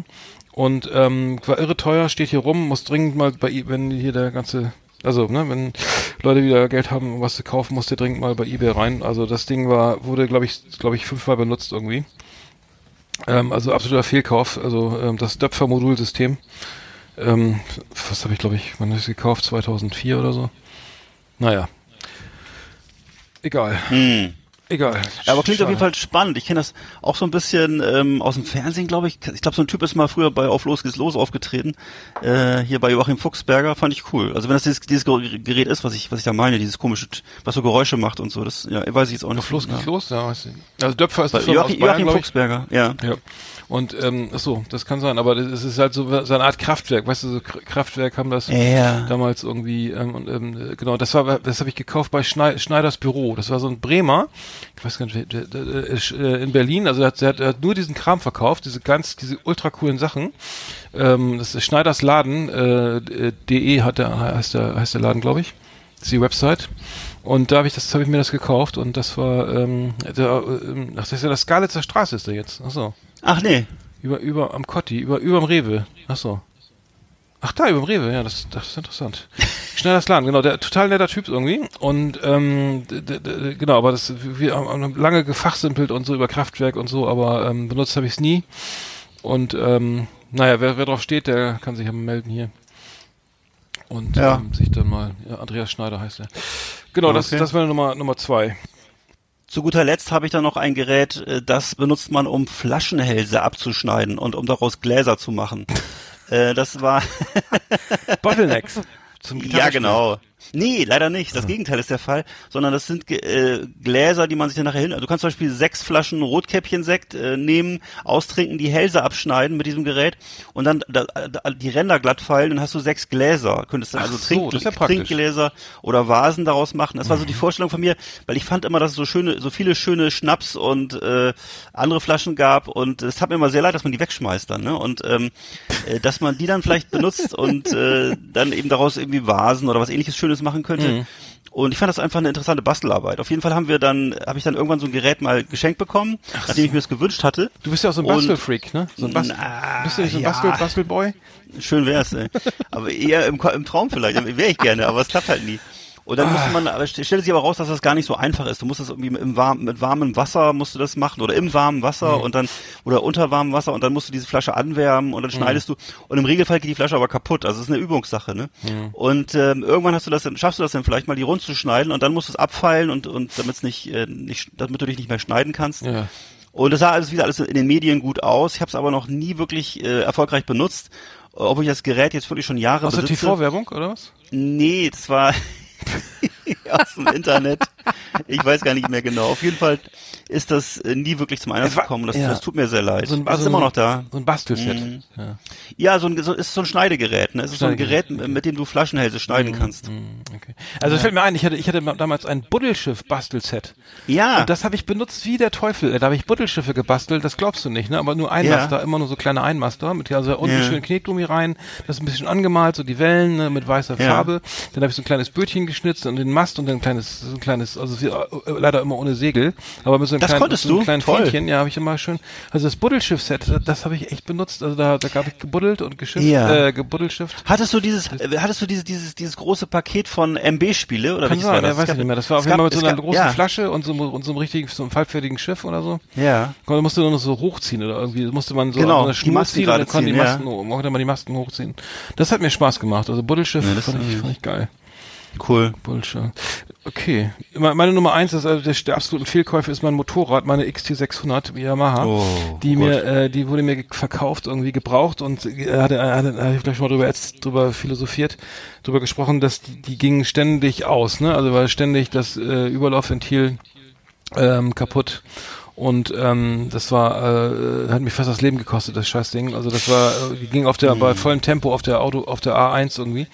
und ähm, war irre teuer, steht hier rum, muss dringend mal bei, wenn hier der ganze also, ne, wenn Leute wieder Geld haben, um was zu kaufen, musst du dringend mal bei eBay rein. Also das Ding war, wurde, glaube ich, glaube ich, fünfmal benutzt irgendwie. Ähm, also absoluter Fehlkauf. Also ähm, das Döpfer-Modulsystem. Ähm, was habe ich, glaube ich, wann ist gekauft? 2004 oder so. Naja. Egal. Hm. Egal. Ja, aber klingt auf jeden Schade. Fall spannend. Ich kenne das auch so ein bisschen ähm, aus dem Fernsehen, glaube ich. Ich glaube, so ein Typ ist mal früher bei Auf Los geht's los aufgetreten. Äh, hier bei Joachim Fuchsberger fand ich cool. Also wenn das dieses, dieses Ger- Gerät ist, was ich was ich da meine, dieses komische, was so Geräusche macht und so, das ja, weiß ich jetzt auch nicht. Auf los geht's los, ja, weiß ich. Also Döpfer ist Bei Joachim, Bayern, Joachim. Fuchsberger, ja. Ja. Und ähm, so, das kann sein, aber es ist halt so, so eine Art Kraftwerk, weißt du, so Kraftwerk haben das Ja. damals irgendwie ähm, und ähm, äh, genau, das war das habe ich gekauft bei Schnei Schneiders Büro. Das war so ein Bremer, ich weiß gar nicht, der, der, der, äh, in Berlin, also er hat, er hat, er hat nur diesen Kram verkauft, diese ganz diese ultra coolen Sachen. Ähm, das ist Schneiders Laden äh, äh, de hat der heißt der heißt der Laden, glaube ich. Das ist die Website. Und da habe ich das, habe ich mir das gekauft und das war, ähm, der, ähm, ach, das ist ja das Skalitzer Straße ist der jetzt. Ach so. Ach nee. Über, über, am Kotti, über, überm Rewe. Ach so. Ach da, überm Rewe, ja, das, das ist interessant. Schneiders Laden, genau, der total netter Typ irgendwie. Und ähm, genau, aber das wir haben lange gefachsimpelt und so über Kraftwerk und so, aber ähm, benutzt habe ich es nie. Und ähm, naja, wer, wer drauf steht, der kann sich ja melden hier. Und Ja. ähm, sich dann mal, ja, Andreas Schneider heißt er. Genau, das, Okay. das war Nummer, Nummer zwei. Zu guter Letzt habe ich da noch ein Gerät, äh, das benutzt man, um Flaschenhälse abzuschneiden und um daraus Gläser zu machen. äh, das war Bottlenecks. Zum Ja, genau. Nee, leider nicht. Das Gegenteil ist der Fall, sondern das sind äh, Gläser, die man sich dann nachher hin. Also du kannst zum Beispiel sechs Flaschen Rotkäppchensekt äh, nehmen, austrinken, die Hälse abschneiden mit diesem Gerät und dann da, da, die Ränder glatt feilen, dann hast du sechs Gläser. Könntest dann Ach also so, Trink, ja. Mhm. Trinkgläser oder Vasen daraus machen. Das war so die Vorstellung von mir, weil ich fand immer, dass es so schöne, so viele schöne Schnaps und äh, andere Flaschen gab und es hat mir immer sehr leid, dass man die wegschmeißt dann, ne? Und ähm, äh, dass man die dann vielleicht benutzt und äh, dann eben daraus irgendwie Vasen oder was ähnliches Schönes machen könnte. Mhm. Und ich fand das einfach eine interessante Bastelarbeit. Auf jeden Fall haben wir dann, habe ich dann irgendwann so ein Gerät mal geschenkt bekommen, nachdem ich mir es gewünscht hatte. Du bist ja auch so ein Bastelfreak, ne? So ein Bast Na, bist du nicht so ein ja. Bastel Bastelboy? Schön wär's, ey. Aber eher im, im Traum vielleicht. Wäre ich gerne, aber es klappt halt nie. Und dann musste man, stellte sich aber raus, dass das gar nicht so einfach ist. Du musst es irgendwie im warm, mit warmem Wasser musst du das machen oder im warmen Wasser und dann oder unter warmem Wasser und dann musst du diese Flasche anwärmen und dann schneidest du und im Regelfall geht die Flasche aber kaputt. Also es ist eine Übungssache, ne? Und ähm, irgendwann hast du das, schaffst du das dann vielleicht mal die rund zu schneiden und dann musst du es abfeilen und und damit es nicht, äh, nicht, damit du dich nicht mehr schneiden kannst. Ja. Und das sah alles wieder alles in den Medien gut aus. Ich habe es aber noch nie wirklich äh, erfolgreich benutzt, obwohl ich das Gerät jetzt wirklich schon Jahre Aus der besitze. TV-Werbung, oder was? Nee, das war aus dem Internet. Ich weiß gar nicht mehr genau. Auf jeden Fall ist das äh, nie wirklich zum Einsatz gekommen. Das, ja. das tut mir sehr leid. So ein, das also ist immer so ein- noch da. So ein Bastelset. Mhm. Ja. Ja, so ein so, ist so ein Schneidegerät. Ne? Es ist so ein Gerät, mit dem du Flaschenhälse schneiden kannst. Okay. Also es fällt mir ein, ich hatte, ich hatte damals ein Buddelschiff-Bastelset. Ja. Und das habe ich benutzt wie der Teufel. Da habe ich Buddelschiffe gebastelt, das glaubst du nicht, ne? Aber nur Einmaster, immer nur so kleine Einmaster. Mit also unten Ja. schön Knetgummi rein, das ein bisschen angemalt, so die Wellen ne, mit weißer Ja. Farbe. Dann habe ich so ein kleines Bötchen geschnitzt und den Mast und dann ein kleines, so ein kleines, also wie, äh, leider immer ohne Segel, aber mit so einem Das kleinen, konntest so du? kleinen Toll. Fähnchen, ja, habe ich immer schön. Also das Buddelschiff-Set, das, das habe ich echt benutzt. Also da, da habe ich gebuddelt und geschifft, Ja. äh, gebuddelschift. Hattest du dieses, äh, hattest du dieses, dieses, dieses große Paket von MB-Spiele oder Kann welches war sein, das? ja, weiß gab- ich nicht mehr. Das war auf jeden Fall gab- mit so einer gab- großen ja. Flasche und so, und so einem richtigen, so einem halbfertigen Schiff oder so. Ja. Da musste nur noch so hochziehen oder irgendwie musste man so Genau, eine die Schnur ziehen und dann konnte die ziehen, ja. Masken, ja. konnte man die Masken hochziehen. Das hat mir Spaß gemacht. Also Buddelschiff Ja, das fand, ich, fand ich geil. Cool. Bullshit. Okay. Me- Meine Nummer eins ist also der, absoluten Fehlkäufe ist mein Motorrad, meine XT600 Yamaha. Oh, die Gott. mir, äh, die wurde mir verkauft, irgendwie gebraucht und äh, hatte, hatte, hatte ich gleich schon mal drüber, jetzt drüber philosophiert, drüber gesprochen, dass die, die gingen ständig aus, ne? Also war ständig das äh, Überlaufventil ähm, kaputt. Und ähm, das war, äh, hat mich fast das Leben gekostet, das Scheißding. Also das war, äh, die ging auf der, Hm. bei vollem Tempo auf der Auto, auf der A1 irgendwie,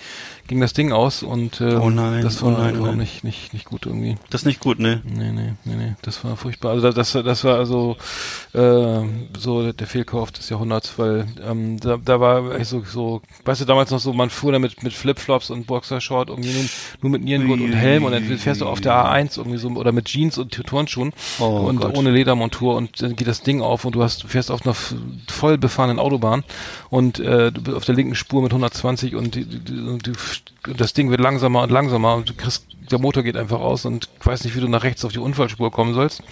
ging das Ding aus und äh, Oh nein, das oh war nein, oh überhaupt nein. nicht, nicht, nicht gut irgendwie. Das ist nicht gut, ne? Nee, nee, nee, nee, das war furchtbar. Also das, das, das war also äh, so der Fehlkauf des Jahrhunderts, weil ähm, da, da war so, so, weißt du, damals noch so, man fuhr damit mit Flipflops und Boxershort irgendwie nur, nur mit Nierengurt und Helm und dann fährst du auf der A1 irgendwie so oder mit Jeans und Turnschuhen Oh und Gott. ohne Ledermontur und dann geht das Ding auf und du hast du fährst auf einer voll befahrenen Autobahn und äh, du bist auf der linken Spur mit 120 und die, die, die, und die, das Ding wird langsamer und langsamer und du kriegst der Motor geht einfach aus und weiß nicht, wie du nach rechts auf die Unfallspur kommen sollst.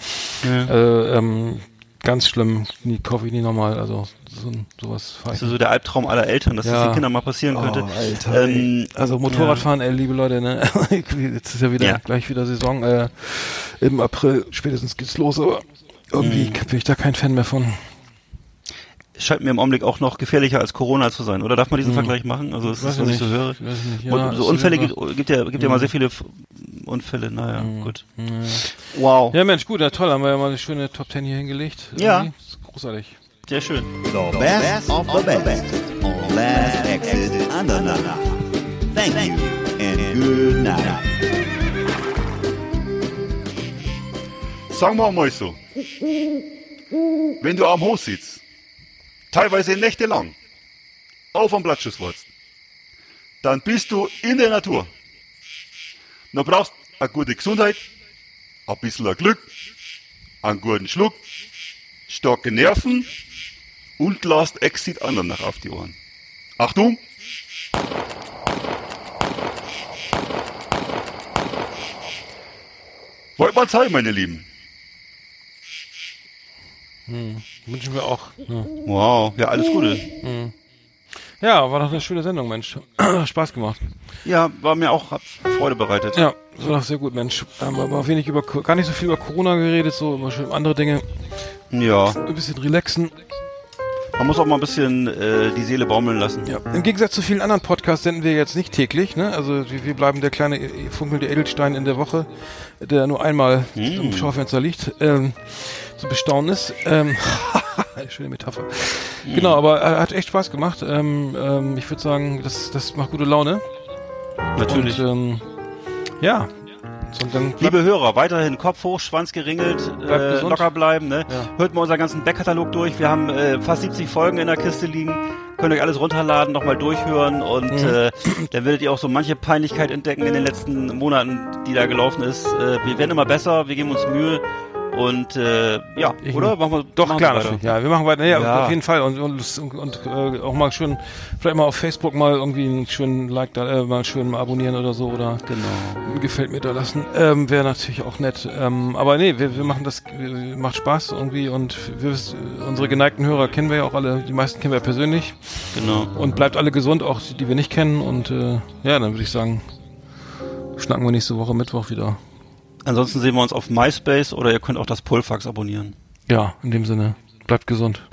Äh, ähm, ganz schlimm, nie kaufe ich nie nochmal. Also so, ein- sowas Das ich ist so der Albtraum aller Eltern, dass das Ja. den Kindern mal passieren Oh, könnte. Alter, ähm, Also Motorradfahren, ey, liebe Leute, ne? Jetzt ist ja wieder Ja. gleich wieder Saison. Äh, Im April spätestens geht's los, aber irgendwie Mhm. bin ich da kein Fan mehr von. Scheint mir im Augenblick auch noch gefährlicher als Corona zu sein. Oder darf man diesen Vergleich machen? Also das ist, was ich ich so nicht. höre. Weiß ich nicht. Und Ja, so Unfälle auf jeden gibt, gibt ja, gibt ja mal sehr viele Unfälle. Naja, gut. Wow. Ja, Mensch, gut, ja toll, haben wir ja mal eine schöne Top Ten hier hingelegt. Ja. Großartig. Sehr schön. The best of the best on Last Exit Andernach. Thank you and good night. Sagen wir mal so. Wenn du am Hof sitzt, teilweise nächtelang, auf am Blattschuss wartest, dann bist du in der Natur. Du brauchst eine gute Gesundheit, ein bisschen Glück, einen guten Schluck, starke Nerven und lasst Exit anderen nach auf die Ohren. Achtung! Wollt mal Zeit, meine Lieben. Wünschen wir auch. Ja. Wow. Ja, alles Gute. ja, war doch eine schöne Sendung, Mensch. Spaß gemacht. Ja, war mir auch hat Freude bereitet. Ja, war doch sehr gut, Mensch. Haben aber wenig über, gar nicht so viel über Corona geredet, so über schön andere Dinge. Ja. Ein bisschen relaxen. Man muss auch mal ein bisschen äh, die Seele baumeln lassen. Ja. Im Gegensatz zu vielen anderen Podcasts senden wir jetzt nicht täglich, ne? Also wir, wir bleiben der kleine äh, funkelnde Edelstein in der Woche, der nur einmal im Schaufenster liegt, ähm, zu bestaunen ist. Ähm, eine schöne Metapher. Genau, aber äh, hat echt Spaß gemacht. Ähm, ähm, ich würde sagen, das, das macht gute Laune. Natürlich. Und, ähm, ja. Liebe Hörer, weiterhin Kopf hoch, Schwanz geringelt, äh, locker bleiben. Ne? Ja. Hört mal unseren ganzen Backkatalog durch. Wir haben äh, fast 70 Folgen in der Kiste liegen. Könnt euch alles runterladen, nochmal durchhören und Mhm. äh, dann werdet ihr auch so manche Peinlichkeit entdecken in den letzten Monaten, die da gelaufen ist. Äh, wir werden immer besser, wir geben uns Mühe Und äh, ja, Ich- oder? Machen wir, Doch, machen klar, wir natürlich. Ja, wir machen weiter. Ja, Ja. auf jeden Fall. Und, und, und, äh, auch mal schön, vielleicht mal auf Facebook mal irgendwie einen schönen Like da, äh, mal schön mal abonnieren oder so oder Genau. gefällt mir da lassen. Ähm, Wäre natürlich auch nett. Ähm, aber nee, wir, wir machen das, wir, macht Spaß irgendwie und wir, unsere geneigten Hörer kennen wir ja auch alle, die meisten kennen wir persönlich. Genau. Und bleibt alle gesund, auch die, die wir nicht kennen. Und äh, ja, dann würde ich sagen, schnacken wir nächste Woche Mittwoch wieder. Ansonsten sehen wir uns auf MySpace oder ihr könnt auch das Pullfax abonnieren. Ja, in dem Sinne, bleibt gesund.